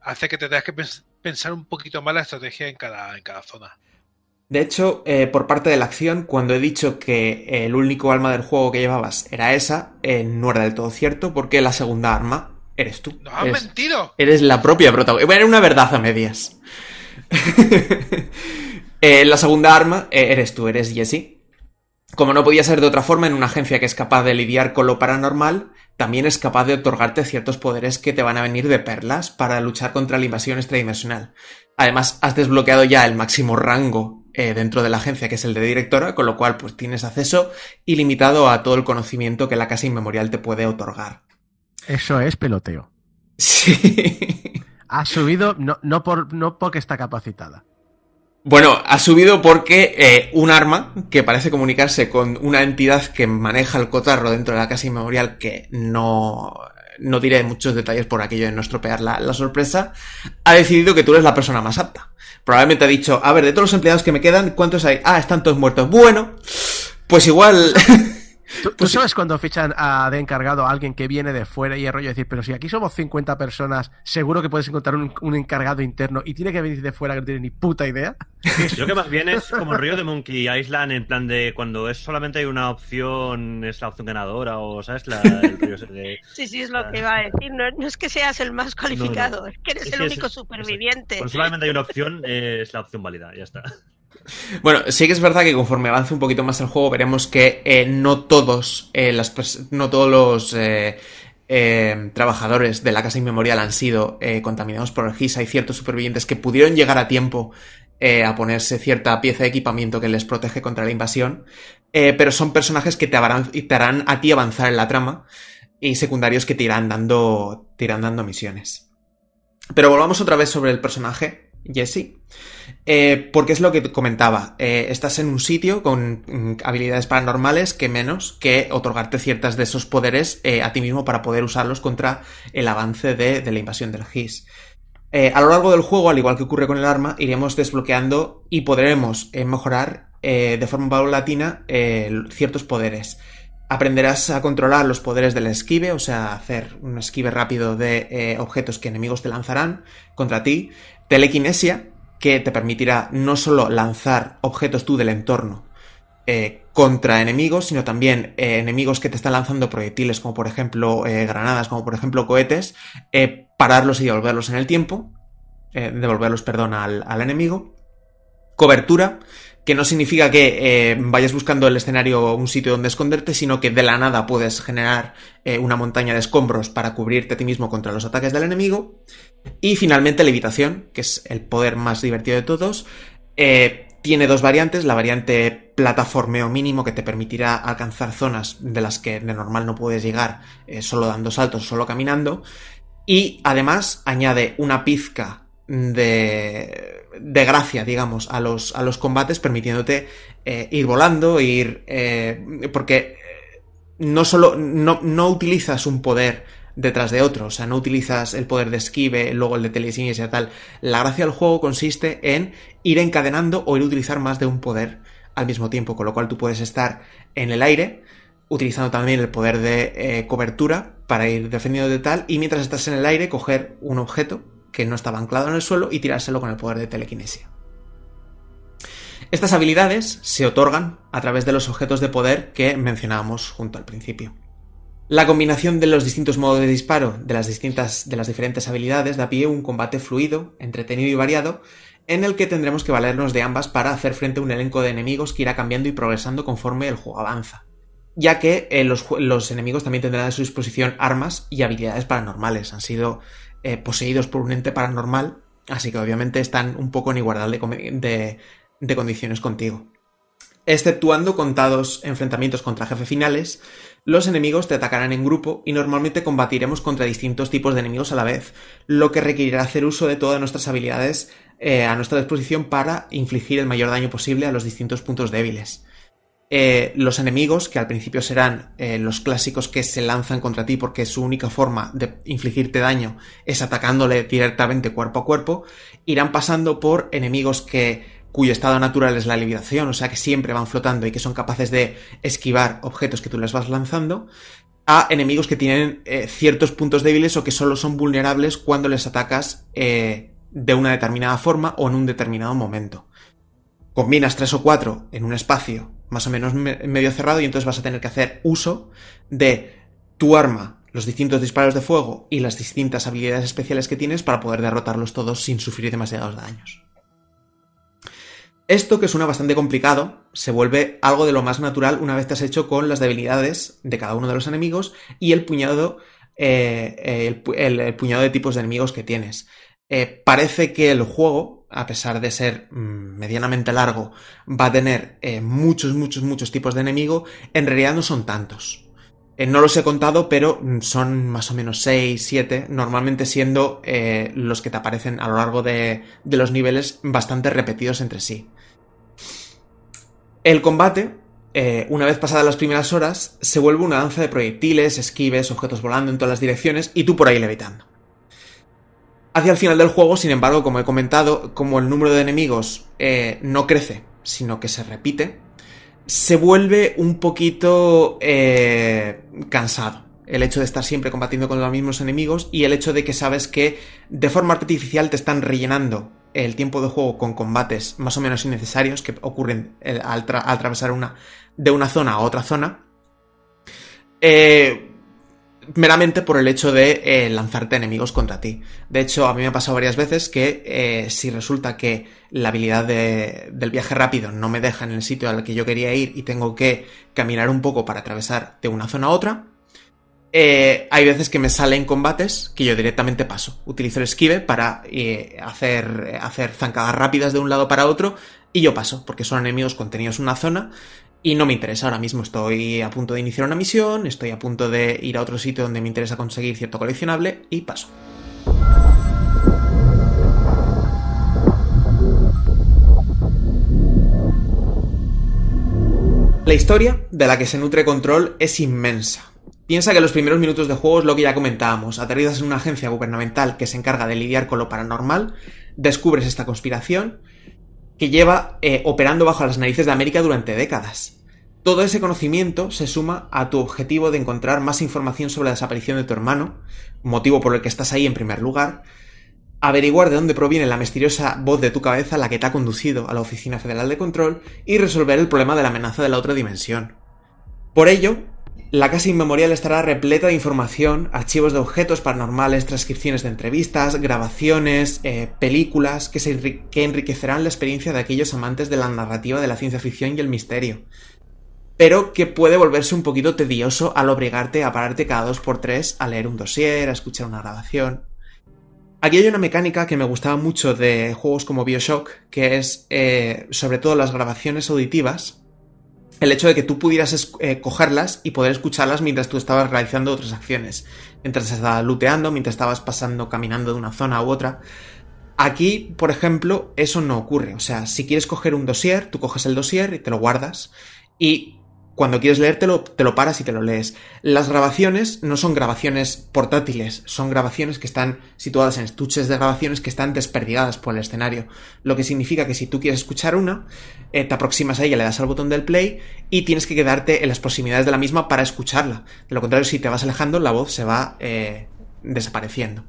hace que te tengas que pens- pensar un poquito más la estrategia en cada, en cada zona. De hecho, eh, por parte de la acción, cuando he dicho que el único arma del juego que llevabas era esa, eh, no era del todo cierto, porque la segunda arma eres tú. ¡Nos han Eres- mentido! Eres la propia protagonista. Era una verdad a medias. Eh, la segunda arma eh, eres tú, eres Jessie. Como no podía ser de otra forma, en una agencia que es capaz de lidiar con lo paranormal, también es capaz de otorgarte ciertos poderes que te van a venir de perlas para luchar contra la invasión extradimensional. Además, has desbloqueado ya el máximo rango eh, dentro de la agencia, que es el de directora, con lo cual pues tienes acceso ilimitado a todo el conocimiento que la Casa Inmemorial te puede otorgar. Eso es peloteo. Sí. Ha subido, no, no, por, no porque está capacitada. Bueno, ha subido porque eh, un arma que parece comunicarse con una entidad que maneja el cotarro dentro de la casa inmemorial, que no, no diré muchos detalles por aquello de no estropear la, la sorpresa, ha decidido que tú eres la persona más apta. Probablemente ha dicho, a ver, de todos los empleados que me quedan, ¿cuántos hay? Ah, están todos muertos. Bueno, pues igual... ¿Tú, tú Pues sí. sabes cuando fichan a de encargado a alguien que viene de fuera y el rollo de decir, pero si aquí somos 50 personas, seguro que puedes encontrar un, un encargado interno y tiene que venir de fuera que no tiene ni puta idea? Creo que más bien es como el rollo de Monkey Island, en plan de cuando es solamente hay una opción, es la opción ganadora, o ¿sabes? La, el de. Sí, sí, es lo que iba a decir. No, no es que seas el más cualificado, es que eres Es el es- único es- superviviente. Cuando solamente hay una opción, eh, es la opción válida, ya está. Bueno, sí que es verdad que conforme avance un poquito más el juego veremos que eh, no todos eh, no todos los eh, trabajadores de la casa inmemorial han sido contaminados por el GIS. Hay ciertos supervivientes que pudieron llegar a tiempo a ponerse cierta pieza de equipamiento que les protege contra la invasión, pero son personajes que te te harán a ti avanzar en la trama y secundarios que te irán dando, te irán dando misiones. Pero volvamos otra vez sobre el personaje, Jesse. Eh, porque es lo que comentaba. eh, estás en un sitio con mm, habilidades paranormales que menos que otorgarte ciertas de esos poderes eh, a ti mismo para poder usarlos contra el avance de, la invasión del GIS. A lo largo del juego, al igual que ocurre con el arma, iremos desbloqueando y podremos mejorar de forma paulatina ciertos poderes. Aprenderás a controlar los poderes del esquive, o sea, hacer un esquive rápido de objetos que enemigos te lanzarán contra ti. Telequinesia, que te permitirá no solo lanzar objetos tú del entorno eh, contra enemigos, sino también eh, enemigos que te están lanzando proyectiles, como por ejemplo eh, granadas, como por ejemplo cohetes, pararlos y devolverlos en el tiempo, devolverlos, perdón, al, al enemigo. Cobertura, que no significa que vayas buscando el escenario un sitio donde esconderte, sino que de la nada puedes generar una montaña de escombros para cubrirte a ti mismo contra los ataques del enemigo. Y finalmente levitación, que es el poder más divertido de todos. Eh, tiene dos variantes, la variante plataformeo mínimo que te permitirá alcanzar zonas de las que de normal no puedes llegar eh, solo dando saltos, solo caminando. Y además añade una pizca de, de gracia, digamos, a los, a los combates, permitiéndote eh, ir volando, ir... porque no solo... No, no utilizas un poder detrás de otro. O sea, no utilizas el poder de esquive, luego el de telesinesia y tal. La gracia del juego consiste en ir encadenando o ir a utilizar más de un poder al mismo tiempo, con lo cual tú puedes estar en el aire, utilizando también el poder de eh, cobertura para ir defendiendo de tal, y mientras estás en el aire, coger un objeto que no estaba anclado en el suelo y tirárselo con el poder de telequinesia. Estas habilidades se otorgan a través de los objetos de poder que mencionábamos junto al principio. La combinación de los distintos modos de disparo de las, distintas, de las diferentes habilidades da pie a un combate fluido, entretenido y variado, en el que tendremos que valernos de ambas para hacer frente a un elenco de enemigos que irá cambiando y progresando conforme el juego avanza, ya que eh, los, enemigos también tendrán a su disposición armas y habilidades paranormales, han sido eh, poseídos por un ente paranormal, así que obviamente están un poco en igualdad de, de condiciones contigo. Exceptuando contados enfrentamientos contra jefes finales, los enemigos te atacarán en grupo y normalmente combatiremos contra distintos tipos de enemigos a la vez, lo que requerirá hacer uso de todas nuestras habilidades eh, a nuestra disposición para infligir el mayor daño posible a los distintos puntos débiles. Eh, los enemigos, que al principio serán eh, los clásicos que se lanzan contra ti porque su única forma de infligirte daño es atacándole directamente cuerpo a cuerpo, irán pasando por enemigos que cuyo estado natural es la liberación, o sea que siempre van flotando y que son capaces de esquivar objetos que tú les vas lanzando, a enemigos que tienen eh, ciertos puntos débiles o que solo son vulnerables cuando les atacas eh, de una determinada forma o en un determinado momento. Combinas tres o cuatro en un espacio más o menos medio cerrado y entonces vas a tener que hacer uso de tu arma, los distintos disparos de fuego y las distintas habilidades especiales que tienes para poder derrotarlos todos sin sufrir demasiados daños. Esto, que suena bastante complicado, se vuelve algo de lo más natural una vez te has hecho con las debilidades de cada uno de los enemigos y el puñado, eh, el, puñado de tipos de enemigos que tienes. Eh, parece que el juego, a pesar de ser mm, medianamente largo, va a tener eh, muchos, muchos, muchos tipos de enemigo. En realidad no son tantos. No los he contado, pero son más o menos 6, 7, normalmente siendo los que te aparecen a lo largo de, de los niveles bastante repetidos entre sí. El combate, eh, una vez pasadas las primeras horas, se vuelve una danza de proyectiles, esquives, objetos volando en todas las direcciones y tú por ahí levitando. Hacia el final del juego, sin embargo, como he comentado, como el número de enemigos eh, no crece, sino que se repite, se vuelve un poquito eh, cansado el hecho de estar siempre combatiendo con los mismos enemigos y el hecho de que sabes que de forma artificial te están rellenando el tiempo de juego con combates más o menos innecesarios que ocurren eh, al, atravesar una, de una zona a otra zona. Eh, meramente por el hecho de eh, lanzarte enemigos contra ti. De hecho, a mí me ha pasado varias veces que si resulta que la habilidad del viaje rápido no me deja en el sitio al que yo quería ir y tengo que caminar un poco para atravesar de una zona a otra, eh, hay veces que me salen combates que yo directamente paso. Utilizo el esquive para eh, hacer, hacer zancadas rápidas de un lado para otro y yo paso, porque son enemigos contenidos en una zona y no me interesa ahora mismo. Estoy a punto de iniciar una misión, estoy a punto de ir a otro sitio donde me interesa conseguir cierto coleccionable y paso. La historia de la que se nutre Control es inmensa. Piensa que los primeros minutos de juego es lo que ya comentábamos. Aterrizas en una agencia gubernamental que se encarga de lidiar con lo paranormal, descubres esta conspiración que lleva eh, operando bajo las narices de América durante décadas. Todo ese conocimiento se suma a tu objetivo de encontrar más información sobre la desaparición de tu hermano, motivo por el que estás ahí en primer lugar, averiguar de dónde proviene la misteriosa voz de tu cabeza la que te ha conducido a la Oficina Federal de Control y resolver el problema de la amenaza de la otra dimensión. Por ello, la casa inmemorial estará repleta de información, archivos de objetos paranormales, transcripciones de entrevistas, grabaciones, eh, películas que, enriquecerán la experiencia de aquellos amantes de la narrativa de la ciencia ficción y el misterio. Pero que puede volverse un poquito tedioso al obligarte a pararte cada dos por tres a leer un dossier, a escuchar una grabación. Aquí hay una mecánica que me gustaba mucho de juegos como Bioshock, que es eh, sobre todo las grabaciones auditivas, el hecho de que tú pudieras eh, cogerlas y poder escucharlas mientras tú estabas realizando otras acciones. Mientras estabas looteando, mientras estabas pasando, caminando de una zona u otra. Aquí, por ejemplo, eso no ocurre. O sea, si quieres coger un dossier, tú coges el dossier y te lo guardas. Y cuando quieres leértelo, te lo paras y te lo lees. Las grabaciones no son grabaciones portátiles, son grabaciones que están situadas en estuches de grabaciones que están desperdigadas por el escenario. Lo que significa que si tú quieres escuchar una, eh, te aproximas a ella, le das al botón del play y tienes que quedarte en las proximidades de la misma para escucharla. De lo contrario, si te vas alejando, la voz se va eh, desapareciendo.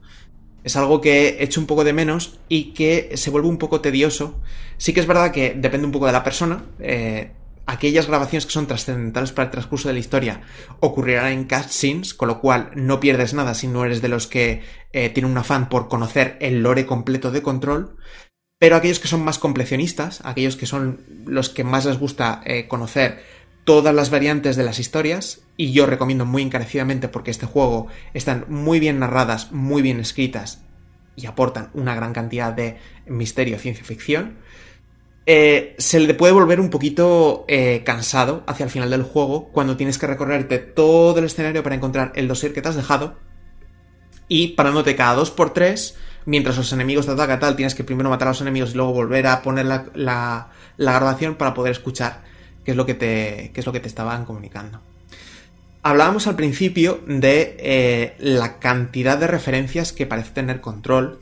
Es algo que he hecho un poco de menos y que se vuelve un poco tedioso. Sí que es verdad que depende un poco de la persona. Eh, aquellas grabaciones que son trascendentales para el transcurso de la historia ocurrirán en cutscenes, con lo cual no pierdes nada si no eres de los que eh, tienen un afán por conocer el lore completo de control. Pero aquellos que son más completionistas, aquellos que son los que más les gusta eh, conocer todas las variantes de las historias, y yo recomiendo muy encarecidamente porque este juego están muy bien narradas, muy bien escritas y aportan una gran cantidad de misterio, ciencia ficción, eh, se le puede volver un poquito eh, cansado hacia el final del juego cuando tienes que recorrerte todo el escenario para encontrar el dossier que te has dejado y parándote cada dos por tres mientras los enemigos te atacan tal tienes que primero matar a los enemigos y luego volver a poner la, grabación para poder escuchar qué es lo que te, qué es lo que te estaban comunicando. Hablábamos al principio de eh, la cantidad de referencias que parece tener control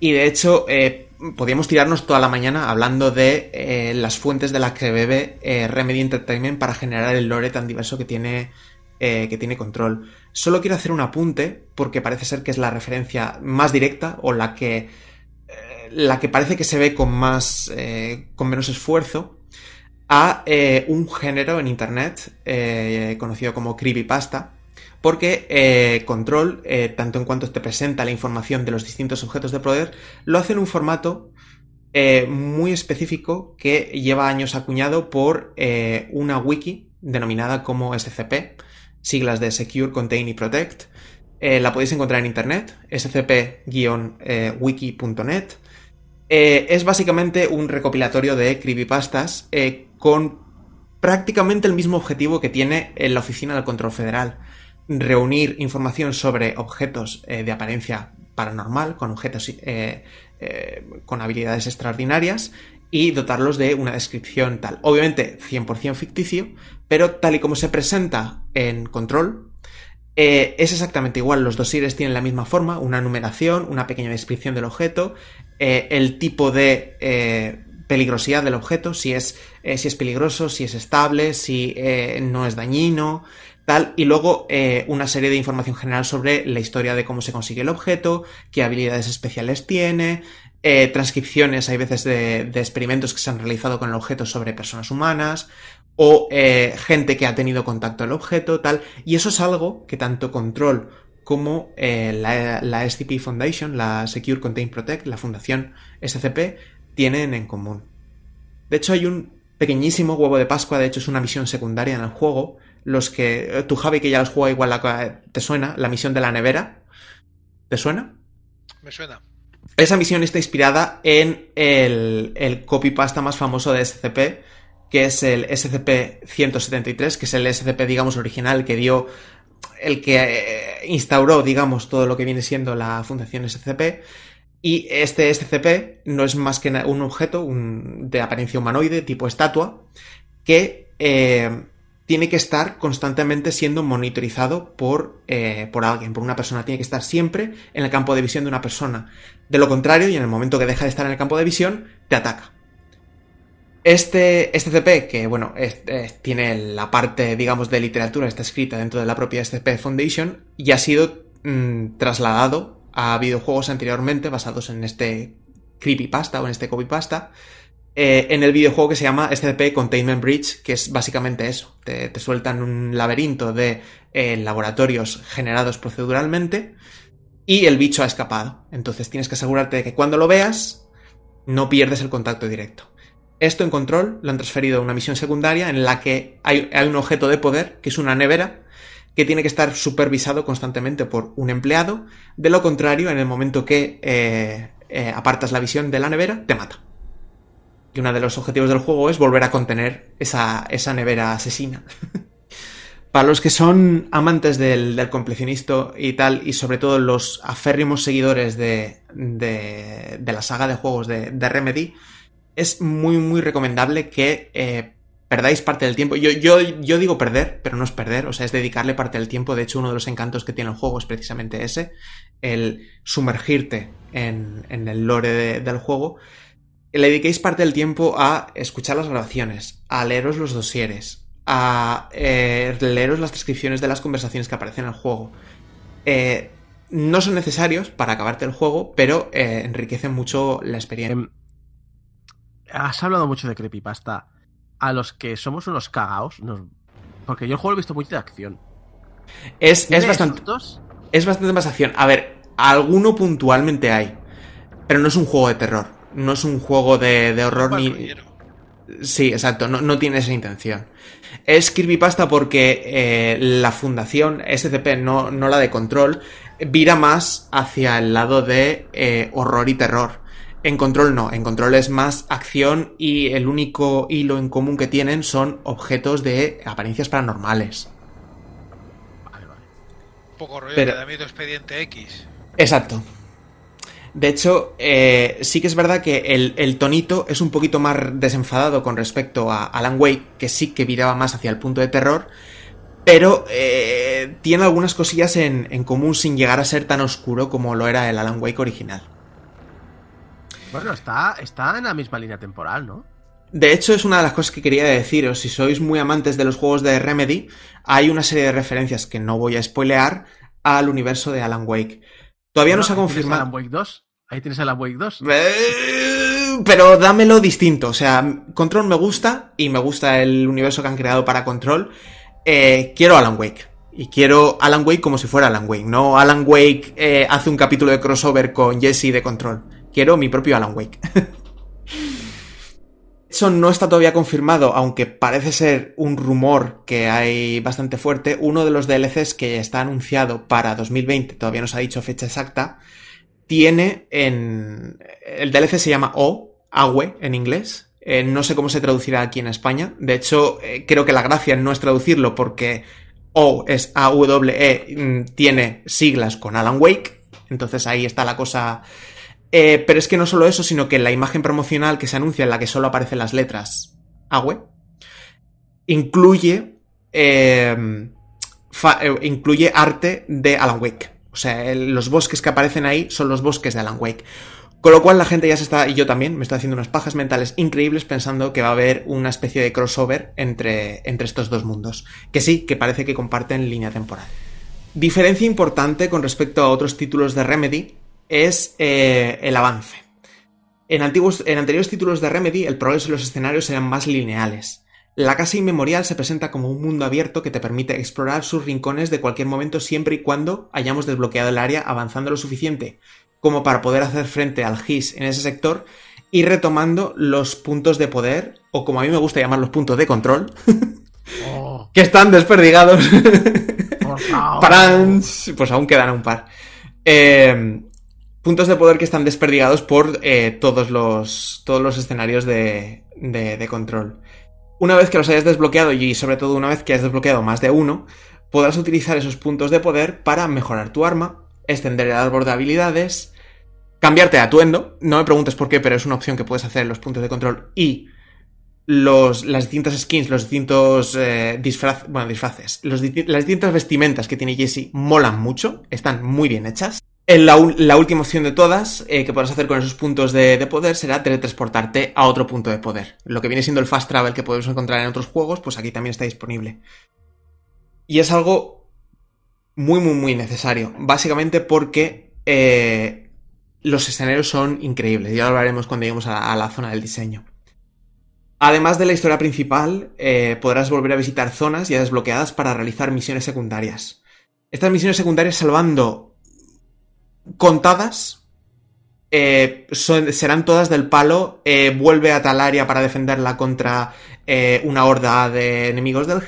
y de hecho eh, podíamos tirarnos toda la mañana hablando de eh, las fuentes de las que bebe eh, Remedy Entertainment para generar el lore tan diverso que tiene, eh, que tiene control. Solo quiero hacer un apunte porque parece ser que es la referencia más directa o la que, la que parece que se ve con más, con menos esfuerzo a un género en internet conocido como creepypasta porque eh, Control, eh, tanto en cuanto te presenta la información de los distintos objetos de poder, lo hace en un formato eh, muy específico que lleva años acuñado por una wiki denominada como SCP, siglas de Secure, Contain y Protect. La podéis encontrar en internet, scp-wiki.net. Es básicamente un recopilatorio de creepypastas con prácticamente el mismo objetivo que tiene en la oficina del control federal reunir información sobre objetos eh, de apariencia paranormal, con objetos eh, eh, con habilidades extraordinarias y dotarlos de una descripción tal. Obviamente 100% ficticio, pero tal y como se presenta en Control, es exactamente igual. Los dosieres tienen la misma forma, una numeración, una pequeña descripción del objeto, el tipo de peligrosidad del objeto, si es, si es peligroso, si es estable, si no es dañino, tal, y luego eh, una serie de información general sobre la historia de cómo se consigue el objeto, qué habilidades especiales tiene, eh, transcripciones, hay veces de, de experimentos que se han realizado con el objeto sobre personas humanas, o eh, gente que ha tenido contacto al objeto, tal, y eso es algo que tanto Control como la, la SCP Foundation, la Secure Contain Protect, la fundación SCP, tienen en común. De hecho, hay un pequeñísimo huevo de Pascua, de hecho es una misión secundaria en el juego, los que... eh, Tú, Javi, que ya los juega igual, la- ¿te suena? La misión de la nevera. ¿Te suena? Me suena. Esa misión está inspirada en el, el copypasta más famoso de SCP, que es el SCP-173, que es el SCP, digamos, original que dio, el que eh, instauró, digamos, todo lo que viene siendo la fundación SCP. Y este SCP no es más que un objeto un- de apariencia humanoide, tipo estatua, que eh, tiene que estar constantemente siendo monitorizado por, eh, por alguien, por una persona. Tiene que estar siempre en el campo de visión de una persona. De lo contrario, y en el momento que deja de estar en el campo de visión, te ataca. Este SCP, que bueno, tiene la parte, digamos, de literatura, está escrita dentro de la propia SCP Foundation, y ha sido mm, trasladado a videojuegos anteriormente basados en este creepypasta o en este copypasta, eh, en el videojuego que se llama SCP Containment Breach, que es básicamente eso. Te, sueltan un laberinto de eh, laboratorios generados proceduralmente y el bicho ha escapado. Entonces tienes que asegurarte de que cuando lo veas no pierdes el contacto directo. Esto en control lo han transferido a una misión secundaria en la que hay, un objeto de poder, que es una nevera, que tiene que estar supervisado constantemente por un empleado. De lo contrario, en el momento que eh, apartas la visión de la nevera, te mata. Y uno de los objetivos del juego es volver a contener esa, esa nevera asesina. Para los que son amantes del, del y tal, y sobre todo los aférrimos seguidores de, de, la saga de juegos de, Remedy, es muy, muy recomendable que eh, perdáis parte del tiempo. Yo, yo, yo digo perder, pero no es perder, o sea, es dedicarle parte del tiempo. De hecho, uno de los encantos que tiene el juego es precisamente ese, el sumergirte en, en el lore de- del juego. Le dediquéis parte del tiempo a escuchar las grabaciones, a leeros los dosieres, a eh, leeros las descripciones de las conversaciones que aparecen en el juego. Eh, no son necesarios para acabarte el juego, pero eh, enriquecen mucho la experiencia. Em, has hablado mucho de creepypasta. A los que somos unos cagaos, nos- porque yo el juego lo he visto mucho de acción. Es, es ¿Tiene bastante. Es bastante más acción. A ver, alguno puntualmente hay. Pero no es un juego de terror. No es un juego de, de horror ni. Sí, exacto. No, no tiene esa intención. Es creepypasta porque eh, la fundación SCP, no, no la de control, vira más hacia el lado de eh, horror y terror. En control no, en control es más acción y el único hilo en común que tienen son objetos de apariencias paranormales. Un poco rollo Pero- que da miedo expediente X. Exacto. De hecho, eh, sí que es verdad que el, el tonito es un poquito más desenfadado con respecto a Alan Wake, que sí que viraba más hacia el punto de terror, pero eh, tiene algunas cosillas en, en común sin llegar a ser tan oscuro como lo era el Alan Wake original. Bueno, está, está en la misma línea temporal, ¿no? De hecho, es una de las cosas que quería deciros. Si sois muy amantes de los juegos de Remedy, hay una serie de referencias que no voy a spoilear al universo de Alan Wake. Todavía no se ha confirmado. Alan Wake 2. Ahí tienes Alan Wake 2. Eh, Pero dámelo distinto. O sea, Control me gusta y me gusta el universo que han creado para Control. Eh, quiero Alan Wake. Y quiero Alan Wake como si fuera Alan Wake. No Alan Wake eh, hace un capítulo de crossover con Jesse de Control. Quiero mi propio Alan Wake. Eso no está todavía confirmado, aunque parece ser un rumor que hay bastante fuerte. Uno de los DLCs que está anunciado para 2020, todavía no se ha dicho fecha exacta, tiene en... El DLC se llama O, Awe en inglés. Eh, no sé cómo se traducirá aquí en España. De hecho, eh, creo que la gracia no es traducirlo porque O es A-W-E, mm, tiene siglas con Alan Wake. Entonces ahí está la cosa. Eh, pero es que no solo eso, sino que la imagen promocional que se anuncia en la que solo aparecen las letras Awe incluye eh, incluye arte de Alan Wake. O sea, los bosques que aparecen ahí son los bosques de Alan Wake. Con lo cual la gente ya se está, y yo también, me estoy haciendo unas pajas mentales increíbles pensando que va a haber una especie de crossover entre, entre estos dos mundos. Que sí, que parece que comparten línea temporal. Diferencia importante con respecto a otros títulos de Remedy es eh, el avance. En, antiguos, en anteriores títulos de Remedy, el progreso y los escenarios eran más lineales. La casa inmemorial se presenta como un mundo abierto que te permite explorar sus rincones de cualquier momento siempre y cuando hayamos desbloqueado el área avanzando lo suficiente como para poder hacer frente al GIS en ese sector y retomando los puntos de poder, o como a mí me gusta llamar los puntos de control, Oh, que están desperdigados. Pues aún quedan un par. Eh, puntos de poder que están desperdigados por eh, todos, los, todos los escenarios de, de, de control. Una vez que los hayas desbloqueado y sobre todo una vez que hayas desbloqueado más de uno, podrás utilizar esos puntos de poder para mejorar tu arma, extender el árbol de habilidades, cambiarte de atuendo, no me preguntes por qué, pero es una opción que puedes hacer en los puntos de control y los, las distintas skins, los distintos eh, bueno, disfraces, los las distintas vestimentas que tiene Jesse molan mucho, están muy bien hechas. En la, última opción de todas eh, que podrás hacer con esos puntos de, de poder será teletransportarte a otro punto de poder. Lo que viene siendo el fast travel que podemos encontrar en otros juegos, pues aquí también está disponible. Y es algo muy, muy, muy necesario. Básicamente porque eh, los escenarios son increíbles. Ya lo hablaremos cuando lleguemos a la- zona del diseño. Además de la historia principal, eh, podrás volver a visitar zonas ya desbloqueadas para realizar misiones secundarias. Estas misiones secundarias, salvando contadas, eh, serán todas del palo. eh, vuelve a tal área para defenderla contra eh, una horda de enemigos del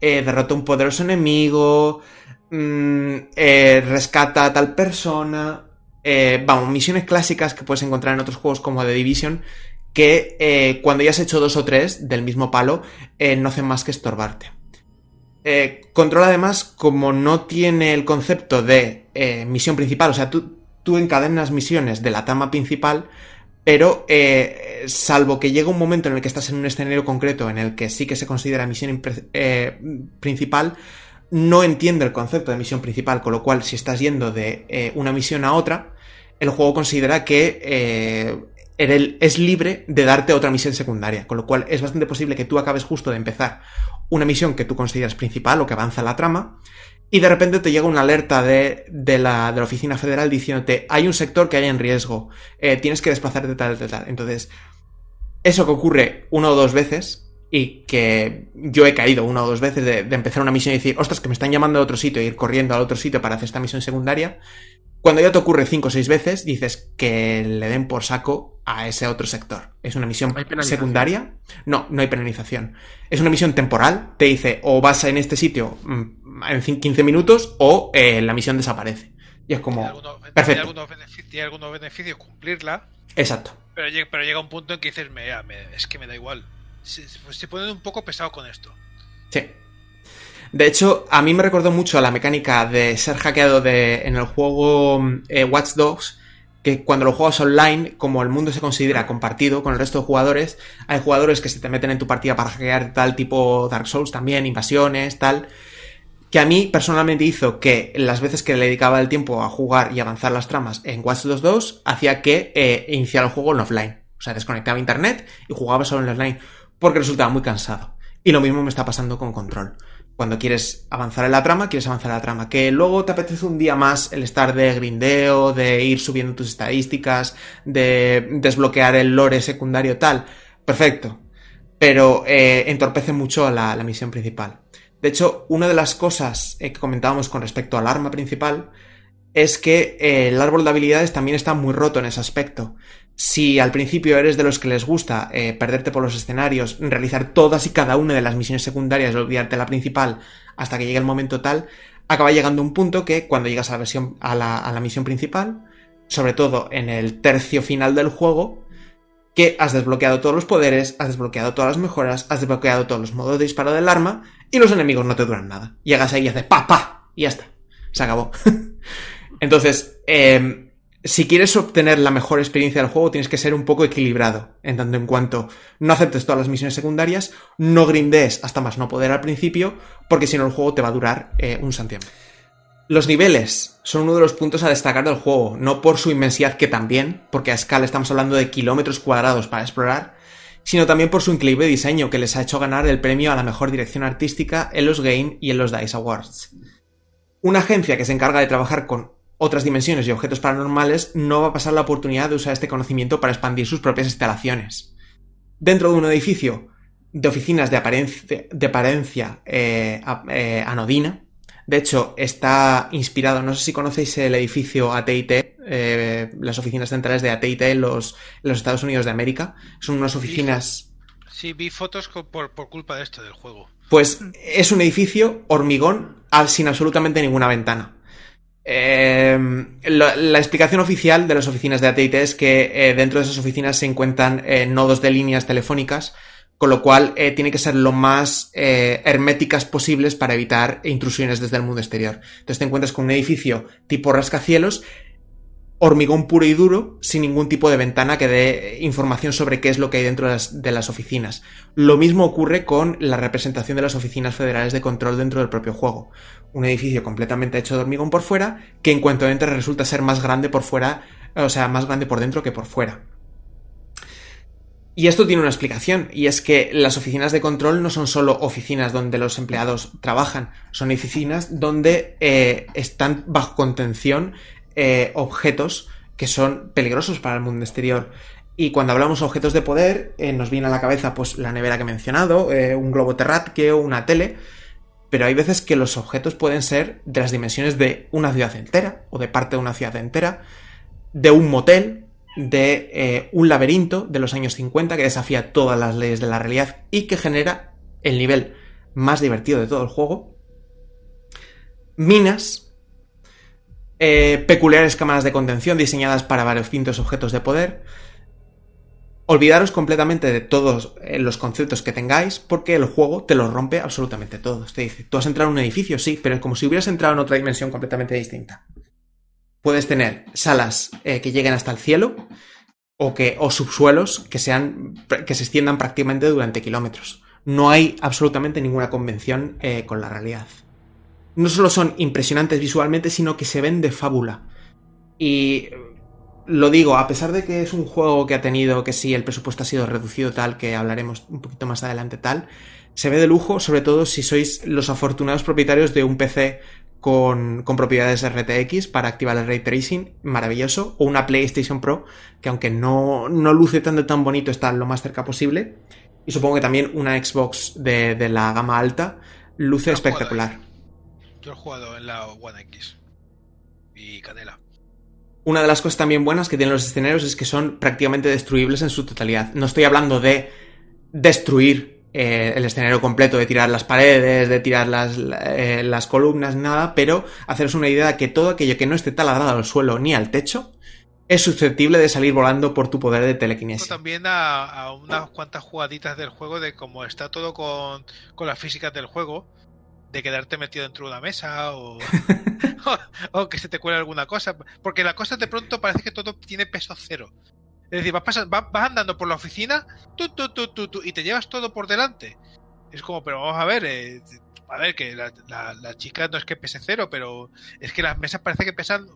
eh, derrota a un poderoso enemigo. mm, rescata a tal persona. vamos, misiones clásicas que puedes encontrar en otros juegos como The Division que cuando ya has hecho dos o tres del mismo palo, no hacen más que estorbarte. Eh, Control además, como no tiene el concepto de eh, misión principal, o sea, tú, tú encadenas misiones de la trama principal, pero eh, salvo que llega un momento en el que estás en un escenario concreto en el que sí que se considera misión principal, no entiende el concepto de misión principal, con lo cual si estás yendo de una misión a otra, el juego considera que es libre de darte otra misión secundaria, con lo cual es bastante posible que tú acabes justo de empezar una misión que tú consideras principal o que avanza la trama, y de repente te llega una alerta de, de la, de la oficina federal diciéndote hay un sector que hay en riesgo, eh, tienes que desplazarte tal, tal, tal. Entonces, eso que ocurre una o dos veces y que yo he caído una o dos veces de, de empezar una misión y decir, ostras, que me están llamando a otro sitio e ir corriendo al otro sitio para hacer esta misión secundaria. Cuando ya te ocurre cinco o seis veces, dices que le den por saco a ese otro sector. Es una misión secundaria. No, no hay penalización. Es una misión temporal. Te dice, o vas en este sitio mm, en cin- 15 minutos o eh, la misión desaparece. Y es como... Tiene algunos, tiene Perfecto. algunos beneficios, tiene algunos beneficios cumplirla, Exacto. pero llega, pero llega un punto en que dices, "Mira, me- es que me da igual. Se, pues se ponen un poco pesado con esto. Sí. De hecho, a mí me recordó mucho a la mecánica de ser hackeado de, en el juego eh, Watch Dogs, que cuando lo juegas online, como el mundo se considera compartido con el resto de jugadores, hay jugadores que se te meten en tu partida para hackear tal tipo Dark Souls también, invasiones, tal, que a mí personalmente hizo que las veces que le dedicaba el tiempo a jugar y avanzar las tramas en Watch Dogs 2, hacía que eh, iniciara el juego en offline. O sea, desconectaba internet y jugaba solo en online, porque resultaba muy cansado. Y lo mismo me está pasando con Control. Cuando quieres avanzar en la trama, quieres avanzar en la trama. Que luego te apetece un día más el estar de grindeo, de ir subiendo tus estadísticas, de desbloquear el lore secundario tal. Perfecto. Pero eh, entorpece mucho la, la misión principal. De hecho, una de las cosas eh, que comentábamos con respecto al arma principal es que eh, el árbol de habilidades también está muy roto en ese aspecto. Si al principio eres de los que les gusta eh, perderte por los escenarios, realizar todas y cada una de las misiones secundarias olvidarte la principal hasta que llegue el momento tal, acaba llegando un punto que cuando llegas a la versión a la, a la misión principal, sobre todo en el tercio final del juego, que has desbloqueado todos los poderes, has desbloqueado todas las mejoras, has desbloqueado todos los modos de disparo del arma y los enemigos no te duran nada. Llegas ahí y haces pa, pa, y ya está. Se acabó. Entonces, eh, si quieres obtener la mejor experiencia del juego, tienes que ser un poco equilibrado, en tanto en cuanto no aceptes todas las misiones secundarias, no grindees hasta más no poder al principio, porque si no el juego te va a durar eh, un santiamén. Los niveles son uno de los puntos a destacar del juego, no por su inmensidad que también, porque a escala estamos hablando de kilómetros cuadrados para explorar, sino también por su increíble diseño que les ha hecho ganar el premio a la mejor dirección artística en los Game y en los DICE Awards. Una agencia que se encarga de trabajar con otras dimensiones y objetos paranormales no va a pasar la oportunidad de usar este conocimiento para expandir sus propias instalaciones. Dentro de un edificio de oficinas de apariencia, de apariencia eh, eh, anodina, de hecho, está inspirado, no sé si conocéis el edificio AT&T, eh, las oficinas centrales de AT&T en los, en los Estados Unidos de América. Son unas oficinas... Sí, vi fotos por, por culpa de esto del juego. Pues es un edificio hormigón al- sin absolutamente ninguna ventana. Eh, la, explicación oficial de las oficinas de AT&T es que eh, dentro de esas oficinas se encuentran eh, nodos de líneas telefónicas, con lo cual eh, tiene que ser lo más herméticas posibles para evitar intrusiones desde el mundo exterior. Entonces te encuentras con un edificio tipo rascacielos, hormigón puro y duro, sin ningún tipo de ventana que dé información sobre qué es lo que hay dentro de las, oficinas. Lo mismo ocurre con la representación de las oficinas federales de control dentro del propio juego. Un edificio completamente hecho de hormigón por fuera, que en cuanto entra resulta ser más grande por fuera, o sea, más grande por dentro que por fuera. Y esto tiene una explicación, y es que las oficinas de control no son solo oficinas donde los empleados trabajan, son oficinas donde eh, están bajo contención eh, objetos que son peligrosos para el mundo exterior. Y cuando hablamos objetos de poder, eh, nos viene a la cabeza pues la nevera que he mencionado, eh, un globo terráqueo, una tele, pero hay veces que los objetos pueden ser de las dimensiones de una ciudad entera, o de parte de una ciudad entera, de un motel, de un laberinto de los años 50 que desafía todas las leyes de la realidad y que genera el nivel más divertido de todo el juego. Minas, eh, peculiares cámaras de contención diseñadas para varios distintos objetos de poder. Olvidaros completamente de todos eh, los conceptos que tengáis porque el juego te los rompe absolutamente todos. Te dice, tú has entrado en un edificio, sí, pero es como si hubieras entrado en otra dimensión completamente distinta. Puedes tener salas eh, que lleguen hasta el cielo, o, que, o subsuelos que, sean, que se extiendan prácticamente durante kilómetros. No hay absolutamente ninguna convención con la realidad. No solo son impresionantes visualmente, sino que se ven de fábula. Y lo digo, a pesar de que es un juego que ha tenido, que sí, el presupuesto ha sido reducido tal, que hablaremos un poquito más adelante tal, se ve de lujo, sobre todo si sois los afortunados propietarios de un PC con, con propiedades RTX para activar el ray tracing, maravilloso, o una PlayStation Pro, que aunque no, no luce tanto tan bonito, está lo más cerca posible, y supongo que también una Xbox de, de la gama alta, luce espectacular. Yo he jugado en la One X. Y Canela. Una de las cosas también buenas que tienen los escenarios es que son prácticamente destruibles en su totalidad. No estoy hablando de destruir eh, el escenario completo, de tirar las paredes, de tirar las, eh, las columnas, nada, pero haceros una idea de que todo aquello que no esté taladrado al suelo ni al techo es susceptible de salir volando por tu poder de telequinesis. también a, a unas cuantas jugaditas del juego de cómo está todo con, con las físicas del juego, de quedarte metido dentro de una mesa o, o, o que se te cuela alguna cosa. Porque la cosa de pronto parece que todo tiene peso cero. Es decir, vas, pasando- vas, vas andando por la oficina tu, tu, tu, y te llevas todo por delante. Es como, pero vamos a ver, eh, a ver, que la, la, la chica no es que pese cero, pero es que las mesas parece que pesan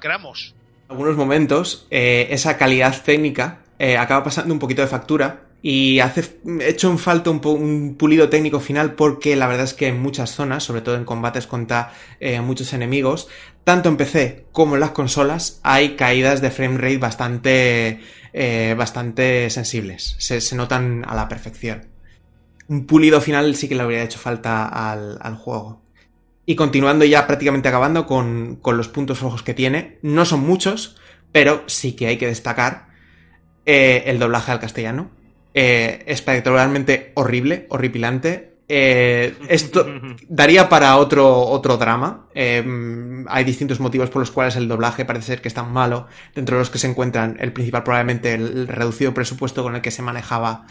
gramos. En algunos momentos eh, esa calidad técnica eh, acaba pasando un poquito de factura y hace hecho en falta un, pulido técnico final porque la verdad es que en muchas zonas, sobre todo en combates contra eh, muchos enemigos, tanto en PC como en las consolas hay caídas de frame rate bastante eh, bastante sensibles, se, notan a la perfección. Un pulido final sí que le habría hecho falta al, al juego. Y continuando ya prácticamente acabando con, con los puntos flojos que tiene, no son muchos, pero sí que hay que destacar eh, el doblaje al castellano. Eh, espectacularmente horrible, horripilante. Eh, esto daría para otro, otro drama. Eh, hay distintos motivos por los cuales el doblaje parece ser que es tan malo. Dentro de los que se encuentran el principal, probablemente el, reducido presupuesto con el que se manejaba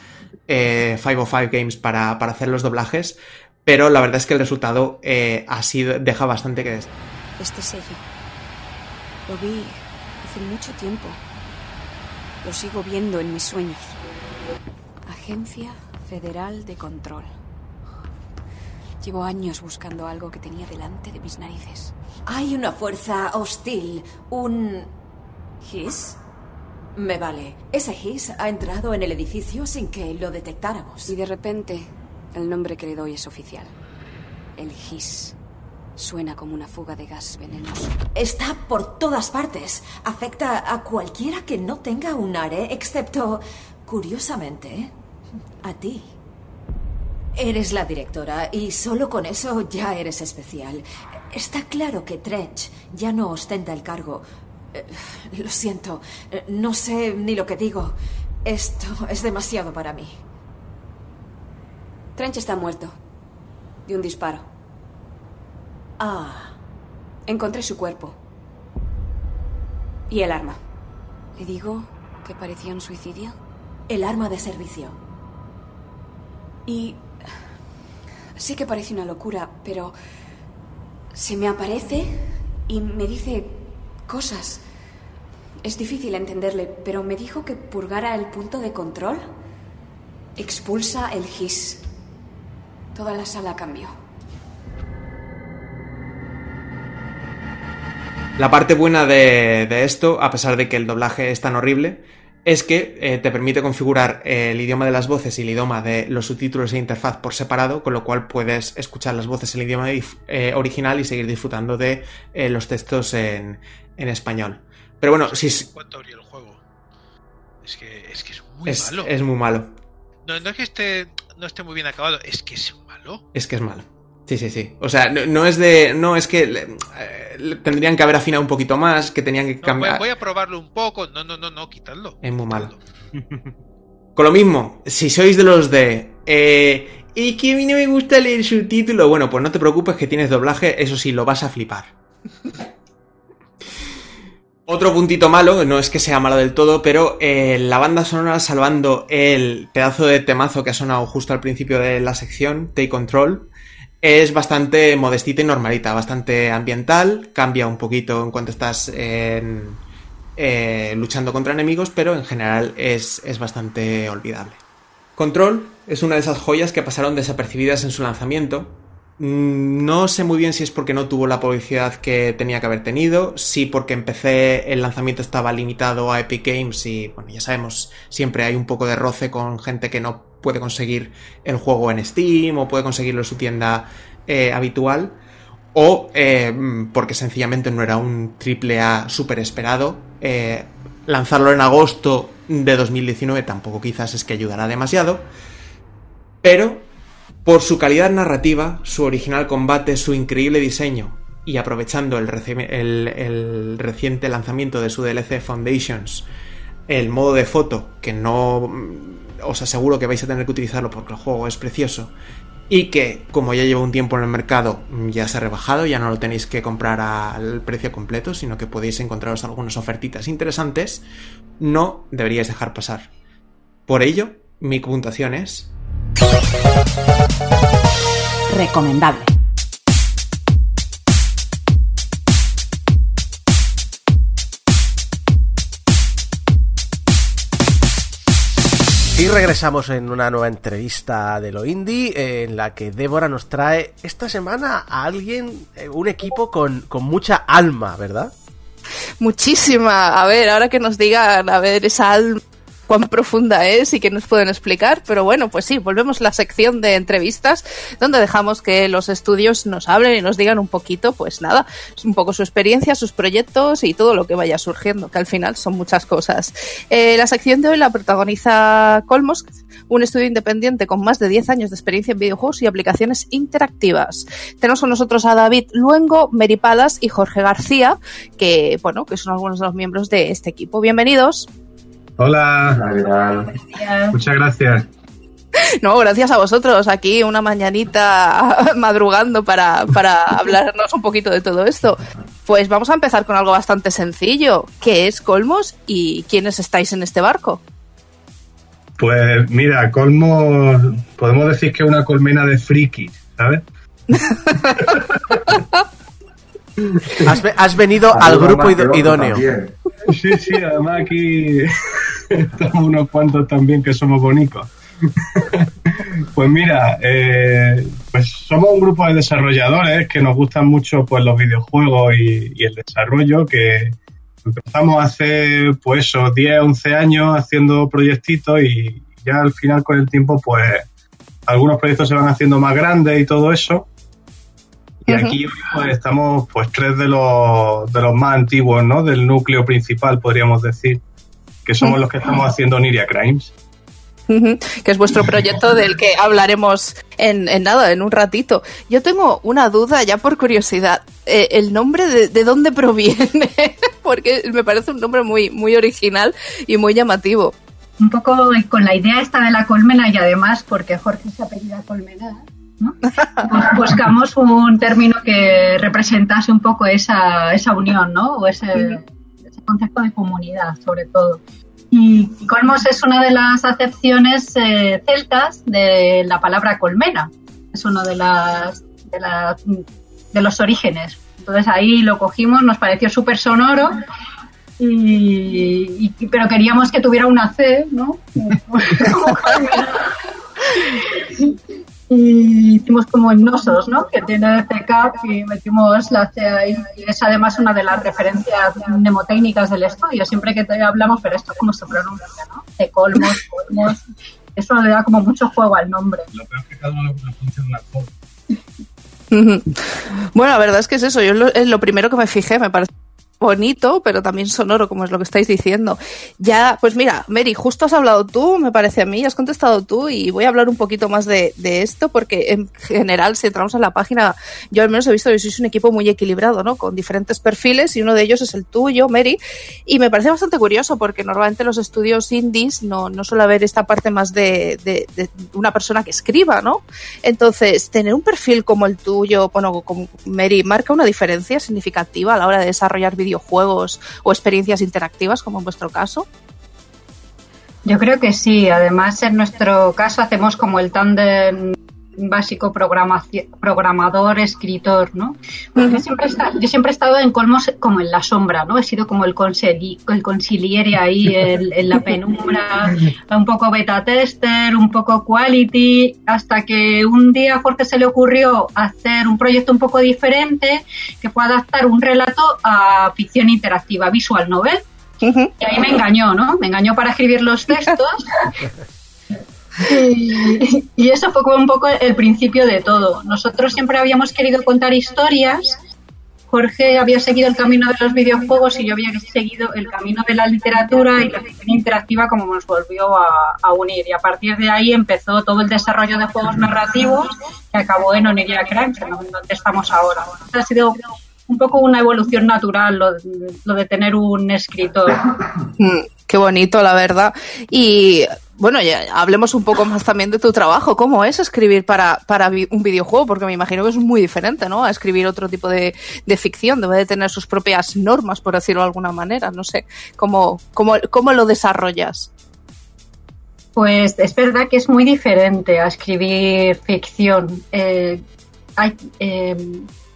eh, 505 Games para, para hacer los doblajes. Pero la verdad es que el resultado eh, ha sido, deja bastante que desear. Este sello. Lo vi hace mucho tiempo. Lo sigo viendo en mis sueños. Agencia Federal de Control. Llevo años buscando algo que tenía delante de mis narices. Hay una fuerza hostil, un... ¿His? Me vale. Ese His ha entrado en el edificio sin que lo detectáramos. Y de repente, el nombre que le doy es oficial. El GIS. Suena como una fuga de gas venenoso. Está por todas partes. Afecta a cualquiera que no tenga un ARE, excepto, curiosamente, a ti. Eres la directora y solo con eso ya eres especial. Está claro que Trench ya no ostenta el cargo. Eh, Lo siento, eh, no sé ni lo que digo. Esto es demasiado para mí. Trench está muerto. De un disparo. Ah, Encontré su cuerpo. Y el arma. ¿Le digo que parecía un suicidio? el arma de servicio. Y sí que parece una locura, pero se me aparece y me dice cosas. Es difícil entenderle, pero me dijo que purgara el punto de control. Expulsa el GIS. Toda la sala cambió. La parte buena de, de esto, a pesar de que el doblaje es tan horrible, es que eh, te permite configurar eh, el idioma de las voces y el idioma de los subtítulos e interfaz por separado, con lo cual puedes escuchar las voces en el idioma eh, original y seguir disfrutando de los textos en, en español. Pero bueno, si es, ¿Cuánto abrió el juego? Es que es, que es muy es, malo. es muy malo. No, no es que esté, no esté muy bien acabado, es que es malo. Es que es malo. Sí, sí, sí. O sea, no, no es de. No, es que le- eh, le- tendrían que haber afinado un poquito más, que tenían que No, voy, cambiar. voy a probarlo un poco. No, no, no, no, quitadlo. Es muy malo. Con lo mismo, si sois de los de. Eh, y que a mí no me gusta leer subtítulo, bueno, pues no te preocupes que tienes doblaje, eso sí, lo vas a flipar. Otro puntito malo, no es que sea malo del todo, pero eh, la banda sonora, salvando el pedazo de temazo que ha sonado justo al principio de la sección, Take Control, es bastante modestita y normalita, bastante ambiental, cambia un poquito en cuanto estás eh, luchando contra enemigos, pero en general es, es bastante olvidable. Control es una de esas joyas que pasaron desapercibidas en su lanzamiento. Mm, No sé muy bien si es porque no tuvo la publicidad que tenía que haber tenido, si porque empecé el lanzamiento estaba limitado a Epic Games y, bueno, ya sabemos, siempre hay un poco de roce con gente que no puede conseguir el juego en Steam o puede conseguirlo en su tienda eh, habitual, o eh, mm, porque sencillamente no era un triple A súper esperado. Eh, lanzarlo en agosto de 2019 tampoco quizás es que ayudará demasiado, pero por su calidad narrativa, su original combate, su increíble diseño y aprovechando el, reci- el- el reciente lanzamiento de su DLC Foundations, el modo de foto, que no mm, os aseguro que vais a tener que utilizarlo porque el juego es precioso, y que como ya lleva un tiempo en el mercado mm, ya se ha rebajado, ya no lo tenéis que comprar al precio completo, sino que podéis encontraros algunas ofertitas interesantes, no deberíais dejar pasar. Por ello, mi puntuación es Recomendable. Y regresamos en una nueva entrevista de lo indie eh, en la que Débora nos trae esta semana a alguien, eh, un equipo con, con mucha alma, ¿verdad? Muchísima. A ver, ahora que nos digan, a ver, esa alma cuán profunda es y que nos pueden explicar, pero bueno, pues sí, volvemos a la sección de entrevistas donde dejamos que los estudios nos hablen y nos digan un poquito, pues nada, un poco su experiencia, sus proyectos y todo lo que vaya surgiendo, que al final son muchas cosas. Eh, la sección de hoy la protagoniza Colmos, un estudio independiente con más de 10 años de experiencia en videojuegos y aplicaciones interactivas. Tenemos con nosotros a David Luengo, Mary Palas y Jorge García, que, bueno, que son algunos de los miembros de este equipo. Bienvenidos. Hola. Muchas gracias. No, gracias a vosotros. Aquí una mañanita madrugando para, para hablarnos un poquito de todo esto. Pues vamos a empezar con algo bastante sencillo. ¿Qué es Colmos y quiénes estáis en este barco? Pues mira, Colmo, podemos decir que es una colmena de frikis, ¿sabes? Has, ve- has venido al grupo idóneo. Sí, sí, además aquí estamos unos cuantos también que somos bonitos. Pues mira, eh, pues somos un grupo de desarrolladores que nos gustan mucho pues los videojuegos y, y el desarrollo, que empezamos hace pues eso, 10, 11 años haciendo proyectitos y ya al final con el tiempo pues algunos proyectos se van haciendo más grandes y todo eso. Y aquí pues, estamos pues tres de los, de los más antiguos, ¿no? Del núcleo principal, podríamos decir, que somos los que estamos haciendo Niria Crimes. Que es vuestro proyecto del que hablaremos en, en nada, en un ratito. Yo tengo una duda ya por curiosidad. Eh, ¿El nombre de, de dónde proviene? Porque me parece un nombre muy, muy original y muy llamativo. un poco con la idea esta de la colmena y además porque Jorge se apellida Colmena, ¿no? Pues buscamos un término que representase un poco esa, esa unión, ¿no? O ese, ese concepto de comunidad, sobre todo. Y colmos es una de las acepciones eh, celtas de la palabra colmena. Es uno de las, de las de los orígenes. Entonces ahí lo cogimos, nos pareció súper sonoro y, y- pero queríamos que tuviera una C, ¿no? Como. y hicimos como hipnosos, ¿no? Que tiene CK y metimos la C ahí. Y es además una de las referencias mnemotécnicas del estudio. Siempre que te hablamos, pero esto cómo se pronuncia, ¿no? De colmos, colmos. Eso le da como mucho juego al nombre. Lo peor es que cada uno lo pronuncia una. Bueno, la verdad es que es eso. Yo lo, es lo primero que me fijé, me parece bonito, pero también sonoro, como es lo que estáis diciendo. Ya, pues mira, Mary, justo has hablado tú, me parece a mí, has contestado tú y voy a hablar un poquito más de, esto porque en general, si entramos en la página, yo al menos he visto que sois un equipo muy equilibrado, ¿no? Con diferentes perfiles y uno de ellos es el tuyo, Mary, y me parece bastante curioso porque normalmente los estudios indies no, suele haber esta parte más de, de- una persona que escriba, ¿no? Entonces, tener un perfil como el tuyo, bueno, como Mary, marca una diferencia significativa a la hora de desarrollar videojuegos o experiencias interactivas, como en vuestro caso. Yo creo que sí. Además, en nuestro caso hacemos como el tándem básico programador, escritor, ¿no? Siempre yo siempre he estado en colmos como en la sombra, ¿no? He sido como el, conseli- el consiliere ahí en, en la penumbra, un poco beta tester, un poco quality, hasta que un día a Jorge se le ocurrió hacer un proyecto un poco diferente que fue adaptar un relato a ficción interactiva, visual novel. Y ahí me engañó, ¿no? Me engañó para escribir los textos. Y, eso fue un poco el principio de todo. Nosotros siempre habíamos querido contar historias. Jorge había seguido el camino de los videojuegos y yo había seguido el camino de la literatura y la ficción interactiva como nos volvió a, unir. Y a partir de ahí empezó todo el desarrollo de juegos narrativos que acabó en Oniria en donde estamos ahora. Ha sido un poco una evolución natural lo, lo de tener un escritor. Mm, Qué bonito, la verdad. Y bueno, ya hablemos un poco más también de tu trabajo. ¿Cómo es escribir para, para un videojuego? Porque me imagino que es muy diferente, ¿no? A escribir otro tipo de, de ficción. Debe de tener sus propias normas, por decirlo de alguna manera. No sé. ¿Cómo, cómo, cómo lo desarrollas? Pues es verdad que es muy diferente a escribir ficción. Eh, hay, eh,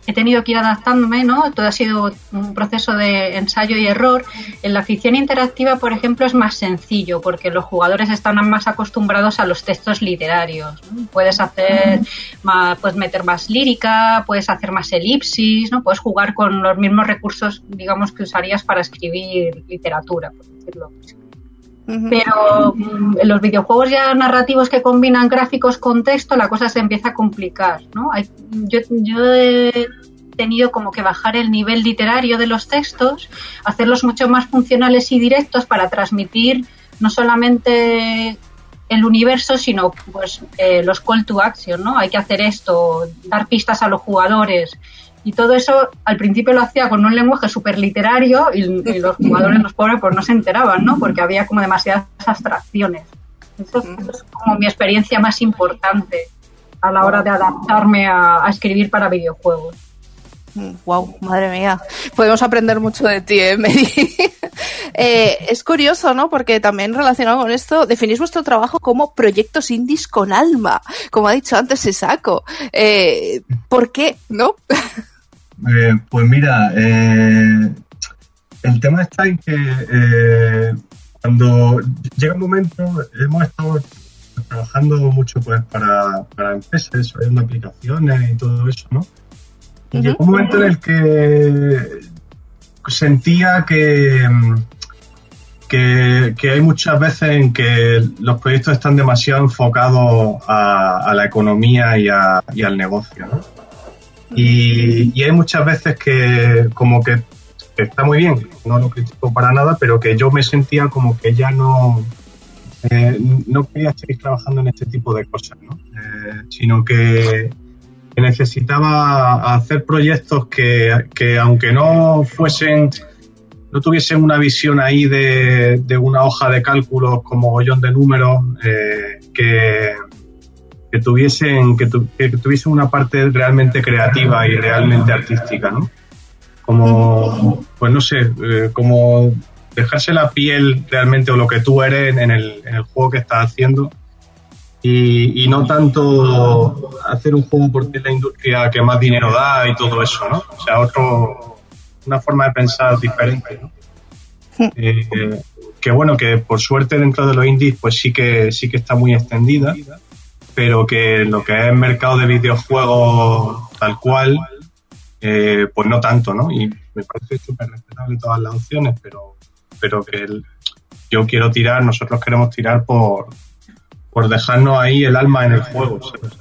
he tenido que ir adaptándome, ¿no? Todo ha sido un proceso de ensayo y error. En la ficción interactiva, por ejemplo, es más sencillo porque los jugadores están más acostumbrados a los textos literarios. Puedes hacer, más, puedes meter más lírica, puedes hacer más elipsis, ¿no? Puedes jugar con los mismos recursos, digamos, que usarías para escribir literatura, por decirlo así. Pero mm, los videojuegos ya narrativos que combinan gráficos con texto, la cosa se empieza a complicar, ¿no? Hay- yo, yo he tenido como que bajar el nivel literario de los textos, hacerlos mucho más funcionales y directos para transmitir no solamente el universo, sino pues eh, los call to action, ¿no? Hay que hacer esto, dar pistas a los jugadores. Y todo eso al principio lo hacía con un lenguaje súper literario y, y los jugadores, los pobres, pues no se enteraban, ¿no? Porque había como demasiadas abstracciones. Eso, es- eso es como mi experiencia más importante a la hora de adaptarme a, a escribir para videojuegos. Wow, madre mía. Podemos aprender mucho de ti, ¿eh, Mary? Eh, es curioso, ¿no? Porque también relacionado con esto, definís vuestro trabajo como proyectos indies con alma, como ha dicho antes Isako. Eh, ¿Por qué? ¿No? Eh, pues mira, eh, el tema está en que eh, cuando llega un momento, hemos estado trabajando mucho pues para, para empresas, desarrollando aplicaciones y todo eso, ¿no? Y llegó un momento en el que sentía que, que, que hay muchas veces en que los proyectos están demasiado enfocados a, a la economía y, a- y al negocio, ¿no? Y, hay muchas veces que como que está muy bien, no lo critico para nada, pero que yo me sentía como que ya no, eh, no quería seguir trabajando en este tipo de cosas, ¿no? Eh, sino que, necesitaba hacer proyectos que, que aunque no fuesen, no tuviesen una visión ahí de, de una hoja de cálculos como gollón de números, eh, que, que tuviesen que, tu- que tuviesen una parte realmente creativa y realmente artística, ¿no? Como, pues no sé, eh, como dejarse la piel realmente o lo que tú eres en el, en el juego que estás haciendo y, no tanto hacer un juego porque es la industria que más dinero da y todo eso, ¿no? O sea, otro, una forma de pensar diferente, ¿no? Eh, que bueno, que por suerte dentro de los indies pues sí que sí que está muy extendida, pero que lo que es el mercado de videojuegos tal cual, eh, pues no tanto, ¿no? Y me parece súper respetable todas las opciones, pero, pero que el- yo quiero tirar, nosotros queremos tirar por, por dejarnos ahí el alma en el juego. ¿sabes?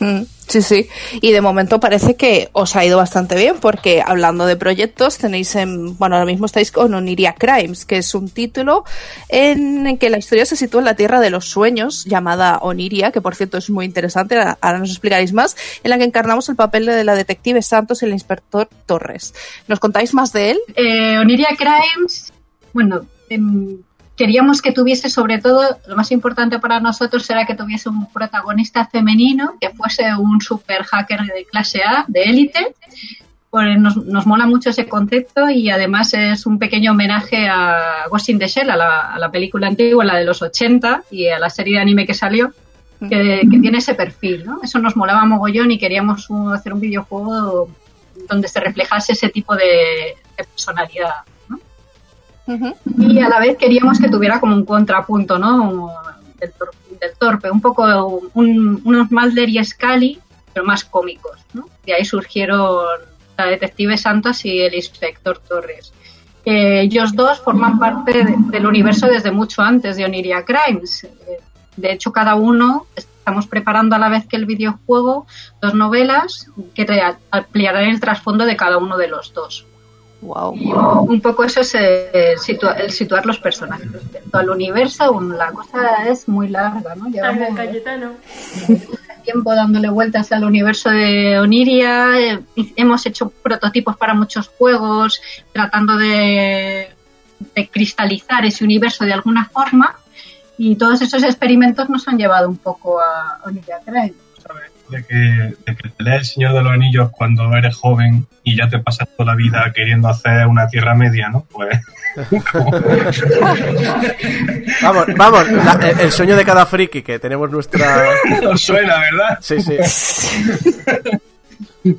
Mm, Sí, sí. Y de momento parece que os ha ido bastante bien, porque hablando de proyectos, tenéis en, bueno, ahora mismo estáis con Oniria Crimes, que es un título en el que la historia se sitúa en la Tierra de los Sueños, llamada Oniria, que por cierto es muy interesante, ahora nos explicaréis más, en la que encarnamos el papel de la detective Santos y el inspector Torres. ¿Nos contáis más de él? Eh, Oniria Crimes, bueno, em, queríamos que tuviese sobre todo, lo más importante para nosotros era que tuviese un protagonista femenino, que fuese un super hacker de clase A, de élite. Pues nos, nos mola mucho ese concepto y además es un pequeño homenaje a Ghost in the Shell, a la, a la película antigua, la de los 80 y a la serie de anime que salió. que, que tiene ese perfil, ¿no? Eso nos molaba mogollón y queríamos un- hacer un videojuego donde se reflejase ese tipo de, de personalidad, ¿no? Y a la vez queríamos que tuviera como un contrapunto, ¿no? Del, tor- del torpe, un poco un- unos Mulder y Scully, pero más cómicos, ¿no? De ahí surgieron la detective Santos y el inspector Torres. Eh, ellos dos forman parte de- del universo desde mucho antes de Oniria Crimes. Eh, de hecho, cada uno estamos preparando a la vez que el videojuego dos novelas que ampliarán el trasfondo de cada uno de los dos. Wow. Y un poco eso es eh, situa- el situar los personajes. Respecto al universo, un- la cosa es muy larga, ¿no? Llevamos Cayetano. tiempo dándole vueltas al universo de Oniria. eh, hemos hecho prototipos para muchos juegos, tratando de, de cristalizar ese universo de alguna forma. Y todos esos experimentos nos han llevado un poco a Oniria Crane. De que, de que te lees El Señor de los Anillos cuando eres joven y ya te pasas toda la vida queriendo hacer una Tierra Media, ¿no? Pues... Vamos, vamos, la- el, el sueño de cada friki que tenemos nuestra. Os suena, ¿verdad? Sí, sí.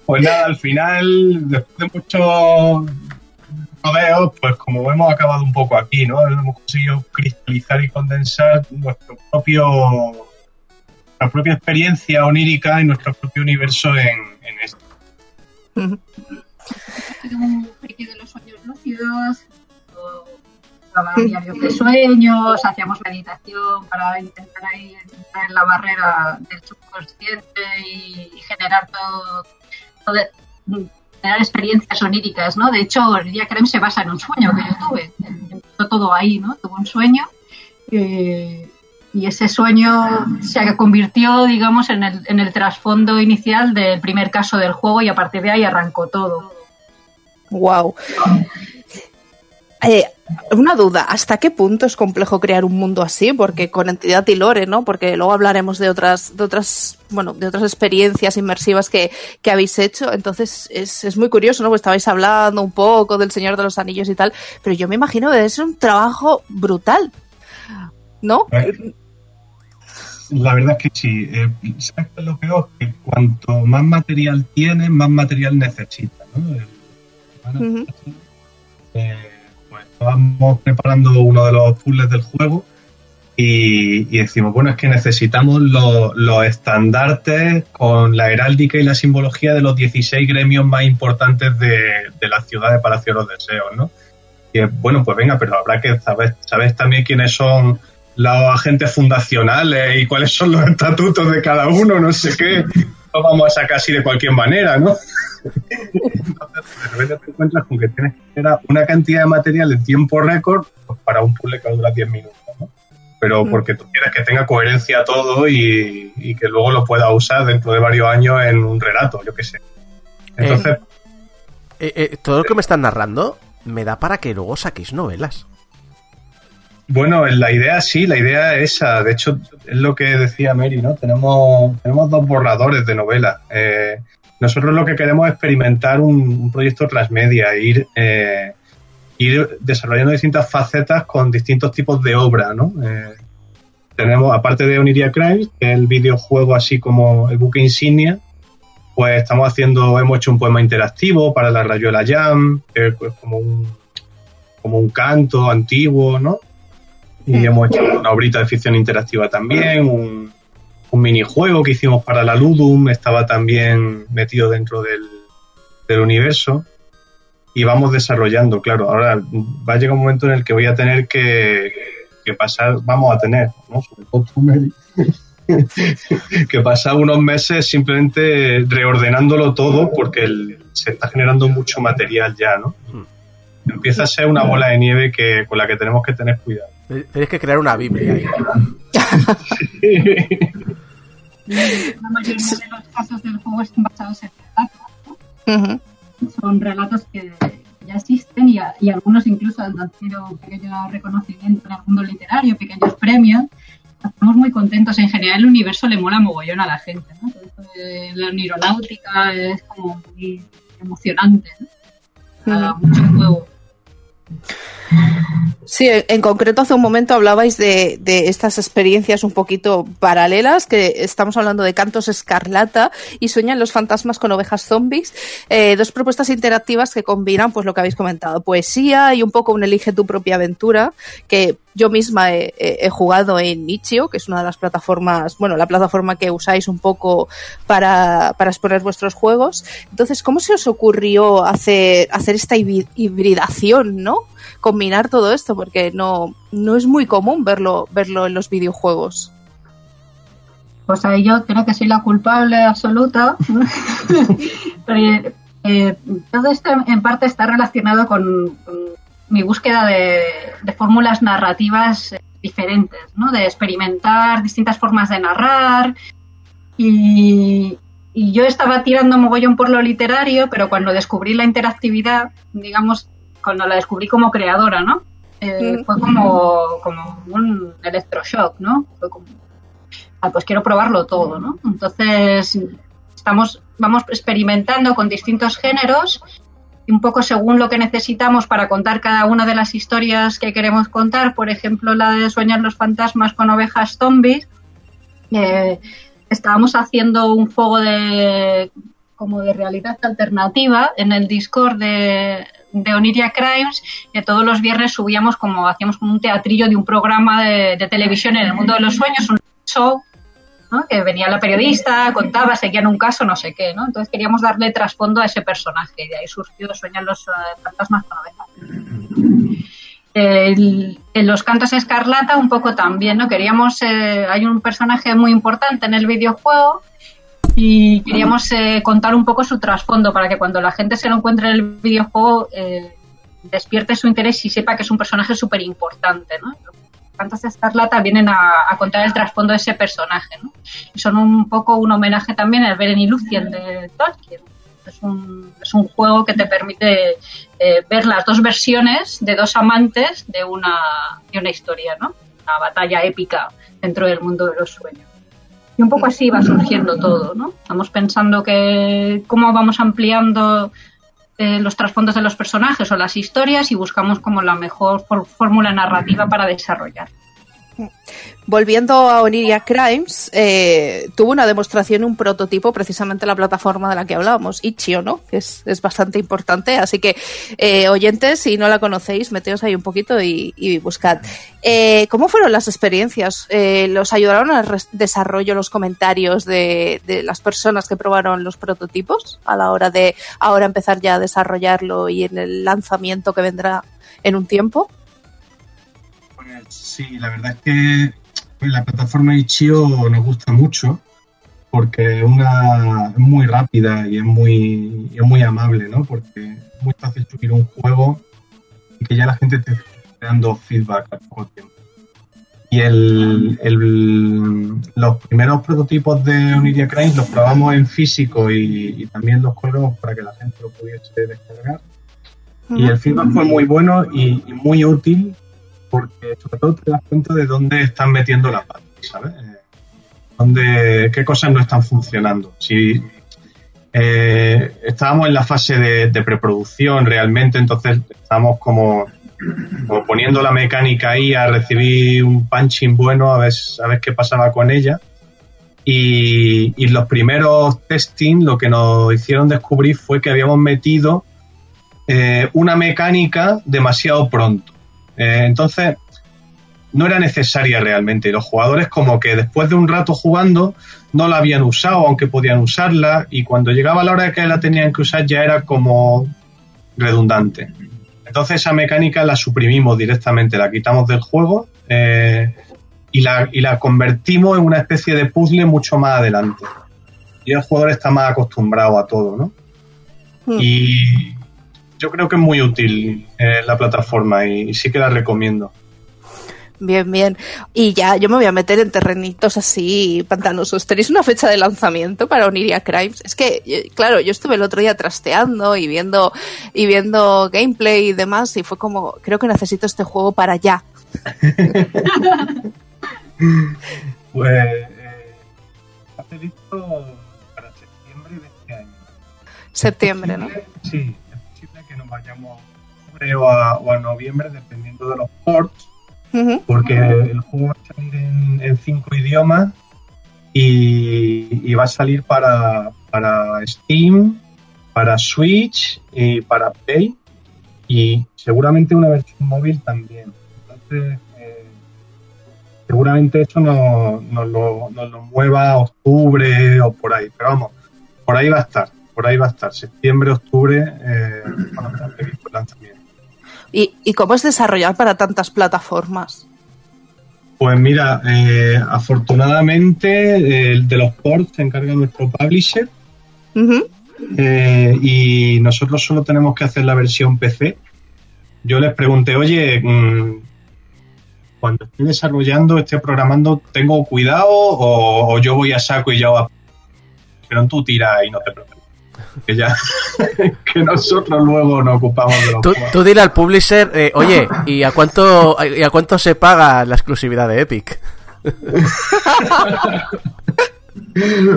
Pues nada, al final, después de muchos rodeos, pues como hemos acabado un poco aquí, ¿no? Hemos conseguido cristalizar y condensar nuestro propio nuestra propia experiencia onírica y nuestro propio universo en, en esto. un friki de los sueños lúcidos, o grababa diarios de sueños, hacíamos meditación para intentar ahí entrar en la barrera del subconsciente y, y generar todo, todo- generar experiencias oníricas, ¿no? De hecho, el día Creme se basa en un sueño que yo tuve. Empezó todo ahí, ¿no? Tuve un sueño eh, y ese sueño se convirtió, digamos, en el, en el trasfondo inicial del primer caso del juego y a partir de ahí arrancó todo. Wow. una duda, ¿hasta qué punto es complejo crear un mundo así? Porque con entidad y lore, ¿no? Porque luego hablaremos de otras, de otras, bueno, de otras experiencias inmersivas que, que habéis hecho. Entonces es, es muy curioso, ¿no? Pues estabais hablando un poco del Señor de los Anillos y tal, pero yo me imagino que es un trabajo brutal, ¿no? La verdad es que sí. Eh, ¿Sabes qué es lo peor? Que cuanto más material tienes, más material necesitas. ¿no? El- Ujú. eh, pues estábamos preparando uno de los puzzles del juego y, y decimos, bueno, es que necesitamos los, los estandartes con la heráldica y la simbología de los 16 gremios más importantes de, de la ciudad de Palacio de los Deseos, ¿no? Y es, bueno, pues venga, pero habrá que saber, sabes también quiénes son los agentes fundacionales y cuáles son los estatutos de cada uno, no sé qué. Lo vamos a sacar así de cualquier manera, ¿no? Entonces, de repente te encuentras con que tienes que generar una cantidad de material en tiempo récord pues, para un puzzle que dura 10 minutos, ¿no? Pero porque tú quieres que tenga coherencia todo y, y que luego lo puedas usar dentro de varios años en un relato, yo qué sé. Entonces, Eh, eh, todo lo que me están narrando me da para que luego saquéis novelas. Bueno, la idea sí, la idea es esa. De hecho, es lo que decía Mary, ¿no? Tenemos, tenemos dos borradores de novela. Eh, nosotros lo que queremos es experimentar un, proyecto transmedia, ir, eh, ir desarrollando distintas facetas con distintos tipos de obra, ¿no? Eh, tenemos, aparte de Oniria Crimes, que es el videojuego así como el buque insignia, pues estamos haciendo, hemos hecho un poema interactivo para la Rayuela Jam, es como un, como un canto antiguo, ¿no? Y hemos hecho una obrita de ficción interactiva también, un, un minijuego que hicimos para la Ludum, estaba también metido dentro del, del universo. Y vamos desarrollando, claro. Ahora va a llegar un momento en el que voy a tener que, que pasar, vamos a tener, ¿no? Sobre todo tú, Mary, que pasar unos meses simplemente reordenándolo todo porque el- se está generando mucho material ya, ¿no? Empieza a ser una bola de nieve que, con la que tenemos que tener cuidado. Tenéis que crear una Biblia ahí. La mayoría de los casos del juego están basados en relatos. ¿no? Son relatos que ya existen y, a- y algunos incluso han tenido pequeño reconocimiento en el mundo literario, pequeños premios. Estamos muy contentos. En general, el universo le mola mogollón a la gente. ¿no? De la aeronáutica es como muy emocionante. ¿no? Da mucho juego. Sí, en concreto hace un momento hablabais de, estas experiencias un poquito paralelas, que estamos hablando de Cantos Escarlata y Sueñan los fantasmas con ovejas zombies, eh, dos propuestas interactivas que combinan pues lo que habéis comentado, poesía y un poco un elige tu propia aventura, que yo misma he, jugado en Itch.io, que es una de las plataformas, bueno, la plataforma que usáis un poco para, para exponer vuestros juegos. Entonces, ¿cómo se os ocurrió hacer, hacer esta hibridación, ¿no? Combinar todo esto, porque no, no es muy común verlo, verlo en los videojuegos. Pues ahí yo creo que soy la culpable absoluta. Pero, eh, todo esto en parte está relacionado con, con mi búsqueda de, de fórmulas narrativas diferentes, ¿no? De experimentar distintas formas de narrar. Y, y, yo estaba tirando mogollón por lo literario, pero cuando descubrí la interactividad, digamos, cuando la descubrí como creadora, ¿no? Eh. Fue como, como un electroshock, ¿no? Fue como, ah, pues quiero probarlo todo, ¿no? Entonces, estamos, vamos experimentando con distintos géneros un poco según lo que necesitamos para contar cada una de las historias que queremos contar, por ejemplo la de Sueñar los fantasmas con ovejas zombies, eh, estábamos haciendo un juego de como de realidad alternativa en el Discord de, de Oniria Crimes, que todos los viernes subíamos como hacíamos como un teatrillo de un programa de, de televisión en el mundo de los sueños, un show ¿no? que venía la periodista, contaba, seguían un caso, no sé qué, ¿no? Entonces queríamos darle trasfondo a ese personaje y de ahí surgió Sueñan los uh, fantasmas con ovejas. El, en los cantos escarlata un poco también, ¿no? Queríamos, eh, hay un personaje muy importante en el videojuego y queríamos eh, contar un poco su trasfondo para que cuando la gente se lo encuentre en el videojuego eh, despierte su interés y sepa que es un personaje súper importante, ¿no? Cantos de Escarlata vienen a, a, contar el trasfondo de ese personaje, ¿no? Y son un poco un homenaje también al Beren y Lucien de Tolkien. Es un, es un juego que te permite eh, ver las dos versiones de dos amantes de una, de una historia, ¿no? Una batalla épica dentro del mundo de los sueños. Un poco así va surgiendo todo, ¿no? Estamos pensando que cómo vamos ampliando eh, los trasfondos de los personajes o las historias y buscamos como la mejor fórmula narrativa para desarrollar. Volviendo a Oniria Crimes, eh, tuvo una demostración, un prototipo, precisamente la plataforma de la que hablábamos, Itch.io, ¿no? Que es, es, bastante importante. Así que, eh, oyentes, si no la conocéis, meteos ahí un poquito y, y buscad. Eh, ¿Cómo fueron las experiencias? Eh, ¿Los ayudaron al desarrollo, los comentarios de, de, las personas que probaron los prototipos a la hora de ahora empezar ya a desarrollarlo y en el lanzamiento que vendrá en un tiempo? Sí, la verdad es que la plataforma Itch.io nos gusta mucho porque es una es muy rápida y es muy es muy amable, ¿no? Porque es muy fácil subir un juego y que ya la gente te esté dando feedback al poco tiempo. Y el, el, los primeros prototipos de Oniria Crimes los probamos en físico y, y también los colgamos para que la gente lo pudiese descargar. Y el feedback fue muy bueno y, y muy útil porque sobre todo te das cuenta de dónde están metiendo la pata, ¿sabes? Eh, dónde, qué cosas no están funcionando. Si eh, estábamos en la fase de, preproducción realmente, entonces estábamos como, poniendo la mecánica ahí a recibir un punching bueno, a ver, a ver qué pasaba con ella. Y, y los primeros testing lo que nos hicieron descubrir fue que habíamos metido eh, una mecánica demasiado pronto. Eh, entonces, no era necesaria realmente. Los jugadores como que después de un rato jugando no la habían usado, aunque podían usarla, y cuando llegaba la hora de que la tenían que usar ya era como redundante. Entonces esa mecánica la suprimimos directamente, la quitamos del juego eh, y, la, y la convertimos en una especie de puzzle mucho más adelante. Y el jugador está más acostumbrado a todo, ¿no? Mm. Y yo creo que es muy útil eh, la plataforma y, y, sí que la recomiendo. Bien, bien. Y ya, yo me voy a meter en terrenitos así pantanosos. ¿Tenéis una fecha de lanzamiento para Oniria Crimes? Es que, eh, claro, yo estuve el otro día trasteando y viendo, y viendo gameplay y demás y fue como, creo que necesito este juego para ya. pues, eh, hace listo para septiembre de este año. Septiembre, ¿no? Sí, vayamos diciembre o a, o a noviembre, dependiendo de los ports, porque el juego va a salir en, en cinco idiomas y, y va a salir para, para Steam, para Switch y para Play y seguramente una versión móvil también. Entonces, eh, seguramente eso nos, nos lo, nos lo mueva a octubre o por ahí, pero vamos, por ahí va a estar, por ahí va a estar, septiembre, octubre, eh, va a estar previsto el lanzamiento. ¿Y, ¿Y cómo es desarrollar para tantas plataformas? Pues mira, eh, afortunadamente eh, el de los ports se encarga nuestro publisher eh, y nosotros solo tenemos que hacer la versión PC. Yo les pregunté, oye, mm, cuando esté desarrollando, esté programando, ¿tengo cuidado o, o yo voy a saco y ya va? Pero tú tira y no te preocupes. Que ya, que nosotros luego nos ocupamos de los Tú, tú dile al publisher, eh, oye, ¿y a cuánto y a cuánto se paga la exclusividad de Epic?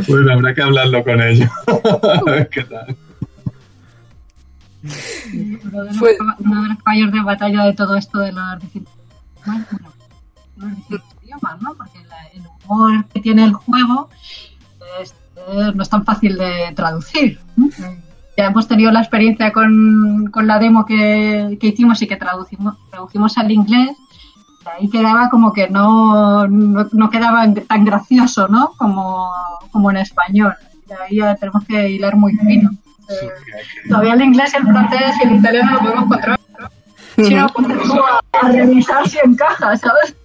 Bueno, habrá que hablarlo con ellos. A ver qué tal. Uno de, los, uno de los caballos de batalla de todo esto de los bueno, los idiomas, ¿no? Porque la- el humor que tiene el juego es- eh, no es tan fácil de traducir. ¿no? Ya hemos tenido la experiencia con, con la demo que, que hicimos y que traducimos, traducimos al inglés. y Ahí quedaba como que no, no, no quedaba tan gracioso, ¿no? Como, como en español. Y ahí ya tenemos que hilar muy fino. Eh, Todavía el inglés, el francés y el italiano lo podemos controlar. ¿no? Si no, a, a revisar si encaja, ¿sabes?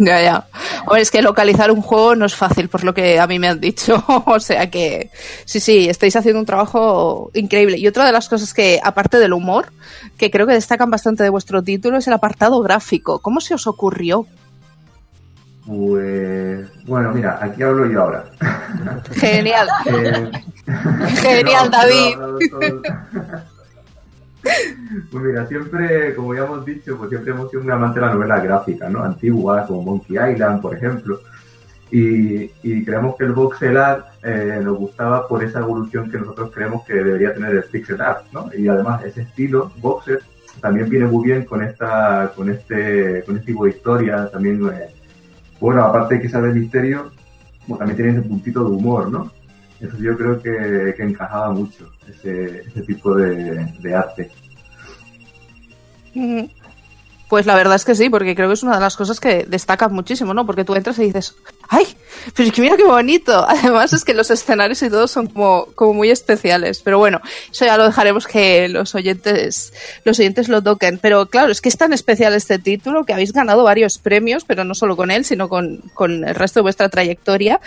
Ya, ya. Hombre, es que localizar un juego no es fácil, por lo que a mí me han dicho. o sea que sí, sí, estáis haciendo un trabajo increíble. Y otra de las cosas que, aparte del humor, que creo que destacan bastante de vuestro título, es el apartado gráfico. ¿Cómo se os ocurrió? Pues bueno, mira, aquí hablo yo ahora. Genial. Eh, Genial, David. Pues mira, siempre, como ya hemos dicho, pues siempre hemos sido un amante de la novela gráfica, ¿no? Antiguas, como Monkey Island, por ejemplo. Y, creemos que el voxel art eh, nos gustaba por esa evolución que nosotros creemos que debería tener el pixel art, ¿no? Y además ese estilo, voxel, también viene muy bien con esta, con este, con este tipo de historia, también, eh, bueno, aparte de que el misterio, como también tiene ese puntito de humor, ¿no? Yo creo que, que encajaba mucho, ese, ese tipo de, de arte. Ujú. Pues la verdad es que sí, porque creo que es una de las cosas que destacan muchísimo, ¿no? Porque tú entras y dices, ¡ay! Pero es que mira qué bonito. Además es que los escenarios y todo son como, como muy especiales. Pero bueno, eso ya lo dejaremos que los oyentes, los oyentes lo toquen. Pero claro, es que es tan especial este título que habéis ganado varios premios, pero no solo con él, sino con, con el resto de vuestra trayectoria.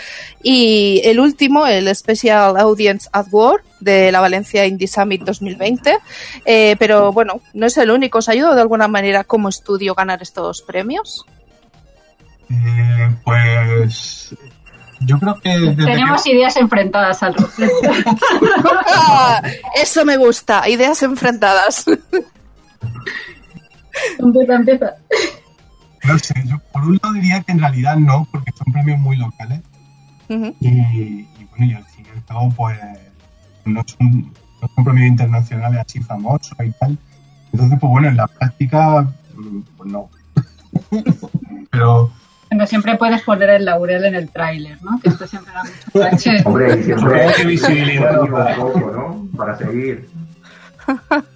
Y el último, el Special Audience Award de la Valencia Indie Summit 2020. Eh, pero bueno, no es el único. ¿Os ayudado de alguna manera como estudio ganar estos premios? Eh, pues yo creo que Tenemos ideas enfrentadas al respecto. Ah, Eso me gusta, ideas enfrentadas. empieza, empieza. no sé, yo por un lado diría que en realidad no, porque son premios muy locales y, y bueno, y al fin y al cabo pues no son, no son premios internacionales así famosos y tal. Entonces, pues bueno, en la práctica, mm, pues no. Pero Bueno, siempre puedes poner el laurel en el tráiler, ¿no? Que esto siempre da mucho. Hombre, y siempre Qué visibilidad, un poco, ¿no? Para seguir.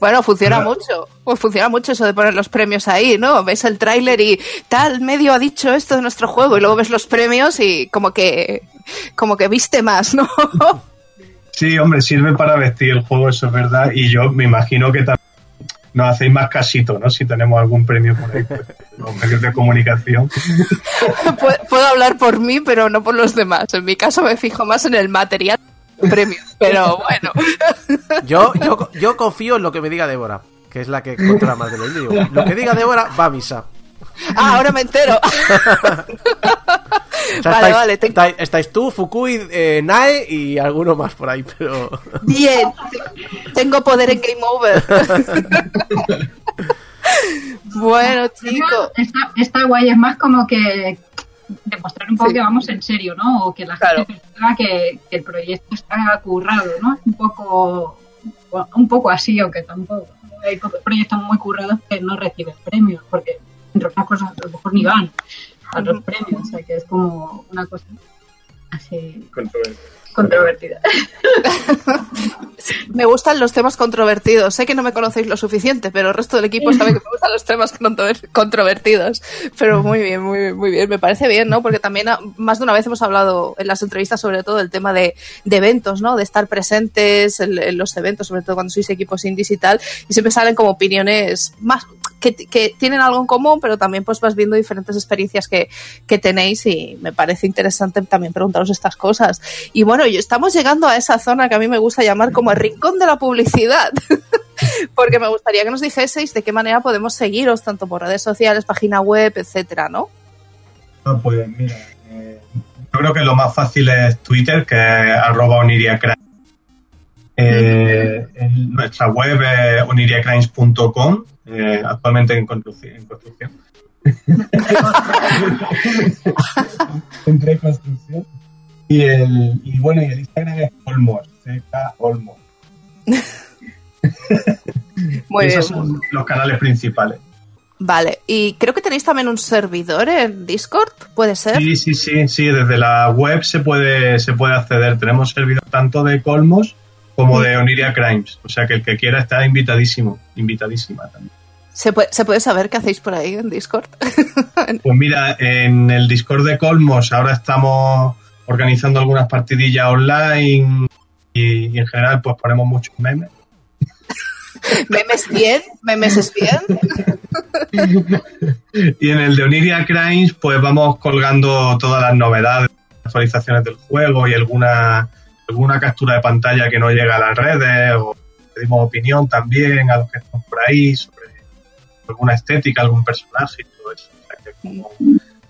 Bueno, funciona Claro. mucho. Pues funciona mucho eso de poner los premios ahí, ¿no? Ves el tráiler y tal medio ha dicho esto de nuestro juego y luego ves los premios y como que como que viste más, ¿no? sí, hombre, sirve para vestir el juego, eso es verdad. Y yo me imagino que también nos hacéis más casito, ¿no? Si tenemos algún premio por ahí, pues, los medios de comunicación. Pu- Puedo hablar por mí, pero no por los demás. En mi caso me fijo más en el material premio. Pero bueno. Yo, yo, yo confío en lo que me diga Débora, que es la que controla más de lo digo. Lo que diga Débora va a misa. Ah, ahora me entero. O sea, Vale, estáis, vale, te- estáis- estáis tú, Fukui, eh, Nae y alguno más por ahí, pero... Bien, tengo poder en Game Over. bueno, chicos. Está, está guay, es más como que demostrar un poco Sí. que vamos en serio, ¿no? O que la Claro. gente perciba que, que el proyecto está currado, ¿no? Un poco, un poco así, aunque tampoco. hay proyectos muy currados que no reciben premios, porque entre otras cosas a lo mejor ni van a los premios, o sea que es como una cosa así controvertida. me gustan los temas controvertidos. Sé que no me conocéis lo suficiente, pero el resto del equipo sabe que me gustan los temas controver- controvertidos. Pero muy bien, muy bien, muy bien. Me parece bien, ¿no? Porque también ah, más de una vez hemos hablado en las entrevistas sobre todo del tema de, de eventos, ¿no? De estar presentes en, en los eventos, sobre todo cuando sois equipos indies y tal. Y siempre salen como opiniones más que, tienen algo en común, pero también pues vas viendo diferentes experiencias que, que tenéis y me parece interesante también preguntaros estas cosas. Y bueno, estamos llegando a esa zona que a mí me gusta llamar como el rincón de la publicidad. Porque me gustaría que nos dijeseis de qué manera podemos seguiros, tanto por redes sociales, página web, etcétera, ¿no? Ah, pues mira, eh, yo creo que lo más fácil es Twitter, que es arroba oniriacrimes. Eh, en nuestra web es oniriacrimes.com, eh, actualmente en construcción. En construcción. Entre construcción. Y, el, y bueno, y el Instagram es Olmos, CK Olmos. Muy Esos bien. son los canales principales. Vale, y creo que tenéis también un servidor en Discord, ¿puede ser? Sí, sí, sí, sí, desde la web se puede, se puede acceder. Tenemos servidor tanto de Colmos como de Oniria Crimes. O sea que el que quiera está invitadísimo, invitadísima también. ¿Se puede, ¿Se puede saber qué hacéis por ahí en Discord? Pues mira, en el Discord de Colmos ahora estamos organizando algunas partidillas online y, y en general pues ponemos muchos memes. ¿Memes bien? ¿Memes es bien? Y en el de Oniria Crimes pues vamos colgando todas las novedades, actualizaciones del juego y alguna, alguna captura de pantalla que no llega a las redes o pedimos opinión también a los que están por ahí sobre alguna estética, algún personaje y todo eso. O sea que como-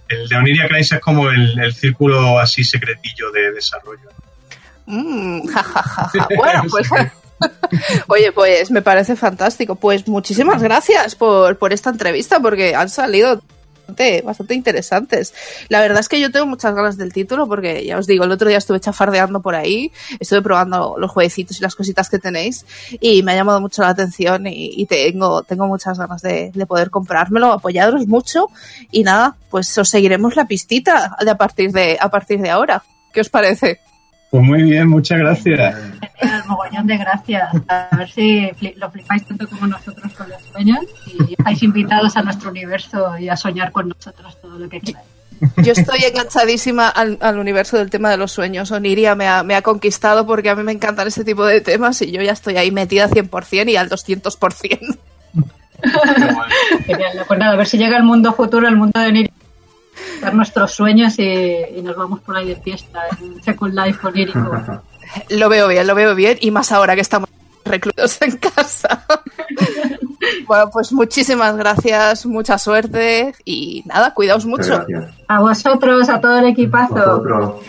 el de Oniria Crimes es como el, el círculo así secretillo de desarrollo. Mm, ja, ja, ja, ja. Bueno, pues. Oye, pues me parece fantástico. Pues muchísimas gracias por, por esta entrevista, porque han salido bastante, interesantes. La verdad es que yo tengo muchas ganas del título, porque ya os digo, el otro día estuve chafardeando por ahí, estuve probando los jueguecitos y las cositas que tenéis, y me ha llamado mucho la atención y, y tengo, tengo muchas ganas de, de poder comprármelo, apoyaros mucho, y nada, pues os seguiremos la pistita de a partir de, a partir de ahora. ¿Qué os parece? Pues muy bien, muchas gracias. El mogollón de gracias. A ver si lo flipáis tanto como nosotros con los sueños y estáis invitados a nuestro universo y a soñar con nosotros todo lo que queráis. Yo estoy enganchadísima al, al universo del tema de los sueños. Oniria me ha, me ha conquistado porque a mí me encantan ese tipo de temas y yo ya estoy ahí metida 100% y al 200%. Genial. Pues nada, a ver si llega el mundo futuro, el mundo de Niri, dar nuestros sueños y, y nos vamos por ahí de fiesta en Second Life onírico. Lo veo bien, lo veo bien y más ahora que estamos recluidos en casa. bueno, pues muchísimas gracias, mucha suerte y nada, cuidaos mucho. A vosotros, a todo el equipazo.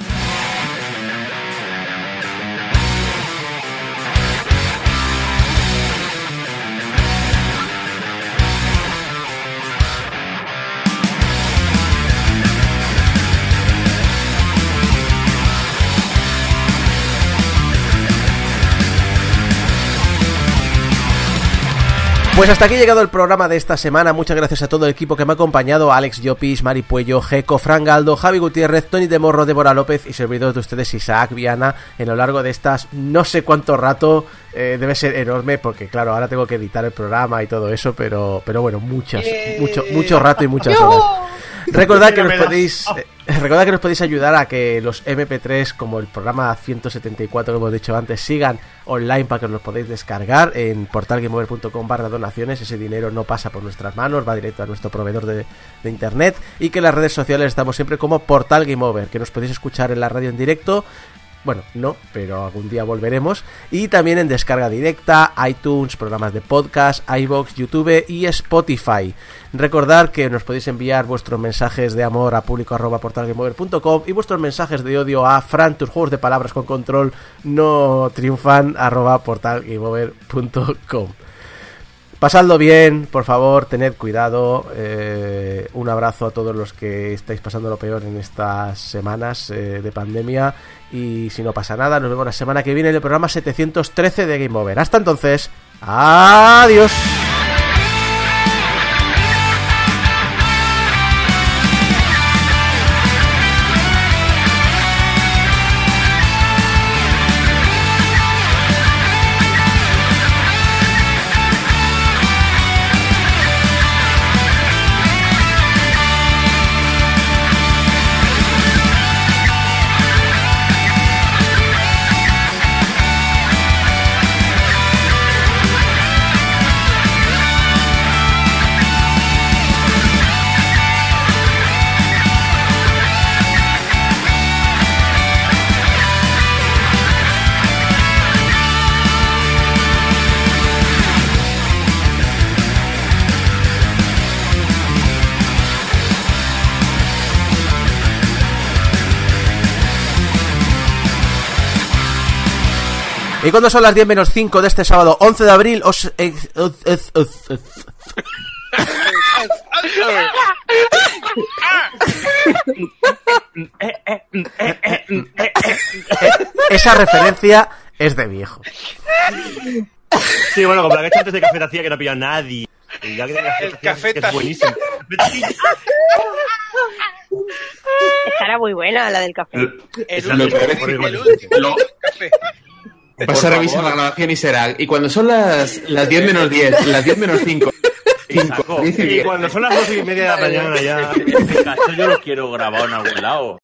Pues hasta aquí llegado el programa de esta semana. Muchas gracias a todo el equipo que me ha acompañado: Alex Llopis, Mari Puello, Jeco, Fran Galdo, Javi Gutiérrez, Tony de Morro, Débora López y servidores de ustedes, Isaac Viana, en lo largo de estas no sé cuánto rato. Eh, debe ser enorme porque, claro, ahora tengo que editar el programa y todo eso, pero, pero bueno, muchas, mucho, mucho rato y muchas horas. Recordad que nos podéis eh, recordad que nos podéis ayudar a que los MP3 como el programa 174 que hemos dicho antes sigan online para que os los podáis descargar en portalgameover.com barra donaciones. Ese dinero no pasa por nuestras manos va directo a nuestro proveedor de, de internet. Y que en las redes sociales estamos siempre como Portal Game Over que nos podéis escuchar en la radio en directo bueno, no, pero algún día volveremos. Y también en descarga directa, iTunes, programas de podcast, iBox, YouTube y Spotify. Recordad que nos podéis enviar vuestros mensajes de amor a público y vuestros mensajes de odio a Fran, tus juegos de palabras con control no triunfan arroba portalgameover.com. Pasadlo bien, por favor, tened cuidado. Eh, un abrazo a todos los que estáis pasando lo peor en estas semanas eh, de pandemia. Y si no pasa nada, nos vemos la semana que viene en el programa 713 de Game Over. Hasta entonces, adiós. Y cuando son las 10 menos 5 de este sábado 11 de abril. Eh, eh, esa referencia es de viejo. Sí, bueno, como la que hecho antes de cafetacía que no pilla nadie. El café es buenísimo. Estará muy buena la del café. El, el, el, el, Vas pues a revisar la grabación y será. Y cuando son las, las 10 menos 10, las 10 menos 5. 5 y cuando son las 12 y media de la mañana ya. Este yo lo quiero grabar en algún lado.